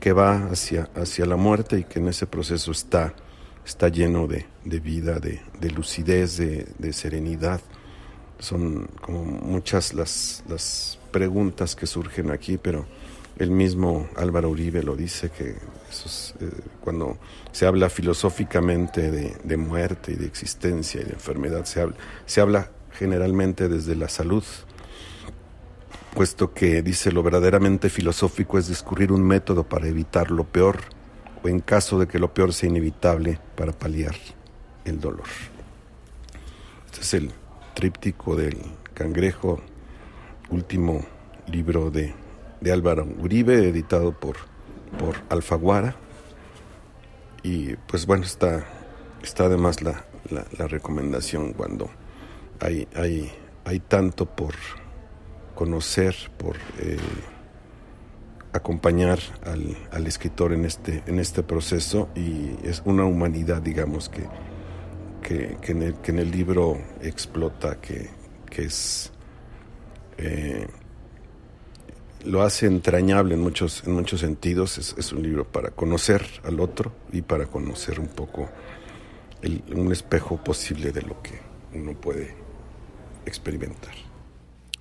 que va hacia, hacia la muerte y que en ese proceso está, está lleno de, de vida, de, de lucidez, de, de, serenidad. Son como muchas las, las preguntas que surgen aquí, pero el mismo Álvaro Uribe lo dice, que eh, cuando se habla filosóficamente de, muerte y de existencia y de enfermedad, se habla, se habla generalmente desde la salud, puesto que dice lo verdaderamente filosófico es descubrir un método para evitar lo peor o en caso de que lo peor sea inevitable para paliar el dolor. Este es el tríptico del cangrejo, último libro de, de Álvaro Uribe, editado por, por Alfaguara. Y pues bueno, está, está además la, la, recomendación cuando hay, hay, hay tanto por conocer, por eh, acompañar al, al, escritor en este, en este proceso y es una humanidad, digamos, que, que, en, el, que en, el, libro explota, que, que es... Eh, lo hace entrañable en muchos, en muchos sentidos. Es, un libro para conocer al otro y para conocer un poco un espejo posible de lo que uno puede experimentar.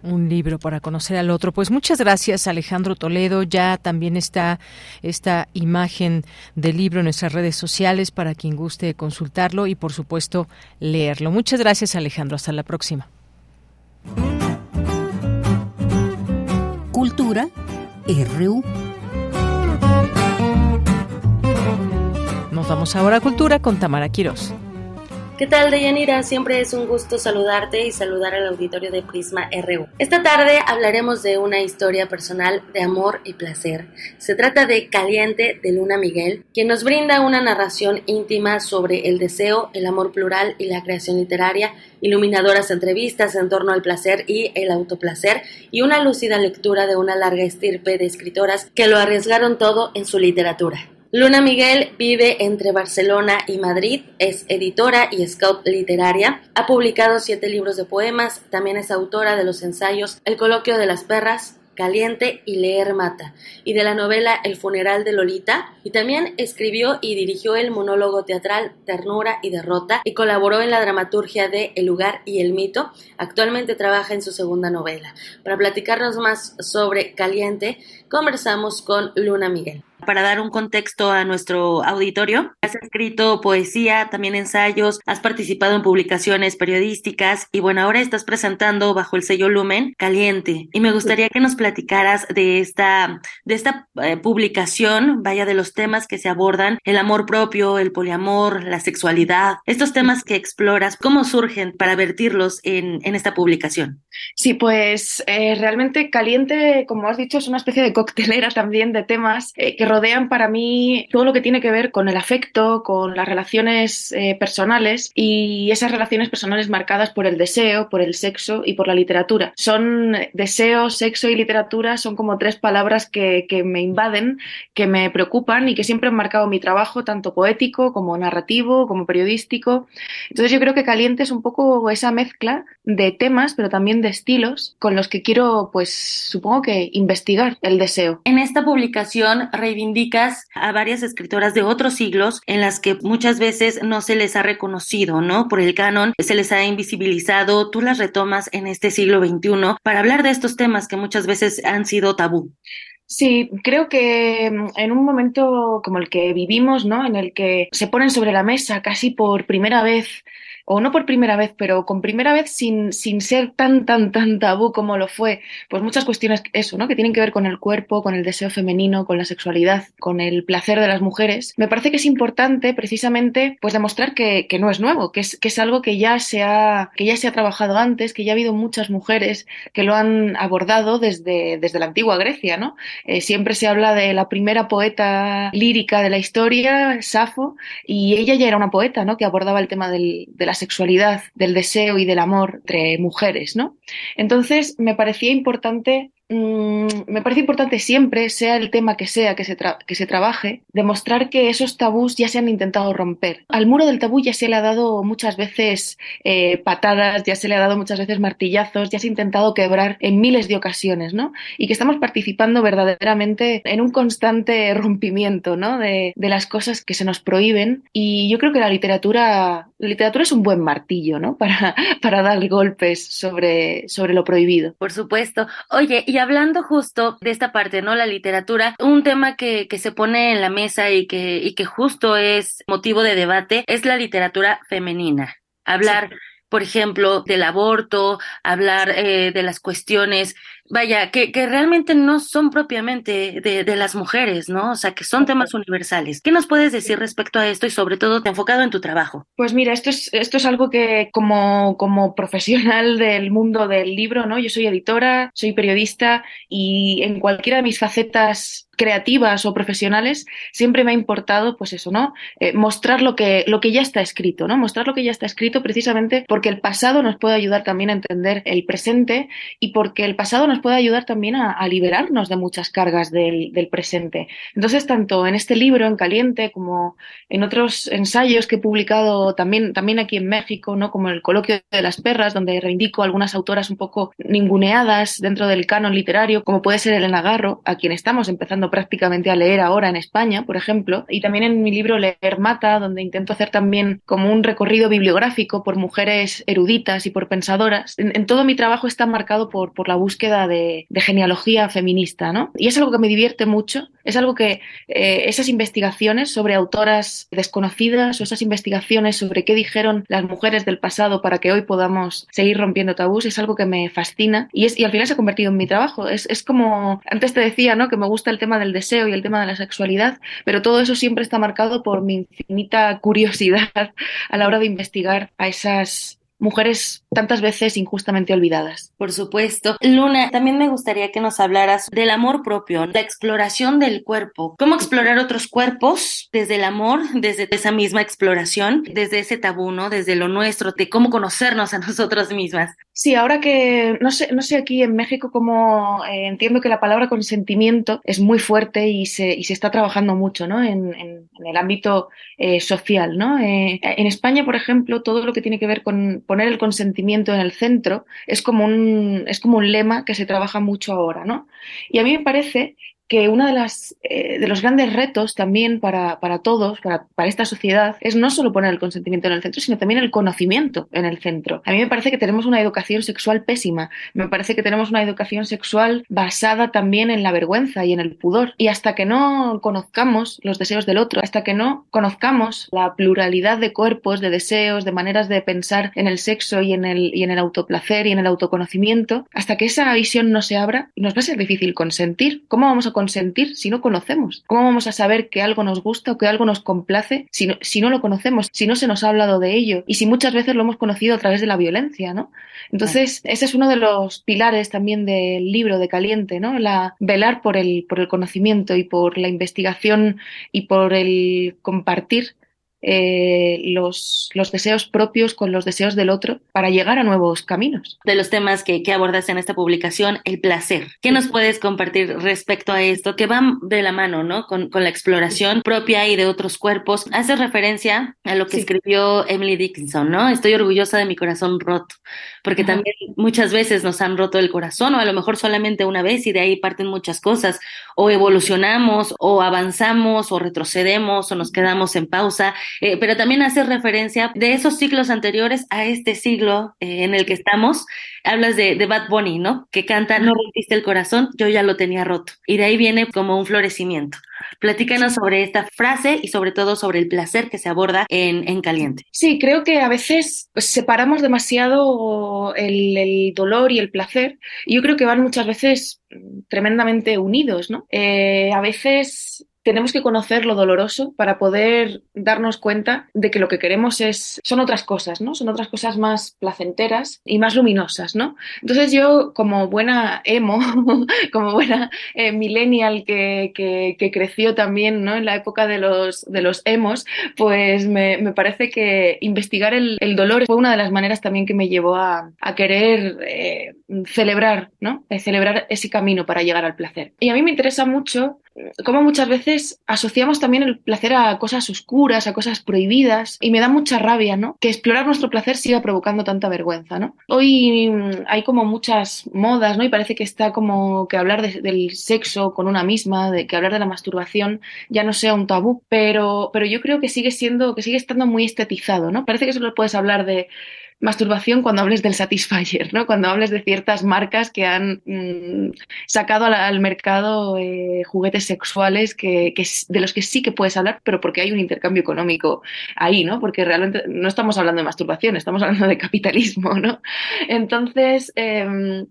Un libro para conocer al otro. Pues muchas gracias, Alejandro Toledo. Ya también está esta imagen del libro en nuestras redes sociales para quien guste consultarlo y, por supuesto, leerlo. Muchas gracias, Alejandro. Hasta la próxima. Cultura RU. Nos vamos ahora a Cultura con Tamara Quirós. ¿Qué tal, Deyanira? Siempre es un gusto saludarte y saludar al auditorio de Prisma RU. Esta tarde hablaremos de una historia personal de amor y placer. Se trata de Caliente de Luna Miguel, quien nos brinda una narración íntima sobre el deseo, el amor plural y la creación literaria, iluminadoras entrevistas en torno al placer y el autoplacer, y una lúcida lectura de una larga estirpe de escritoras que lo arriesgaron todo en su literatura. Luna Miguel vive entre Barcelona y Madrid, es editora y scout literaria, ha publicado siete libros de poemas, también es autora de los ensayos El coloquio de las perras, Caliente y Leer Mata, y de la novela El funeral de Lolita, y también escribió y dirigió el monólogo teatral Ternura y Derrota, y colaboró en la dramaturgia de El lugar y el mito. Actualmente trabaja en su segunda novela. Para platicarnos más sobre Caliente, conversamos con Luna Miguel para dar un contexto a nuestro auditorio. Has escrito poesía, también ensayos, has participado en publicaciones periodísticas y bueno, ahora estás presentando bajo el sello Lumen Caliente. Y me gustaría que nos platicaras de esta, de esta eh, publicación, vaya de los temas que se abordan, el amor propio, el poliamor, la sexualidad, estos temas que exploras, ¿cómo surgen para vertirlos en, en esta publicación? Sí, pues eh, realmente Caliente, como has dicho, es una especie de coctelera también de temas eh, que rodean para mí todo lo que tiene que ver con el afecto, con las relaciones eh, personales y esas relaciones personales marcadas por el deseo, por el sexo y por la literatura. Son deseo, sexo y literatura, son como tres palabras que, que me invaden, que me preocupan y que siempre han marcado mi trabajo, tanto poético como narrativo, como periodístico. Entonces yo creo que Caliente es un poco esa mezcla de temas, pero también de estilos con los que quiero, pues supongo que investigar el deseo. En esta publicación reivindicas a varias escritoras de otros siglos en las que muchas veces no se les ha reconocido, ¿no? Por el canon se les ha invisibilizado, tú las retomas en este siglo XXI para hablar de estos temas que muchas veces han sido tabú. Sí, creo que mm, en un momento como el que vivimos, ¿no? En el que se ponen sobre la mesa casi por primera vez o no por primera vez, pero con primera vez sin, sin ser tan, tan, tan tabú como lo fue, pues muchas cuestiones, eso, ¿no? Que tienen que ver con el cuerpo, con el deseo femenino, con la sexualidad, con el placer de las mujeres. Me parece que es importante precisamente, pues demostrar que, que no es nuevo, que es, que es algo que ya, se ha, que ya se ha trabajado antes, que ya ha habido muchas mujeres que lo han abordado desde, desde la antigua Grecia, ¿no? Eh, siempre se habla de la primera poeta lírica de la historia, Safo, y ella ya era una poeta, ¿no? Que abordaba el tema del, de la sexualidad, del deseo y del amor entre mujeres, ¿no? Entonces me parecía importante Mm, me parece importante siempre, sea el tema que sea que se, que se trabaje, demostrar que esos tabús ya se han intentado romper. Al muro del tabú ya se le ha dado muchas veces eh, patadas, ya se le ha dado muchas veces martillazos, ya se ha intentado quebrar en miles de ocasiones, ¿no? Y que estamos participando verdaderamente en un constante rompimiento, ¿no? De, de las cosas que se nos prohíben. Y yo creo que la literatura la literatura es un buen martillo, ¿no? Para, para dar golpes sobre, sobre lo prohibido. Por supuesto. Oye, y hablando justo de esta parte, ¿no? La literatura, un tema que, que se pone en la mesa y que, y que justo es motivo de debate es la literatura femenina. Hablar por ejemplo, del aborto, hablar eh, de las cuestiones, vaya, que, que realmente no son propiamente de, de, las mujeres, ¿no? O sea, que son temas universales. ¿Qué nos puedes decir respecto a esto y sobre todo enfocado en tu trabajo? Pues mira, esto es, esto es algo que como, como profesional del mundo del libro, ¿no? Yo soy editora, soy periodista y en cualquiera de mis facetas creativas o profesionales, siempre me ha importado, pues eso, ¿no? Eh, mostrar lo que, lo que ya está escrito, ¿no? Mostrar lo que ya está escrito precisamente porque el pasado nos puede ayudar también a entender el presente y porque el pasado nos puede ayudar también a, liberarnos de muchas cargas del, presente. Entonces, tanto en este libro, en Caliente, como en otros ensayos que he publicado también, aquí en México, ¿no? Como el Coloquio de las Perras, donde reivindico algunas autoras un poco ninguneadas dentro del canon literario, como puede ser Elena Garro, a quien estamos empezando prácticamente a leer ahora en España, por ejemplo, y también en mi libro Leer Mata, donde intento hacer también como un recorrido bibliográfico por mujeres eruditas y por pensadoras. En, en todo mi trabajo está marcado por, por la búsqueda de, genealogía feminista, ¿no? Y es algo que me divierte mucho, es algo que eh, esas investigaciones sobre autoras desconocidas o esas investigaciones sobre qué dijeron las mujeres del pasado para que hoy podamos seguir rompiendo tabús es algo que me fascina y, es, y al final se ha convertido en mi trabajo. Es, es como, antes te decía, ¿no? Que me gusta el tema del deseo y el tema de la sexualidad, pero todo eso siempre está marcado por mi infinita curiosidad a la hora de investigar a esas mujeres tantas veces injustamente olvidadas. Por supuesto. Luna, también me gustaría que nos hablaras del amor propio, la exploración del cuerpo. ¿Cómo explorar otros cuerpos desde el amor, desde esa misma exploración, desde ese tabú, ¿no? Desde lo nuestro, de cómo conocernos a nosotras mismas? Sí, ahora que no sé, no sé aquí en México cómo eh, entiendo que la palabra consentimiento es muy fuerte y se, y se está trabajando mucho, ¿no? En, en, en el ámbito eh, social, ¿no? Eh, en España, por ejemplo, todo lo que tiene que ver con poner el consentimiento en el centro es como un, es como un lema que se trabaja mucho ahora, ¿no? Y a mí me parece que uno de, las, eh, de los grandes retos también para, para todos, para, para, esta sociedad, es no solo poner el consentimiento en el centro, sino también el conocimiento en el centro. A mí me parece que tenemos una educación sexual pésima, me parece que tenemos una educación sexual basada también en la vergüenza y en el pudor. Y hasta que no conozcamos los deseos del otro, hasta que no conozcamos la pluralidad de cuerpos, de deseos, de maneras de pensar en el sexo y en el, y en el autoplacer y en el autoconocimiento, hasta que esa visión no se abra, nos va a ser difícil consentir. ¿Cómo vamos a consentir si no conocemos? ¿Cómo vamos a saber que algo nos gusta o que algo nos complace si no, si no lo conocemos, si no se nos ha hablado de ello y si muchas veces lo hemos conocido a través de la violencia, ¿no? Entonces, ese es uno de los pilares también del libro de Caliente, ¿no? La velar por el, por el conocimiento y por la investigación y por el compartir eh, los, los, deseos propios con los deseos del otro para llegar a nuevos caminos. De los temas que, que abordas en esta publicación, el placer. ¿Qué nos puedes compartir respecto a esto? Que van de la mano, ¿no? Con, con la exploración propia y de otros cuerpos. Hace referencia a lo que sí. escribió Emily Dickinson, ¿no? Estoy orgullosa de mi corazón roto, porque Ajá. también muchas veces nos han roto el corazón, o a lo mejor solamente una vez, y de ahí parten muchas cosas. O evolucionamos, o avanzamos, o retrocedemos, o nos quedamos en pausa eh, pero también hace referencia de esos ciclos anteriores a este siglo eh, en el que estamos. Hablas de, de, Bad Bunny, ¿no? Que canta No rompiste el corazón, yo ya lo tenía roto. Y de ahí viene como un florecimiento. Platícanos sobre esta frase y sobre todo sobre el placer que se aborda en, en Caliente. Sí, creo que a veces separamos demasiado el, dolor y el placer. Yo creo que van muchas veces tremendamente unidos, ¿no? Eh, a veces tenemos que conocer lo doloroso para poder darnos cuenta de que lo que queremos es son otras cosas, ¿no? Son otras cosas más placenteras y más luminosas, ¿no? Entonces yo como buena emo, como buena eh, millennial que, que, creció también, ¿no? En la época de los de los emos, pues me, me parece que investigar el, el, dolor fue una de las maneras también que me llevó a, a querer eh, celebrar, ¿no? Eh, celebrar ese camino para llegar al placer. Y a mí me interesa mucho como muchas veces asociamos también el placer a cosas oscuras, a cosas prohibidas, y me da mucha rabia, ¿no? Que explorar nuestro placer siga provocando tanta vergüenza, ¿no? Hoy mm, hay como muchas modas, ¿no? Y parece que está como que hablar del sexo con una misma, de que hablar de la masturbación ya no sea un tabú, pero, pero yo creo que sigue siendo, que sigue estando muy estetizado, ¿no? Parece que solo puedes hablar de masturbación cuando hables del Satisfyer, ¿no? Cuando hables de ciertas marcas que han mm, sacado al, mercado eh, juguetes sexuales que, de los que sí que puedes hablar, pero porque hay un intercambio económico ahí, ¿no? Porque realmente no estamos hablando de masturbación, estamos hablando de capitalismo, ¿no? Entonces, em,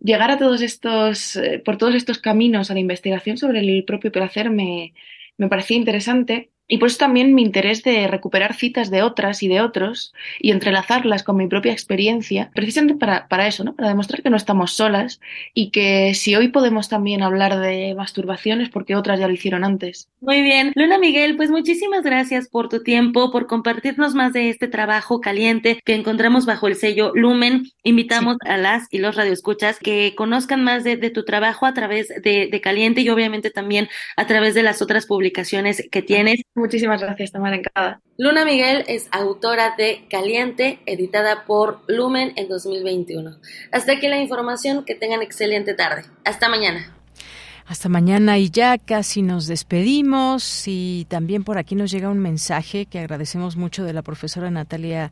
llegar a todos estos, eh, por todos estos caminos a la investigación sobre el propio placer me, me parecía interesante y por eso también mi interés de recuperar citas de otras y de otros y entrelazarlas con mi propia experiencia, precisamente para, para, eso, ¿no? Para demostrar que no estamos solas y que si hoy podemos también hablar de masturbaciones porque otras ya lo hicieron antes. Muy bien. Luna Miguel, pues muchísimas gracias por tu tiempo, por compartirnos más de este trabajo caliente que encontramos bajo el sello Lumen. Invitamos a las y los radioescuchas que conozcan más de, tu trabajo a través de, de Caliente y obviamente también a través de las otras publicaciones que tienes. Muchísimas gracias, Tamara Encada. Luna Miguel es autora de Caliente, editada por Lumen en 2021. Hasta aquí la información, que tengan excelente tarde. Hasta mañana. Hasta mañana y ya casi nos despedimos y también por aquí nos llega un mensaje que agradecemos mucho de la profesora Natalia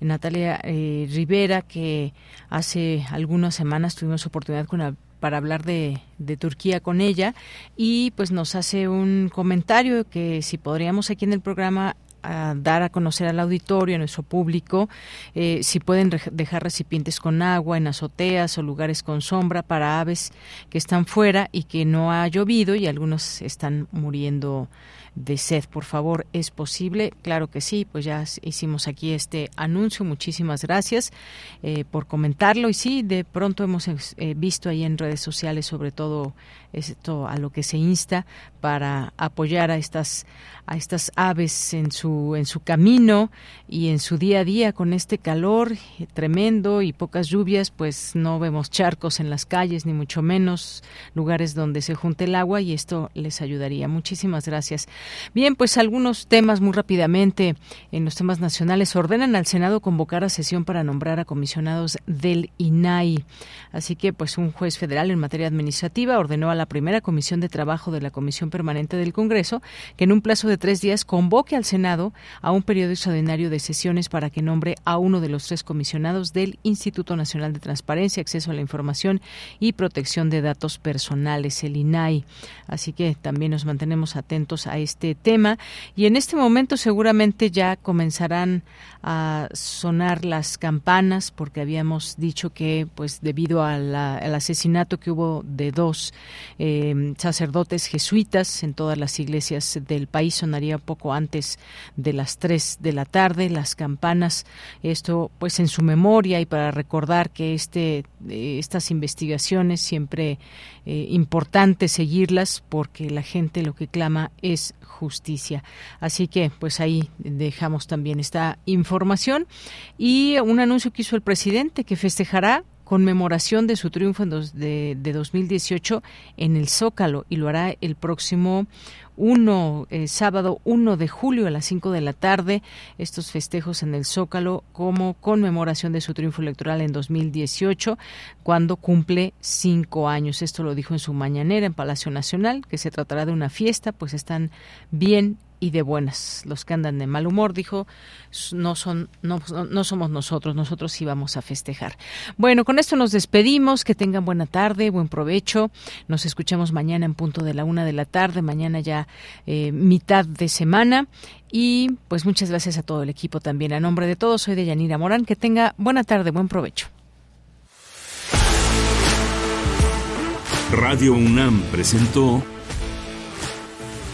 Natalia eh, Rivera que hace algunas semanas tuvimos oportunidad con la para hablar de, de, Turquía con ella. Y pues nos hace un comentario que si podríamos aquí en el programa a dar a conocer al auditorio, a nuestro público, eh, si pueden dejar recipientes con agua en azoteas o lugares con sombra para aves que están fuera y que no ha llovido y algunos están muriendo de sed, por favor, ¿es posible? Claro que sí, pues ya hicimos aquí este anuncio, muchísimas gracias eh, por comentarlo. Y sí, de pronto hemos eh, visto ahí en redes sociales sobre todo esto a lo que se insta para apoyar a estas a estas aves en su en su camino y en su día a día con este calor tremendo y pocas lluvias, pues no vemos charcos en las calles ni mucho menos lugares donde se junte el agua y esto les ayudaría. Muchísimas gracias. Bien, pues algunos temas muy rápidamente en los temas nacionales ordenan al Senado convocar a sesión para nombrar a comisionados del INAI. Así que pues un juez federal en materia administrativa ordenó a la primera comisión de trabajo de la Comisión Permanente del Congreso que en un plazo de tres días convoque al Senado a un periodo extraordinario de sesiones para que nombre a uno de los tres comisionados del Instituto Nacional de Transparencia, Acceso a la Información y Protección de Datos Personales, el INAI. Así que también nos mantenemos atentos a este tema y en este momento seguramente ya comenzarán a sonar las campanas porque habíamos dicho que pues debido al asesinato que hubo de dos eh, sacerdotes jesuitas en todas las iglesias del país. Sonaría poco antes de las 3 de la tarde las campanas. Esto pues en su memoria y para recordar que este eh, estas investigaciones siempre eh, importante seguirlas porque la gente lo que clama es justicia. Así que pues ahí dejamos también esta información. Y un anuncio que hizo el presidente que festejará conmemoración de su triunfo en de, de 2018 en el Zócalo y lo hará el próximo 1, eh, sábado 1 de julio a las 5 de la tarde, estos festejos en el Zócalo como conmemoración de su triunfo electoral en 2018, cuando cumple cinco años. Esto lo dijo en su mañanera en Palacio Nacional, que se tratará de una fiesta, pues están bien y de buenas. Los que andan de mal humor, dijo, no son, no, no somos nosotros, nosotros sí vamos a festejar. Bueno, con esto nos despedimos, que tengan buena tarde, buen provecho. Nos escuchamos mañana en punto de la una de la tarde, mañana ya eh, mitad de semana. Y pues muchas gracias a todo el equipo también. A nombre de todos, soy de Yanira Morán. Que tenga buena tarde, buen provecho. Radio UNAM presentó